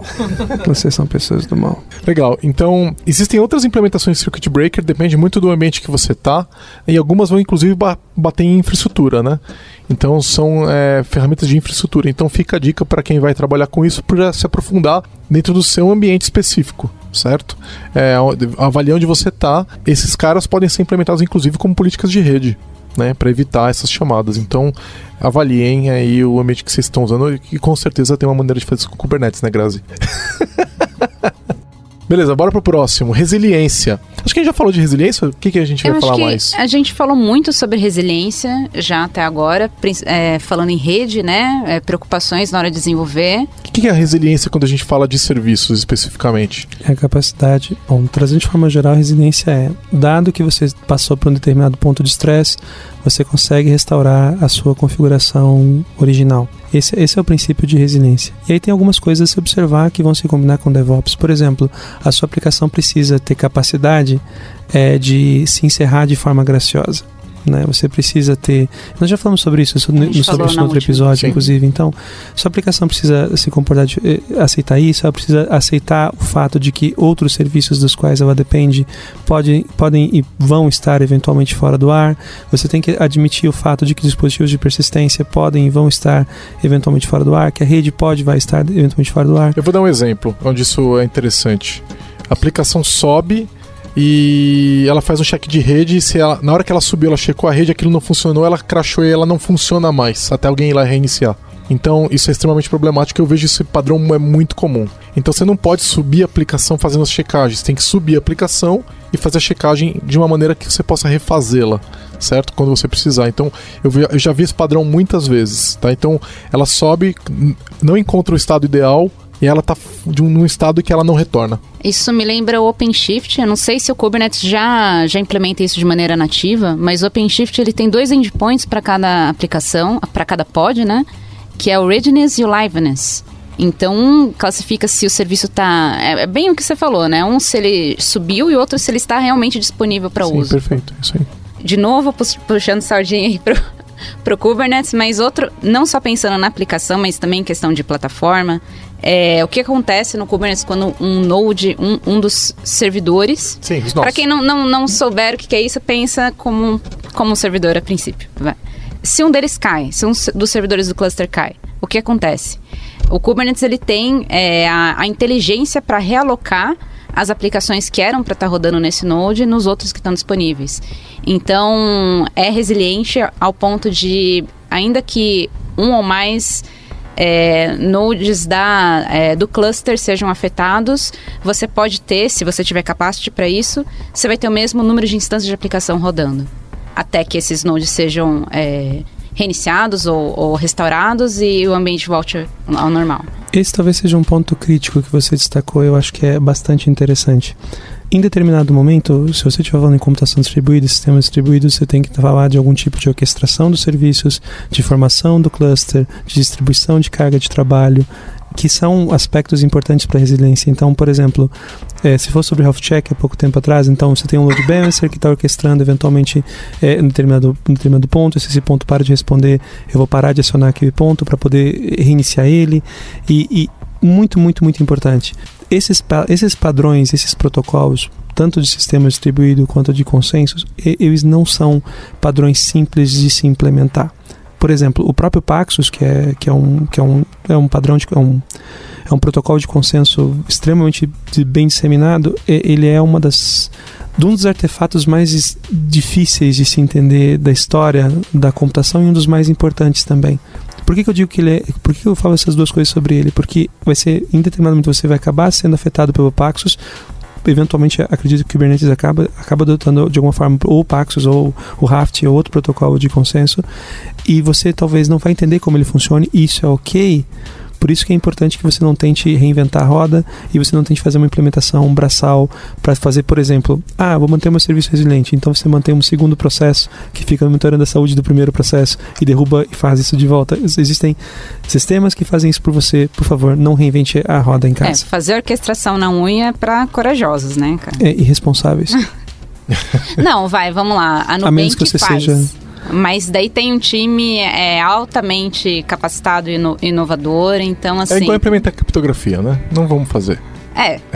D: Vocês são pessoas do mal.
A: Legal. Então, existem outras implementações de Circuit Breaker, depende muito do ambiente que você tá, e algumas vão inclusive ba- bater em infraestrutura, né? Então, são é, ferramentas de infraestrutura. Então, fica a dica para quem vai trabalhar com isso para se aprofundar dentro do seu ambiente específico, certo? É, avalie onde você tá. Esses caras podem ser implementados inclusive como políticas de rede. Né, para evitar essas chamadas. Então, avaliem aí o ambiente que vocês estão usando e com certeza tem uma maneira de fazer isso com Kubernetes, né, Grazi? Beleza, bora pro próximo. Resiliência. Acho que a gente já falou de resiliência. O que, que a gente
B: Eu
A: vai
B: acho
A: falar
B: que
A: mais?
B: a gente falou muito sobre resiliência já até agora, é, falando em rede, né? é, preocupações na hora de desenvolver.
A: O que, que é a resiliência quando a gente fala de serviços especificamente?
D: É a capacidade. Bom, trazendo de forma geral, a resiliência é: dado que você passou por um determinado ponto de estresse, você consegue restaurar a sua configuração original. Esse, esse é o princípio de resiliência. E aí tem algumas coisas a se observar que vão se combinar com DevOps. Por exemplo, a sua aplicação precisa ter capacidade é, de se encerrar de forma graciosa. Né? Você precisa ter. Nós já falamos sobre isso, sobre isso no outro
B: última.
D: episódio,
A: Sim.
D: inclusive. Então, sua aplicação precisa se comportar, de, eh, aceitar isso, ela precisa aceitar o fato de que outros serviços dos quais ela depende podem, podem e vão estar eventualmente fora do ar. Você tem que admitir o fato de que dispositivos de persistência podem e vão estar eventualmente fora do ar, que a rede pode e vai estar eventualmente fora do ar.
A: Eu vou dar um exemplo onde isso é interessante. A aplicação sobe e ela faz um check de rede. Se ela, na hora que ela subiu, ela checou a rede, aquilo não funcionou, ela crashou e ela não funciona mais, até alguém ir lá reiniciar. Então, isso é extremamente problemático. Eu vejo esse padrão é muito comum. Então, você não pode subir a aplicação fazendo as checagens. Tem que subir a aplicação e fazer a checagem de uma maneira que você possa refazê-la, certo? Quando você precisar. Então, eu, vi- eu já vi esse padrão muitas vezes, tá? Então, ela sobe, não encontra o estado ideal e ela tá de um, num estado que ela não retorna.
B: Isso me lembra o OpenShift. Eu não sei se o Kubernetes já, já implementa isso de maneira nativa, mas o OpenShift ele tem dois endpoints para cada aplicação, para cada pod, né? Que é o readiness e o liveness. Então, um classifica se o serviço está. É, é bem o que você falou, né? Um se ele subiu e outro se ele está realmente disponível para
A: Sim,
B: uso.
A: perfeito. Isso aí.
B: de novo pux- puxando sardinha aí pro, pro Kubernetes, mas outro, não só pensando na aplicação, mas também em questão de plataforma. É, o que acontece no Kubernetes quando um node, um, um dos servidores.
A: Sim, os
B: Para quem não, não, não souber o que, é isso, pensa como, como um servidor a princípio. vai. Se um deles cai, se um dos servidores do cluster cai, o que acontece? O Kubernetes ele tem é, a, a inteligência para realocar as aplicações que eram para estar rodando nesse node nos outros que estão disponíveis. Então, é resiliente ao ponto de, ainda que um ou mais é, nodes da, é, do cluster sejam afetados, você pode ter, se você tiver capacity para isso, você vai ter o mesmo número de instâncias de aplicação rodando. Até que esses nodes sejam é, reiniciados ou, ou restaurados e o ambiente volte ao normal.
D: Esse talvez seja um ponto crítico que você destacou, eu acho que é bastante interessante. Em determinado momento, se você estiver falando em computação distribuída sistemas distribuídos, você tem que falar de algum tipo de orquestração dos serviços, de formação do cluster, de distribuição de carga de trabalho, que são aspectos importantes para a resiliência. Então, por exemplo, eh, se for sobre health check há pouco tempo atrás, então você tem um load balancer que está orquestrando eventualmente em determinado, determinado ponto, se esse ponto para de responder, eu vou parar de acionar aquele ponto para poder reiniciar ele. E, e muito, muito, muito importante. Esses, esses padrões, esses protocolos, tanto de sistema distribuído quanto de consensos, eles não são padrões simples de se implementar. Por exemplo, o próprio Paxos, que é, que é, um, que é, um, é um padrão de. É um, é um protocolo de consenso extremamente bem disseminado, ele é uma das um dos artefatos mais difíceis de se entender da história da computação e um dos mais importantes também. Por que, que eu digo que ele é. Por que, eu falo essas duas coisas sobre ele? Porque vai ser, em determinado momento, você vai acabar sendo afetado pelo Paxos. Eventualmente, acredito que o Kubernetes acaba, acaba adotando de alguma forma ou o Paxos ou o Raft ou outro protocolo de consenso. E você talvez não vai entender como ele funciona, e isso é ok. Por isso que é importante que você não tente reinventar a roda e você não tente fazer uma implementação braçal para fazer, por exemplo, ah, vou manter meu serviço resiliente. Então você mantém um segundo processo que fica monitorando a saúde do primeiro processo e derruba e faz isso de volta. Ex- Existem sistemas que fazem isso por você. Por favor, não reinvente a roda em
B: É,
D: casa.
B: fazer orquestração na unha é para corajosos, né, cara?
D: É, irresponsáveis.
B: Não, vai, vamos lá. A Nubank
D: A menos que você
B: faz.
D: seja-
B: Mas daí tem um time é, altamente capacitado e ino- inovador, então
A: É
B: assim.
A: igual implementar criptografia, né? Não vamos fazer.
B: É.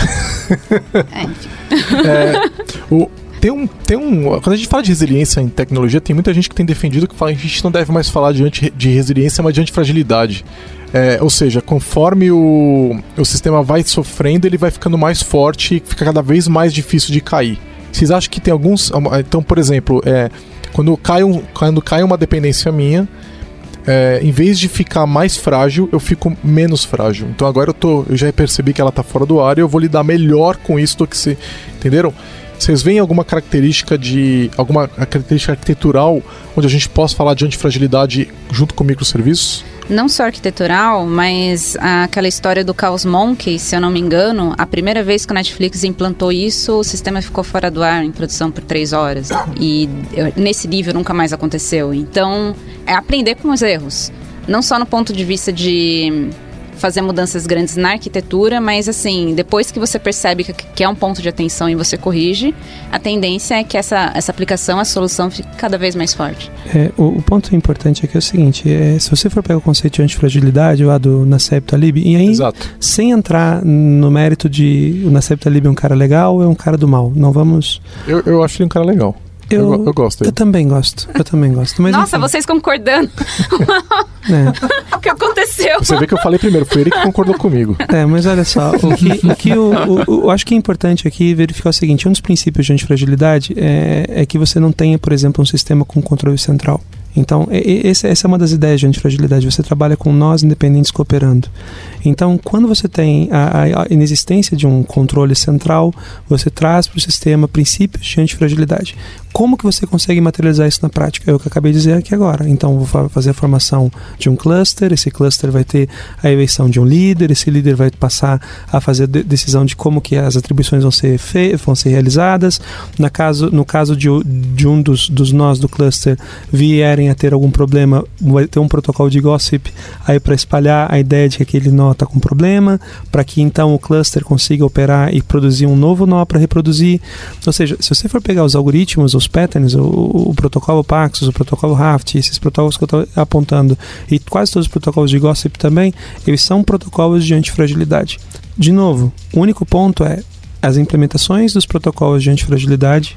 B: É.
A: É, o, tem um, tem um. Quando a gente fala de resiliência em tecnologia, tem muita gente que tem defendido que fala que a gente não deve mais falar de, de resiliência, mas de antifragilidade. É, ou seja, conforme o, o sistema vai sofrendo, ele vai ficando mais forte e fica cada vez mais difícil de cair. Vocês acham que tem alguns. Então, por exemplo, é, quando, cai um, quando cai uma dependência minha, é, em vez de ficar mais frágil, eu fico menos frágil. Então agora eu, tô, eu já percebi que ela tá fora do ar e eu vou lidar melhor com isso do que se. Entenderam? Vocês veem alguma característica de. alguma característica arquitetural onde a gente possa falar de antifragilidade junto com microserviços?
B: Não só arquitetural, mas aquela história do Chaos Monkey, se eu não me engano, a primeira vez que o Netflix implantou isso, o sistema ficou fora do ar em produção por três horas. E nesse nível nunca mais aconteceu. Então, é aprender com os erros. Não só no ponto de vista de fazer mudanças grandes na arquitetura, mas assim, depois que você percebe que, que é um ponto de atenção e você corrige, a tendência é que essa, essa aplicação, a solução fique cada vez mais forte.
D: É, o, o ponto importante aqui é o seguinte, é, se você for pegar o conceito de antifragilidade lá do Naseb Talib, e aí,
A: Exato.
D: sem entrar no mérito de o Naseb Talib é um cara legal ou é um cara do mal, não vamos...
A: Eu, eu acho ele um cara legal. Eu,
D: Eu,
A: eu, eu gosto
D: eu
A: dele.
D: também gosto, eu também gosto. Mas,
B: Nossa,
D: enfim,
B: vocês concordando.
D: é.
B: o que aconteceu?
A: Você vê que eu falei primeiro, foi ele que concordou comigo.
D: É, mas olha só, o que, o que o- o- eu acho que é importante aqui verificar o seguinte: um dos princípios de antifragilidade é, é que você não tenha, por exemplo, um sistema com controle central. Então, essa é uma das ideias de antifragilidade. Você trabalha com nós independentes cooperando. Então, quando você tem a, a- a inexistência de um controle central, você traz para o sistema princípios de antifragilidade. Como que você consegue materializar isso na prática? É o que eu acabei de dizer aqui agora. Então, vou fa- fazer a formação de um cluster, esse cluster vai ter a eleição de um líder, esse líder vai passar a fazer de- decisão de como que as atribuições vão ser, vão ser realizadas. Na caso, no caso de, de um dos, dos nós do cluster vierem a ter algum problema, vai ter um protocolo de gossip aí para espalhar a ideia de que aquele nó está com problema, para que então o cluster consiga operar e produzir um novo nó para reproduzir. Ou seja, se você for pegar os algoritmos, os patterns, o, o protocolo Paxos, o protocolo Raft, esses protocolos que eu estou apontando, e quase todos os protocolos de gossip também, eles são protocolos de antifragilidade. De novo, o único ponto é as implementações dos protocolos de antifragilidade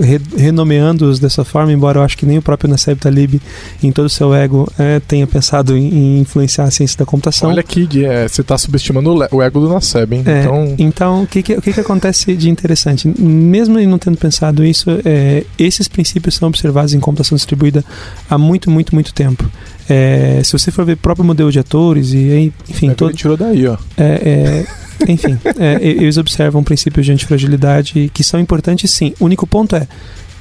D: re- renomeando-os dessa forma, embora eu acho que nem o próprio Naseb Talib, em todo o seu ego, eh, tenha pensado em, em influenciar a ciência da computação.
A: Olha aqui, Gui, é, você está subestimando o o ego do Naseb, hein?
D: É,
A: Então,
D: então, o que, que, o que, que acontece de interessante? Mesmo ele não tendo pensado isso, é, esses princípios são observados em computação distribuída há muito, muito, muito tempo. É, se você for ver o próprio modelo de atores, e enfim,
A: é
D: todo,
A: tirou daí, ó.
D: é, é, enfim, é, eles observam princípios de antifragilidade que são importantes sim. O único ponto é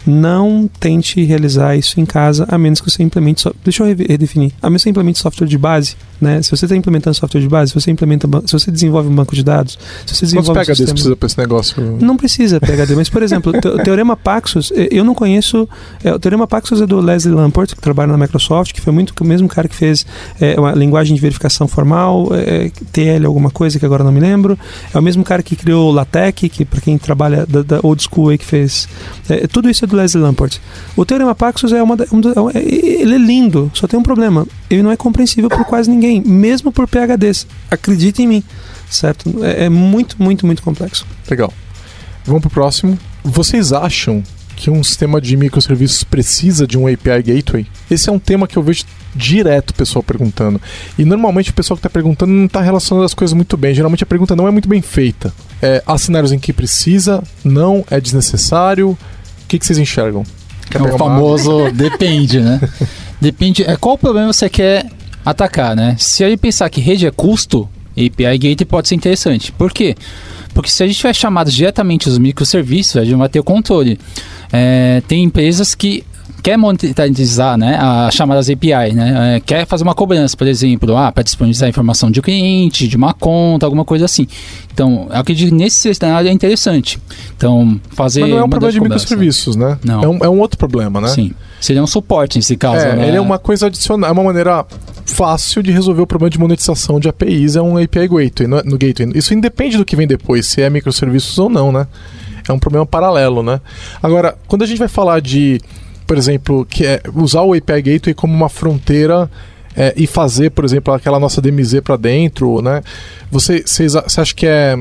D: não tente realizar isso em casa, a menos que você implemente. So Deixa eu re- redefinir. A menos que você implemente software de base, né? Se você está implementando software de base, se você implementa, se você desenvolve um banco de dados, se você
A: Quantos
D: desenvolve um
A: PHDs
D: sistema-
A: precisa pra esse negócio?
D: não precisa PHD, mas por exemplo, o te- o Teorema Paxos, eu não conheço. eh, o Teorema Paxos é do Leslie Lamport, que trabalha na Microsoft, que foi muito o mesmo cara que fez eh, uma linguagem de verificação formal, eh, TL alguma coisa que agora não me lembro. É o mesmo cara que criou o LaTeX, que para quem trabalha da, da old school aí que fez. eh, tudo isso é do Leslie Lamport. O Teorema Paxos é uma, da- um é um- é- ele é lindo, só tem um problema. Ele não é compreensível por quase ninguém, mesmo por PHDs. Acredite em mim, certo? É, é muito, muito, muito complexo.
A: Legal. Vamos pro próximo. Vocês acham que um sistema de microserviços precisa de um API Gateway? Esse é um tema que eu vejo direto o pessoal perguntando. E normalmente o pessoal que está perguntando não está relacionando as coisas muito bem. Geralmente a pergunta não é muito bem feita. É, há cenários em que precisa, não, é desnecessário. O que, que vocês enxergam?
C: É o famoso depende, né? Depende. É, qual problema você quer atacar, né? Se a gente pensar que rede é custo, API Gateway pode ser interessante. Por quê? Porque se a gente tiver chamado diretamente os microserviços, a gente vai ter o controle. É, tem empresas que quer monetizar né, as chamadas API, né? É, quer fazer uma cobrança, por exemplo, ah, para disponibilizar informação de um cliente, de uma conta, alguma coisa assim. Então, acredito que nesse cenário é interessante. Então, fazer.
A: Mas não é um problema de
C: cobranças.
A: microserviços, né?
C: Não.
A: É um, é um outro problema, né?
C: Sim. Seria um suporte nesse caso.
A: É,
C: né?
A: ele é uma coisa adicional, é uma maneira fácil de resolver o problema de monetização de APIs, é um API Gateway, no, no gateway. Isso independe do que vem depois, se é microserviços ou não, né? É um problema paralelo, né? Agora, quando a gente vai falar de, por exemplo, que é usar o API Gateway como uma fronteira é, e fazer, por exemplo, aquela nossa DMZ para dentro, né? Você, você acha que é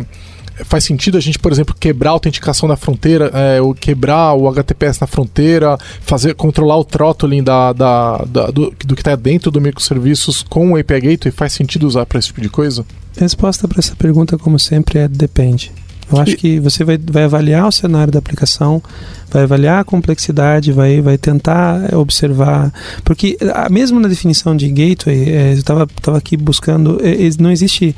A: faz sentido a gente, por exemplo, quebrar a autenticação na fronteira, é, ou quebrar o HTTPS na fronteira, fazer controlar o throttling da, da, da- do, do que está dentro do microserviços com o API Gateway? Faz sentido usar para esse tipo de coisa?
D: A resposta para essa pergunta, como sempre, é depende. Eu acho
A: E-
D: que você vai, vai avaliar o cenário da aplicação, vai avaliar a complexidade, vai, vai tentar eh, observar. Porque, mesmo na definição de gateway, eh, eu estava aqui buscando, eh, eh, não existe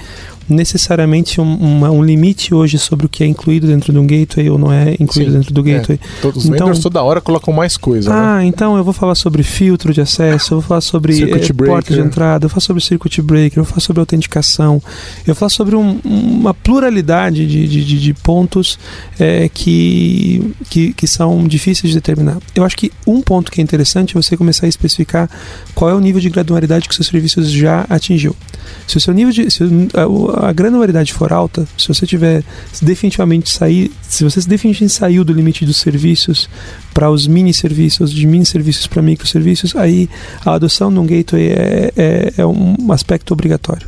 D: necessariamente um, uma- um limite hoje sobre o que é incluído dentro de um gateway ou não é incluído
A: Sim,
D: dentro do
A: é.
D: gateway.
A: Todos os
D: Então-
A: vendors toda hora colocam mais coisa, né?
D: Ah, então eu vou falar sobre filtro de acesso, eu vou falar sobre eh, porta de entrada, eu vou falar sobre circuit breaker, eu vou falar sobre autenticação, eu vou falar sobre um- uma pluralidade de, de, de- de pontos eh, que, que, que são difíceis de determinar. Eu acho que um ponto que é interessante é você começar a especificar qual é o nível de granularidade que o seu serviço já atingiu. Se o seu nível de. Se a, a granularidade for alta, se você tiver definitivamente sair. Se você definitivamente saiu do limite dos serviços para os mini serviços, de mini serviços para microserviços, aí a adoção de um gateway é, é, é um aspecto obrigatório.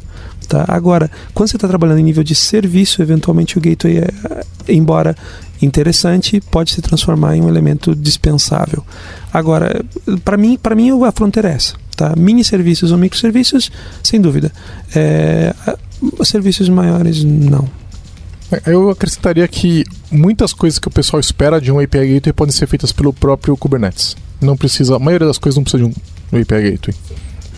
D: Tá? Agora, quando você está trabalhando em nível de serviço, eventualmente o gateway, é, embora interessante, pode se transformar em um elemento dispensável. Agora, para mim, para mim a fronteira é essa. Tá? Mini serviços ou microserviços, sem dúvida. É, serviços maiores, não.
A: Eu acrescentaria que muitas coisas que o pessoal espera de um API Gateway podem ser feitas pelo próprio Kubernetes. Não precisa, a maioria das coisas não precisa de um API Gateway.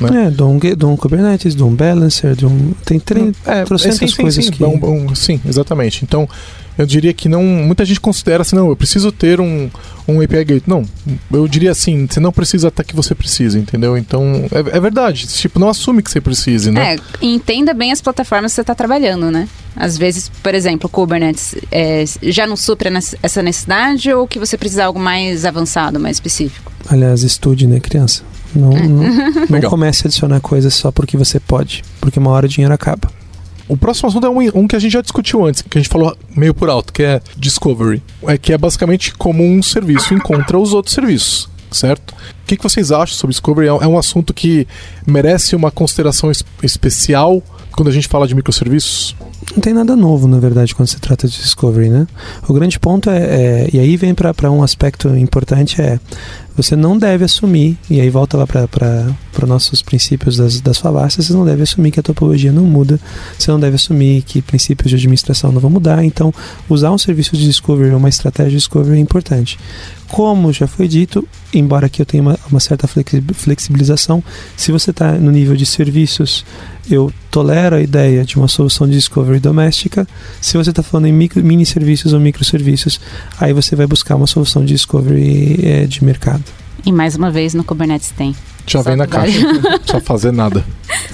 D: Né? É, de um, de um Kubernetes, de um Balancer, de um. Tem três, é, trocentas é, sim, coisas
A: sim,
D: que.
A: Um, um, sim, exatamente. Então, eu diria que não. Muita gente considera assim, não, eu preciso ter um, um API Gateway. Não, eu diria assim, você não precisa até que você precise, entendeu? Então, é, é verdade. Tipo, não assume que você precise, né?
B: É, entenda bem as plataformas que você está trabalhando, né? Às vezes, por exemplo, Kubernetes é, já não supra essa necessidade ou que você precisa de algo mais avançado, mais específico?
D: Aliás, estude, né, criança? Não, é. não, não comece a adicionar coisas só porque você pode, porque uma hora o dinheiro acaba.
A: O próximo assunto é um, um, que a gente já discutiu antes, que a gente falou meio por alto, que é Discovery. É que é basicamente como um serviço encontra os outros serviços, certo? O que, que vocês acham sobre Discovery? É, é um assunto que merece uma consideração es especial quando a gente fala de microserviços?
D: Não tem nada novo, na verdade, quando se trata de Discovery, né? O grande ponto é, é e aí vem para um aspecto importante, é você não deve assumir, e aí volta lá para nossos princípios das, das falácias, você não deve assumir que a topologia não muda, você não deve assumir que princípios de administração não vão mudar, então usar um serviço de discovery uma estratégia de discovery é importante. Como já foi dito, embora aqui eu tenha uma, uma certa flexibilização, se você está no nível de serviços, eu tolero a ideia de uma solução de discovery doméstica. Se você está falando em micro, mini serviços ou microserviços, aí você vai buscar uma solução de discovery é, de mercado.
B: E mais uma vez no Kubernetes tem.
A: Já Só vem na caixa. Não precisa fazer nada.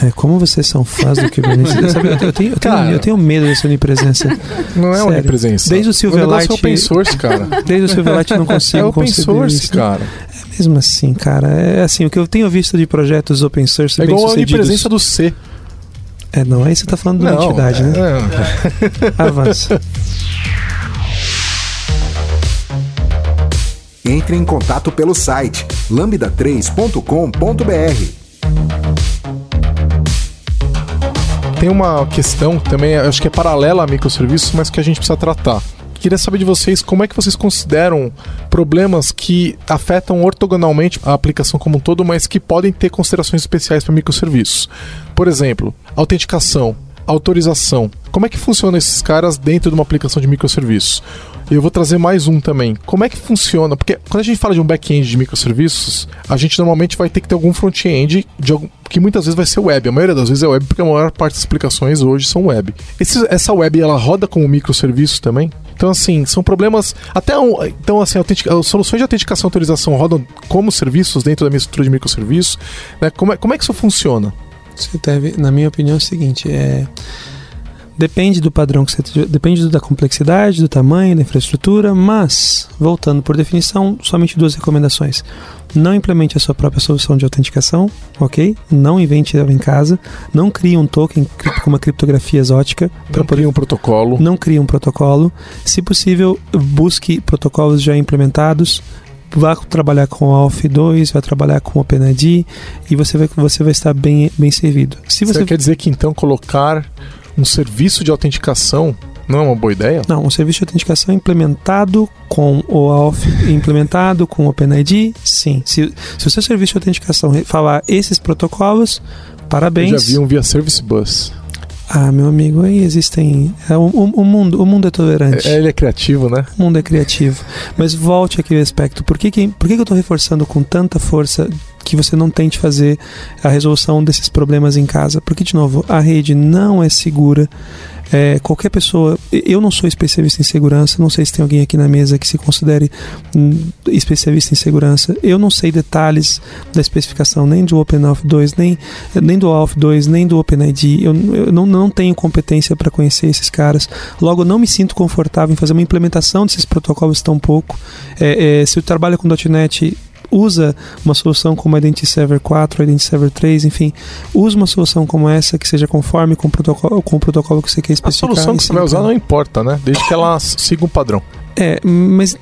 D: É, como vocês são fãs do Kubernetes. Eu, eu, tenho, eu, tenho, Cara, eu tenho medo dessa onipresença.
A: Não é Sério. onipresença.
D: Desde o Silverlight.
A: O é open source, cara.
D: Desde o Silverlight não consigo
A: É open source, isso. cara.
D: É mesmo assim, cara. É assim, o que eu tenho visto de projetos open source.
A: É igual a onipresença do C.
D: É, não, aí você está falando de uma entidade, né? É. Avança.
E: Entre em contato pelo site lambda3.com.br.
A: Tem uma questão também, acho que é paralela a microserviços, mas que a gente precisa tratar. Queria saber de vocês como é que vocês consideram problemas que afetam ortogonalmente a aplicação como um todo, mas que podem ter considerações especiais para microserviços. Por exemplo, autenticação, autorização. Como é que funcionam esses caras dentro de uma aplicação de microserviços? E eu vou trazer mais um também. Como é que funciona? Porque quando a gente fala de um back-end de microserviços, a gente normalmente vai ter que ter algum front-end que muitas vezes vai ser web. A maioria das vezes é web, porque a maior parte das aplicações hoje são web. Esse, essa web ela roda como microserviços também? Então, assim, são problemas. Até um, então, assim, soluções de autenticação e autorização rodam como serviços dentro da minha estrutura de microserviços. Né? Como, é, como é que isso funciona?
D: Você deve, na minha opinião, é o seguinte: é Depende do padrão que você depende da complexidade, do tamanho, da infraestrutura, mas voltando por definição, somente duas recomendações. Não implemente a sua própria solução de autenticação, ok? Não invente ela em casa. Não crie um token com uma criptografia exótica.
A: Não crie um protocolo.
D: Não crie um protocolo. Se possível, busque protocolos já implementados vá trabalhar com Alf 2, vai trabalhar com OpenID e você vai, você vai estar bem, bem servido.
A: Se você... você quer dizer que então colocar um serviço de autenticação não é uma boa ideia?
D: Não, um serviço de autenticação implementado com o AUTH, implementado com o OpenID, sim. Se, se o seu serviço de autenticação falar esses protocolos, parabéns. Eu
A: já vi um via Service Bus.
D: Ah, meu amigo, aí existem. É, o, o, o, mundo, o mundo é tolerante.
A: É, ele é criativo, né?
D: O mundo é criativo. Mas volte aqui ao aspecto. Por que, que, por que, que eu estou reforçando com tanta força que você não tente fazer a resolução desses problemas em casa? Porque, de novo, a rede não é segura. É, qualquer pessoa, eu não sou especialista em segurança, não sei se tem alguém aqui na mesa que se considere um, especialista em segurança. Eu não sei detalhes da especificação nem do OpenAuth 2, nem, nem do Auth 2, nem do OpenID. Eu, eu não, não tenho competência para conhecer esses caras. Logo, não me sinto confortável em fazer uma implementação desses protocolos tão pouco. É, é, se eu trabalho com .NET usa uma solução como a Identity Server 4, a Identity Server 3, enfim, usa uma solução como essa que seja conforme com o protocolo, com o protocolo que você quer
A: A
D: especificar.
A: solução
D: e
A: que você vai usar não importa, né? Desde que ela siga um padrão.
D: É, mas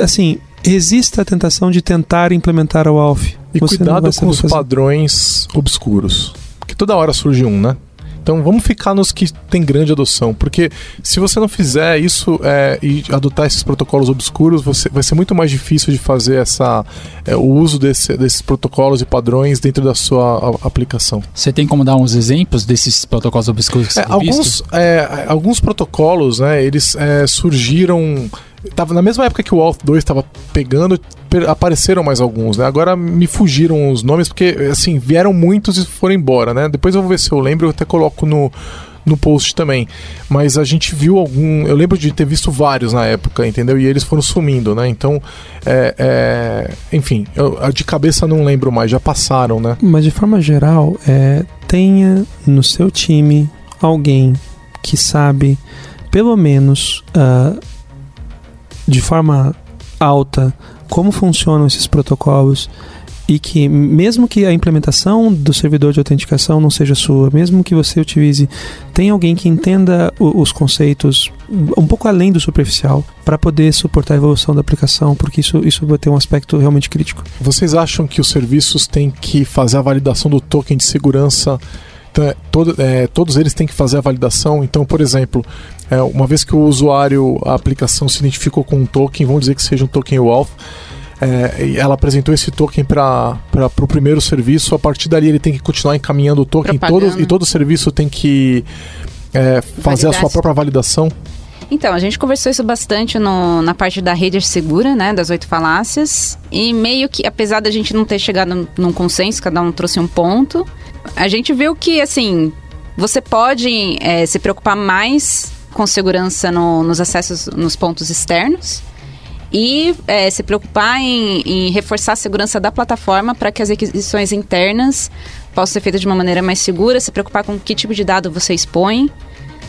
D: assim, resista à tentação de tentar implementar o ALF.
A: E
D: Você
A: cuidado com os
D: fazer.
A: padrões obscuros. Porque toda hora surge um, né? Então vamos ficar nos que tem grande adoção. Porque se você não fizer isso é, e adotar esses protocolos obscuros, você, vai ser muito mais difícil de fazer essa, é, o uso desse- desses protocolos e padrões dentro da sua a- aplicação.
C: Você tem como dar uns exemplos desses protocolos obscuros que você
A: É, alguns, é, alguns protocolos, né, eles é, surgiram. Tava na mesma época que o Auth 2 estava pegando, apareceram mais alguns, né? Agora me fugiram os nomes, porque assim, vieram muitos e foram embora, né? Depois eu vou ver se eu lembro, eu até coloco no, no post também. Mas a gente viu algum. Eu lembro de ter visto vários na época, entendeu? E eles foram sumindo, né? Então, é, é, enfim, eu, de cabeça não lembro mais, já passaram, né?
D: Mas de forma geral, é, tenha no seu time alguém que sabe, pelo menos ah, de forma alta, como funcionam esses protocolos e que, mesmo que a implementação do servidor de autenticação não seja sua, mesmo que você utilize, tem alguém que entenda os conceitos um pouco além do superficial para poder suportar a evolução da aplicação, porque isso, isso vai ter um aspecto realmente crítico.
A: Vocês acham que os serviços têm que fazer a validação do token de segurança? É, todo- é, todos eles têm que fazer a validação. Então, por exemplo, é, uma vez que o usuário, a aplicação se identificou com um token, vamos dizer que seja um token WALF, é, ela apresentou esse token para o primeiro serviço, a partir dali ele tem que continuar encaminhando o token todo, e todo serviço tem que é, fazer a sua própria validação.
B: Então, a gente conversou isso bastante no- na parte da rede segura, né, das oito falácias, e meio que, apesar da gente não ter chegado num consenso, cada um trouxe um ponto, a gente viu que, assim, você pode é, se preocupar mais com segurança no- nos acessos nos pontos externos e é, se preocupar em, em reforçar a segurança da plataforma para que as requisições internas possam ser feitas de uma maneira mais segura, se preocupar com que tipo de dado você expõe.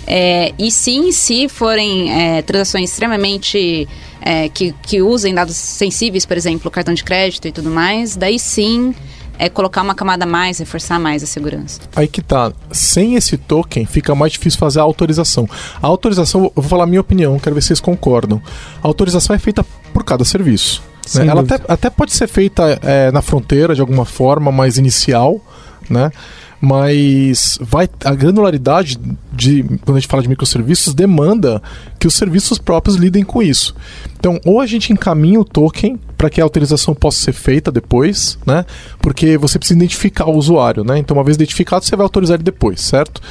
B: É, e sim, se forem é, transações extremamente é, que, que usem dados sensíveis, por exemplo, cartão de crédito e tudo mais, daí sim é colocar uma camada a mais, reforçar mais a segurança.
A: Aí que tá. Sem esse token, fica mais difícil fazer a autorização. A autorização, eu vou falar a minha opinião, quero ver se vocês concordam. A autorização é feita por cada serviço. né? Ela até, até pode ser feita é, na fronteira de alguma forma, mais inicial, né? Mas vai a granularidade de quando a gente fala de microserviços demanda que os serviços próprios lidem com isso. Então, ou a gente encaminha o token para que a autorização possa ser feita depois, né? Porque você precisa identificar o usuário, né? Então, uma vez identificado, você vai autorizar ele depois, certo?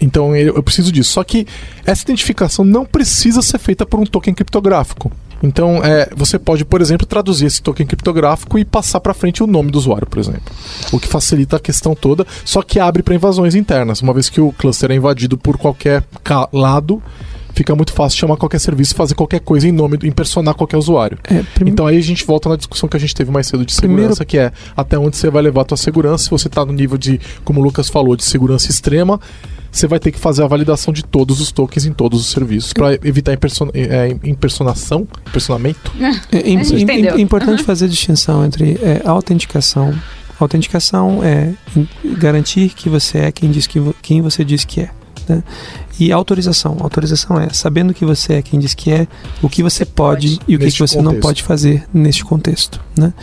A: Então, eu preciso disso. Só que essa identificação não precisa ser feita por um token criptográfico. Então, é, você pode, por exemplo, traduzir esse token criptográfico e passar para frente o nome do usuário, por exemplo. O que facilita a questão toda, só que abre para invasões internas. Uma vez que o cluster é invadido por qualquer lado, fica muito fácil chamar qualquer serviço e fazer qualquer coisa em nome, do- impersonar qualquer usuário.
D: É, prim-
A: Então aí a gente volta na discussão que a gente teve mais cedo de
D: Primeiro-
A: segurança, que é até onde você vai levar a tua segurança. Se você está no nível de, como o Lucas falou, de segurança extrema, você vai ter que fazer a validação de todos os tokens em todos os serviços para evitar imperson é, impersonação, impersonamento.
D: É im- importante fazer a distinção entre é, autenticação. Autenticação é garantir que você é quem, diz que, quem você diz que é. Né? E autorização. Autorização é sabendo que você é quem diz que é, o que você pode e o que, que você não
A: contexto.
D: pode fazer neste contexto. Né?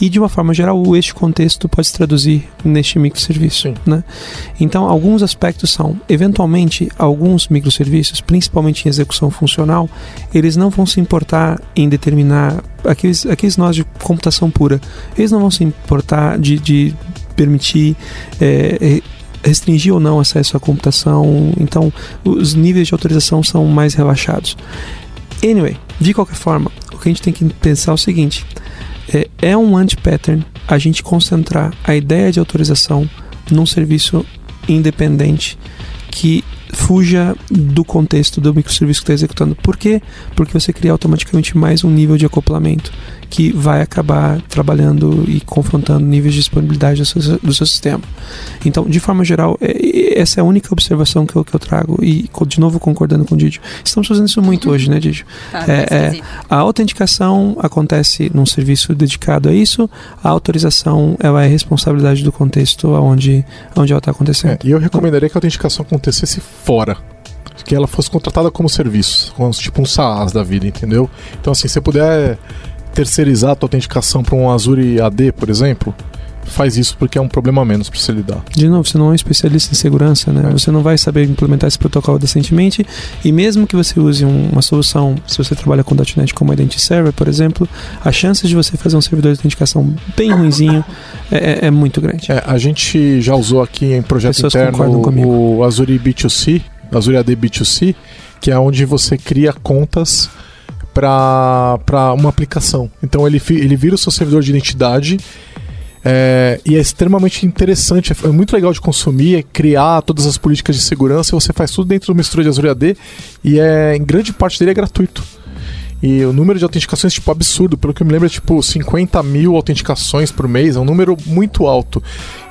D: E de uma forma geral, este contexto pode se traduzir neste microserviço.
A: Sim.
D: Né? Então, alguns aspectos são, eventualmente, alguns microserviços, principalmente em execução funcional, eles não vão se importar em determinar aqueles, aqueles nós de computação pura. Eles não vão se importar de, de permitir é, restringir ou não acesso à computação. Então, os níveis de autorização são mais relaxados. Anyway, de qualquer forma, o que a gente tem que pensar é o seguinte: é, é um anti-pattern a gente concentrar a ideia de autorização num serviço independente que fuja do contexto do microserviço que está executando. Por quê? Porque você cria automaticamente mais um nível de acoplamento que vai acabar trabalhando e confrontando níveis de disponibilidade do seu, do seu sistema. Então, de forma geral, é, essa é a única observação que eu, que eu trago. E, de novo, concordando com o Didio. Estamos fazendo isso muito hoje, né, Didio?
B: Tá,
D: É, é, a autenticação acontece num serviço dedicado a isso, a autorização ela é responsabilidade do contexto onde, onde ela está acontecendo.
A: É, e eu recomendaria que a autenticação acontecesse fora. Que ela fosse contratada como serviço, como tipo um SaaS da vida, entendeu? Então, assim, se você puder terceirizar a tua autenticação para um Azure AD, por exemplo, faz isso porque é um problema a menos para você lidar.
D: De novo, você não é um especialista em segurança, né?
A: É.
D: Você não vai saber implementar esse protocolo decentemente. E mesmo que você use um- uma solução, se você trabalha com .NET como Identity Server, por exemplo, as chances de você fazer um servidor de autenticação bem ruinzinho é, é- é muito grande.
A: É, a gente já usou aqui em projeto
D: Pessoas
A: interno o Azure B2C, Azure AD B2C, que é onde você cria contas para uma aplicação. Então ele, ele vira o seu servidor de identidade é, e é extremamente interessante, é, é muito legal de consumir, é criar todas as políticas de segurança, você faz tudo dentro de uma mistura de Azure AD e é, em grande parte dele é gratuito. E o número de autenticações, tipo, absurdo. Pelo que eu me lembro, é tipo 50 mil autenticações por mês. É um número muito alto.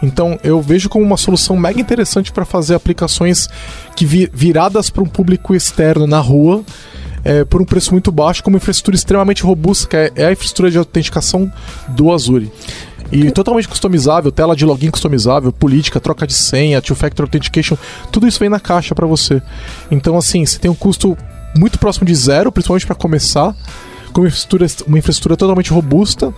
A: Então, eu vejo como uma solução mega interessante para fazer aplicações que vi- viradas para um público externo na rua. É, por um preço muito baixo, com uma infraestrutura extremamente robusta, que é, é a infraestrutura de autenticação do Azure. E totalmente customizável, tela de login customizável, política, troca de senha, two-factor authentication, tudo isso vem na caixa para você. Então, assim, você tem um custo muito próximo de zero, principalmente para começar, com uma infraestrutura, uma infraestrutura totalmente robusta.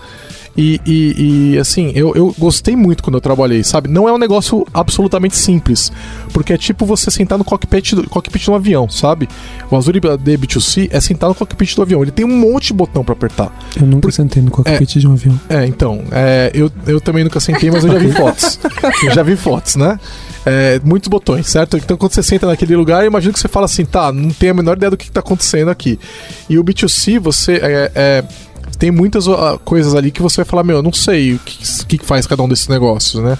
A: E, e- e, assim, eu, eu gostei muito quando eu trabalhei, sabe? Não é um negócio absolutamente simples, porque é tipo você sentar no cockpit, do, cockpit de um avião, sabe? O Azure AD B2C é sentar no cockpit do avião. Ele tem um monte de botão para apertar.
D: Eu nunca
A: Por-
D: sentei no cockpit de um avião.
A: É, então, é, eu, eu também nunca sentei, mas eu já vi fotos. Eu já vi fotos, né? É, muitos botões, certo? Então quando você senta naquele lugar, eu imagino que você fala assim, tá, não tenho a menor ideia do que está acontecendo aqui. E o B2C, você é, é, tem muitas ó, coisas ali que você vai falar, meu, eu não sei o que, que faz cada um desses negócios, né?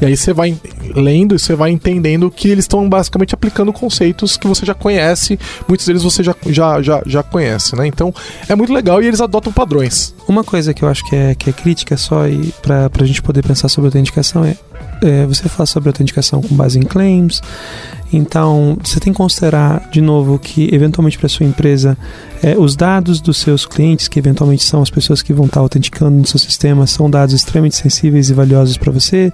A: E aí você vai lendo e você vai entendendo que eles estão basicamente aplicando conceitos que você já conhece, muitos deles você já, já, já, já conhece, né? Então é muito legal e eles adotam padrões.
D: Uma coisa que eu acho que é, que é crítica só e para a gente poder pensar sobre autenticação é, é você fala sobre autenticação com base em claims. Então, você tem que considerar, de novo, que eventualmente para sua empresa, é, os dados dos seus clientes, que eventualmente são as pessoas que vão estar autenticando no seu sistema, são dados extremamente sensíveis e valiosos para você.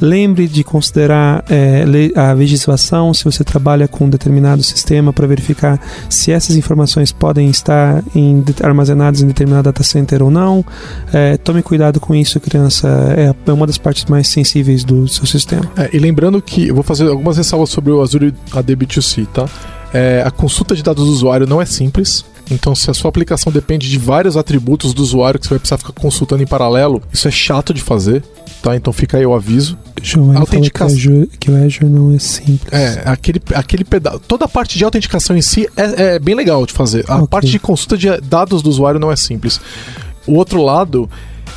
D: Lembre de considerar é, a legislação se você trabalha com um determinado sistema para verificar se essas informações podem estar em armazenadas em determinado data center ou não. É, tome cuidado com isso, criança. É, é uma das partes mais sensíveis do seu sistema.
A: É, e lembrando que eu vou fazer algumas ressalvas sobre o Azure AD B2C, tá? É, a consulta de dados do usuário não é simples. Então, se a sua aplicação depende de vários atributos do usuário que você vai precisar ficar consultando em paralelo, isso é chato de fazer, tá? Então fica aí o aviso.
D: João falou que,
A: Autenticação.
D: o Azure- que o Azure não é simples.
A: É, aquele, aquele pedaço. Toda a parte de autenticação em si é, é bem legal de fazer. A
D: Ok.
A: parte de consulta de dados do usuário não é simples. O outro lado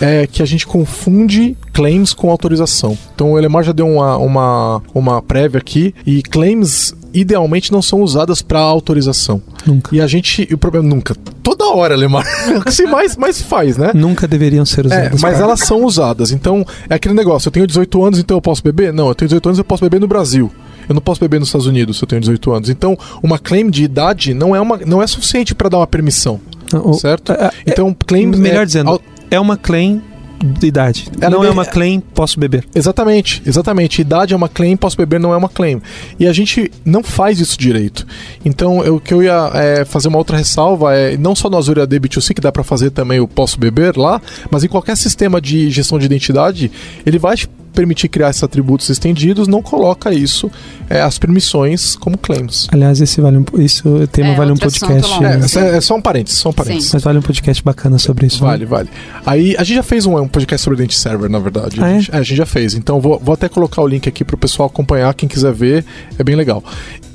A: é que a gente confunde claims com autorização. Então o Elemar já deu uma, uma, uma prévia aqui e claims idealmente não são usadas para autorização.
D: Nunca.
A: E a gente. E o problema nunca. Toda hora. É o que se mais, mais faz, né?
D: Nunca deveriam ser
A: É,
D: usadas.
A: mas
D: para-
A: elas são usadas. Então, é aquele negócio. Eu tenho 18 anos, então eu posso beber? Não, eu tenho 18 anos, eu posso beber no Brasil. Eu não posso beber nos Estados Unidos se eu tenho 18 anos. Então, uma claim de idade não é, uma, não é suficiente para dar uma permissão,
D: O-
A: certo?
D: é- é-
A: Então, claim.
D: melhor
A: é,
D: dizendo, é uma claim de idade.
A: Ela
D: não é uma claim posso beber.
A: Exatamente, exatamente. Idade é uma claim, posso beber não é uma claim. E a gente não faz isso direito. Então, eu- o que eu ia é, fazer uma outra ressalva é não só no Azure AD B2C, que dá para fazer também o posso beber lá, mas em qualquer sistema de gestão de identidade, ele vai permitir criar esses atributos estendidos, não coloca isso, é, as permissões como claims.
D: Aliás, esse vale um, isso tema
B: É,
D: vale um podcast.
A: É,
D: né?
A: é, é só um parênteses, só um parênteses.
D: Mas vale um podcast bacana sobre isso. né?
A: Vale, vale. Aí a gente já fez um, um podcast sobre Identity Server, na verdade.
D: Ah,
A: a,
D: é?
A: gente, a gente já fez. Então vou, vou até colocar o link aqui pro pessoal acompanhar, quem quiser ver, é bem legal.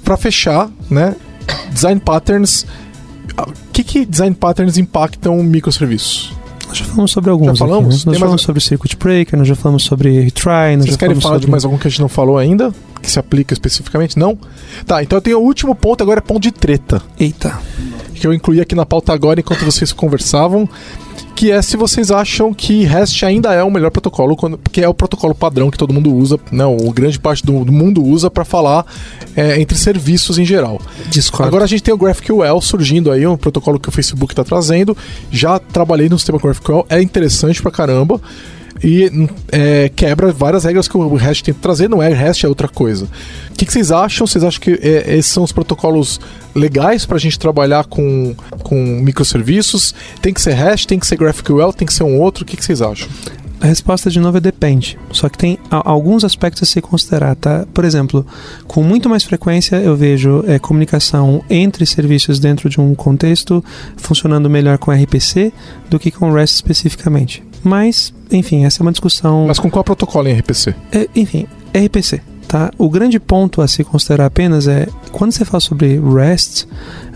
A: Pra fechar, né? Design patterns. O que, que design patterns impactam microserviços?
D: Nós já falamos sobre alguns.
A: Já
D: aqui,
A: falamos?
D: né? Nós já falamos
A: mais-
D: sobre Circuit Breaker, nós já falamos sobre Retry, nós
A: Vocês
D: já
A: querem falar
D: sobre...
A: de mais algum que a gente não falou ainda? que se aplica especificamente? Não? Tá, então eu tenho o último ponto, agora é ponto de treta.
D: Eita.
A: Que eu incluí aqui na pauta agora enquanto vocês conversavam. Que é se vocês acham que REST ainda é o melhor protocolo, quando, porque é o protocolo padrão que todo mundo usa, não, o grande parte do, do mundo usa para falar é, entre serviços em geral.
D: Discordo.
A: Agora a gente tem o GraphQL surgindo aí, um protocolo que o Facebook está trazendo. Já trabalhei no sistema GraphQL, é interessante pra caramba. E é, quebra várias regras que o REST tenta trazer, não é REST, é outra coisa. O que, que vocês acham? Vocês acham que é, esses são os protocolos legais para a gente trabalhar com, com microserviços? Tem que ser REST, tem que ser GraphQL, tem que ser um outro? O que, que vocês acham?
D: A resposta de novo é depende. Só que tem alguns aspectos a se considerar, tá? Por exemplo, com muito mais frequência eu vejo é, comunicação entre serviços dentro de um contexto funcionando melhor com RPC do que com REST especificamente. Mas, enfim, essa é uma discussão.
A: Mas com qual protocolo em RPC?
D: É, enfim, RPC. Tá? O grande ponto a se considerar apenas é quando você fala sobre REST,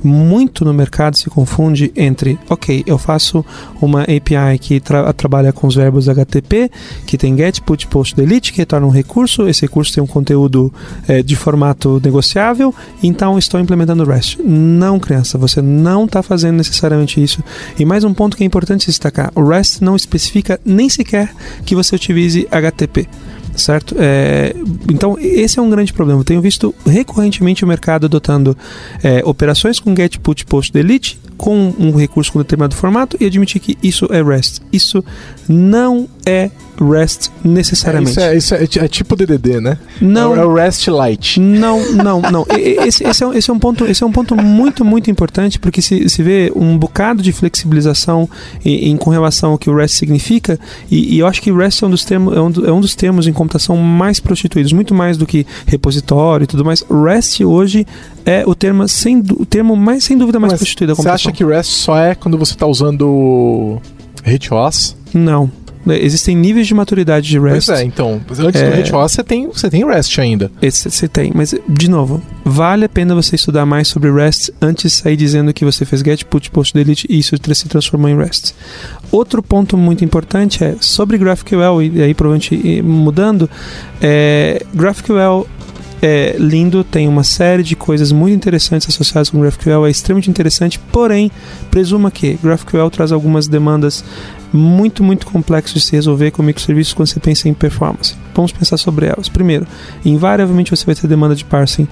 D: muito no mercado se confunde entre, ok, eu faço uma API que tra- trabalha com os verbos HTTP, que tem get, put, post, delete, que retorna um recurso, esse recurso tem um conteúdo eh, de formato negociável, então estou implementando REST. Não, criança, você não está fazendo necessariamente isso. E mais um ponto que é importante destacar: o REST não especifica nem sequer que você utilize HTTP certo? É, então, esse é um grande problema. Tenho visto recorrentemente o mercado adotando é, operações com get, put, post, delete com um recurso com determinado formato e admitir que isso é REST. Isso não é REST necessariamente.
A: Isso, é, isso é, é tipo DDD, né?
D: Não,
A: É o REST Lite.
D: não, não, não. Esse, esse, é, um- esse é um ponto, esse é um ponto muito, muito importante, porque se, se vê um bocado de flexibilização em, em- com relação ao que o REST significa, e, e eu acho que REST é um, dos termos, é, um, do- é um dos termos em computação mais prostituídos, muito mais do que repositório e tudo mais. REST hoje é o termo, sem, o termo mais, sem dúvida mais
A: Mas
D: prostituído da
A: Você
D: computação.
A: acha que REST só é quando você está usando RTOS?
D: Não. Existem níveis de maturidade de REST.
A: Pois é, então, antes
D: É.
A: do você tem, você tem REST ainda.
D: Esse você tem, mas de novo, vale a pena você estudar mais sobre REST antes de sair dizendo que você fez get, put, post, delete e isso se transformou em REST. Outro ponto muito importante é sobre GraphQL, e aí provavelmente mudando, é, GraphQL é lindo, tem uma série de coisas muito interessantes associadas com GraphQL, é extremamente interessante, porém, presuma que GraphQL traz algumas demandas muito, muito complexas de se resolver com microserviços quando você pensa em performance. Vamos pensar sobre elas. Primeiro, invariavelmente você vai ter demanda de parsing.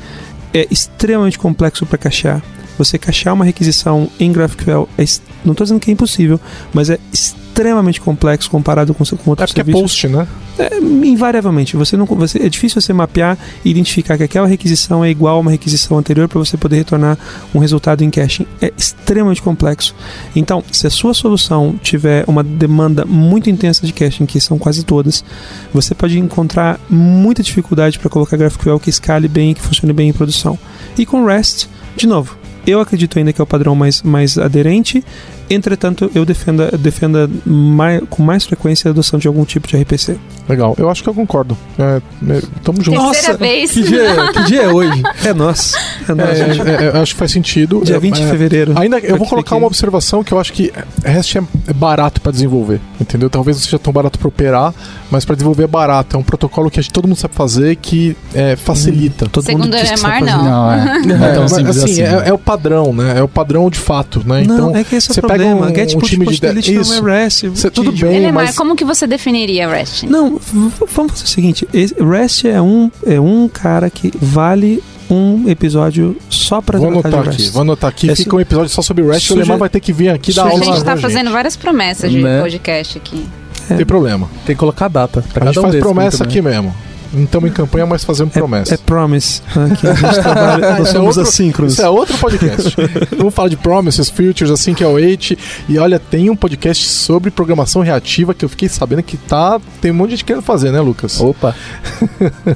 D: É extremamente complexo para cachear. Você cachear uma requisição em GraphQL, é, não estou dizendo que é impossível, mas é extremamente complexo comparado com, com
A: É
D: outros
A: porque é
D: serviços.
A: post, né?
D: É, invariavelmente, você não, você, é difícil você mapear e identificar que aquela requisição é igual a uma requisição anterior para você poder retornar um resultado em caching. É extremamente complexo. Então, se a sua solução tiver uma demanda muito intensa de caching, que são quase todas, você pode encontrar muita dificuldade para colocar GraphQL que escale bem e que funcione bem em produção. E com REST, de novo, eu acredito ainda que é o padrão mais, mais aderente, entretanto, eu defenda, defenda mai- com mais frequência a adoção de algum tipo de RPC.
A: Legal. Eu acho que eu concordo. É, é, tamo junto.
B: Terceira vez.
F: Que dia, que dia é hoje?
D: É nós. É
A: É, é, é, eu acho que faz sentido.
D: Dia
A: É,
D: 20 de
A: é,
D: fevereiro.
A: Ainda eu vou colocar uma observação que eu acho que REST é é barato para desenvolver, entendeu? Talvez não seja tão barato para operar, mas para desenvolver é barato. É um protocolo que a gente- todo mundo sabe fazer que é, facilita.
D: Todo
B: Segundo
D: mundo diz que
B: Lemar,
D: sabe fazer.
B: não.
C: Não, é. É
A: assim,
C: assim.
A: é, é o padrão, né? É o padrão de fato, né?
D: Não,
A: então,
D: é que esse é
A: você
D: o
A: pega
D: problema.
A: um-
D: Get
A: um
D: put
A: time
D: post
A: de de-
D: delete
A: isso.
D: não é REST.
A: Cê- tudo bem,
B: Elemar,
A: mas-
B: como que você definiria REST?
D: Não, vamos fazer o seguinte. esse- REST é um, é um cara que vale um episódio só pra
A: Vou
D: tratar
A: anotar
D: de
A: aqui, vou anotar aqui.
D: É
A: Fica um episódio só sobre REST. O
D: Suge-
A: Lemar vai ter que vir aqui dar
B: A
A: aula
B: gente
A: pra
B: tá fazendo várias promessas de
F: Né?
B: podcast aqui.
A: Não tem problema.
F: Tem que colocar a data. Pra
A: A gente
F: cada um
A: faz promessa aqui mesmo. Não estamos em campanha, mas fazemos promessa.
D: É promise. né, que a gente trabalha, nós
A: é
D: somos
A: outro-
D: assíncronos.
A: Isso é outro podcast. Vamos falar de promises, futures, assim que é o 8. E olha, tem um podcast sobre programação reativa que eu fiquei sabendo que tá. Tem um monte de gente querendo fazer, né, Lucas?
F: Opa.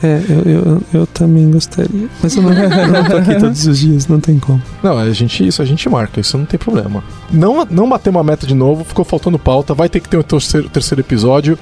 D: É, eu, eu, eu também gostaria. Mas eu não, eu não tô aqui todos os dias, não tem como.
A: Não, a gente, isso a gente marca, isso não tem problema. Não, não bater uma meta de novo, ficou faltando pauta, vai ter que ter um terceiro, terceiro episódio.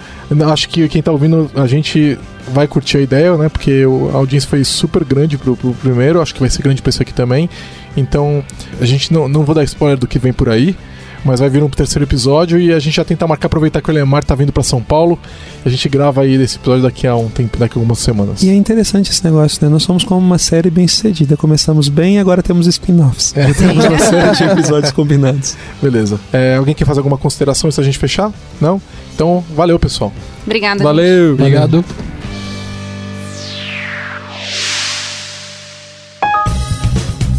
A: Acho que quem tá ouvindo a gente vai curtir a ideia, né? Porque o- a audiência foi super grande pro, pro primeiro, acho que vai ser grande pra esse aqui também. Então, a gente não, não vou dar spoiler do que vem por aí. mas vai vir um terceiro episódio e a gente já tenta marcar, aproveitar que o Elemar tá vindo para São Paulo. A gente grava aí esse episódio daqui a um tempo, daqui a algumas semanas.
D: E é interessante esse negócio, né? Nós somos como uma série bem sucedida. Começamos bem e agora temos spin-offs.
A: É.
D: Temos uma série de episódios combinados.
A: Beleza. É, alguém quer fazer alguma consideração antes da gente fechar? Não? Então, valeu, pessoal.
B: Obrigada.
A: Valeu.
C: Obrigado.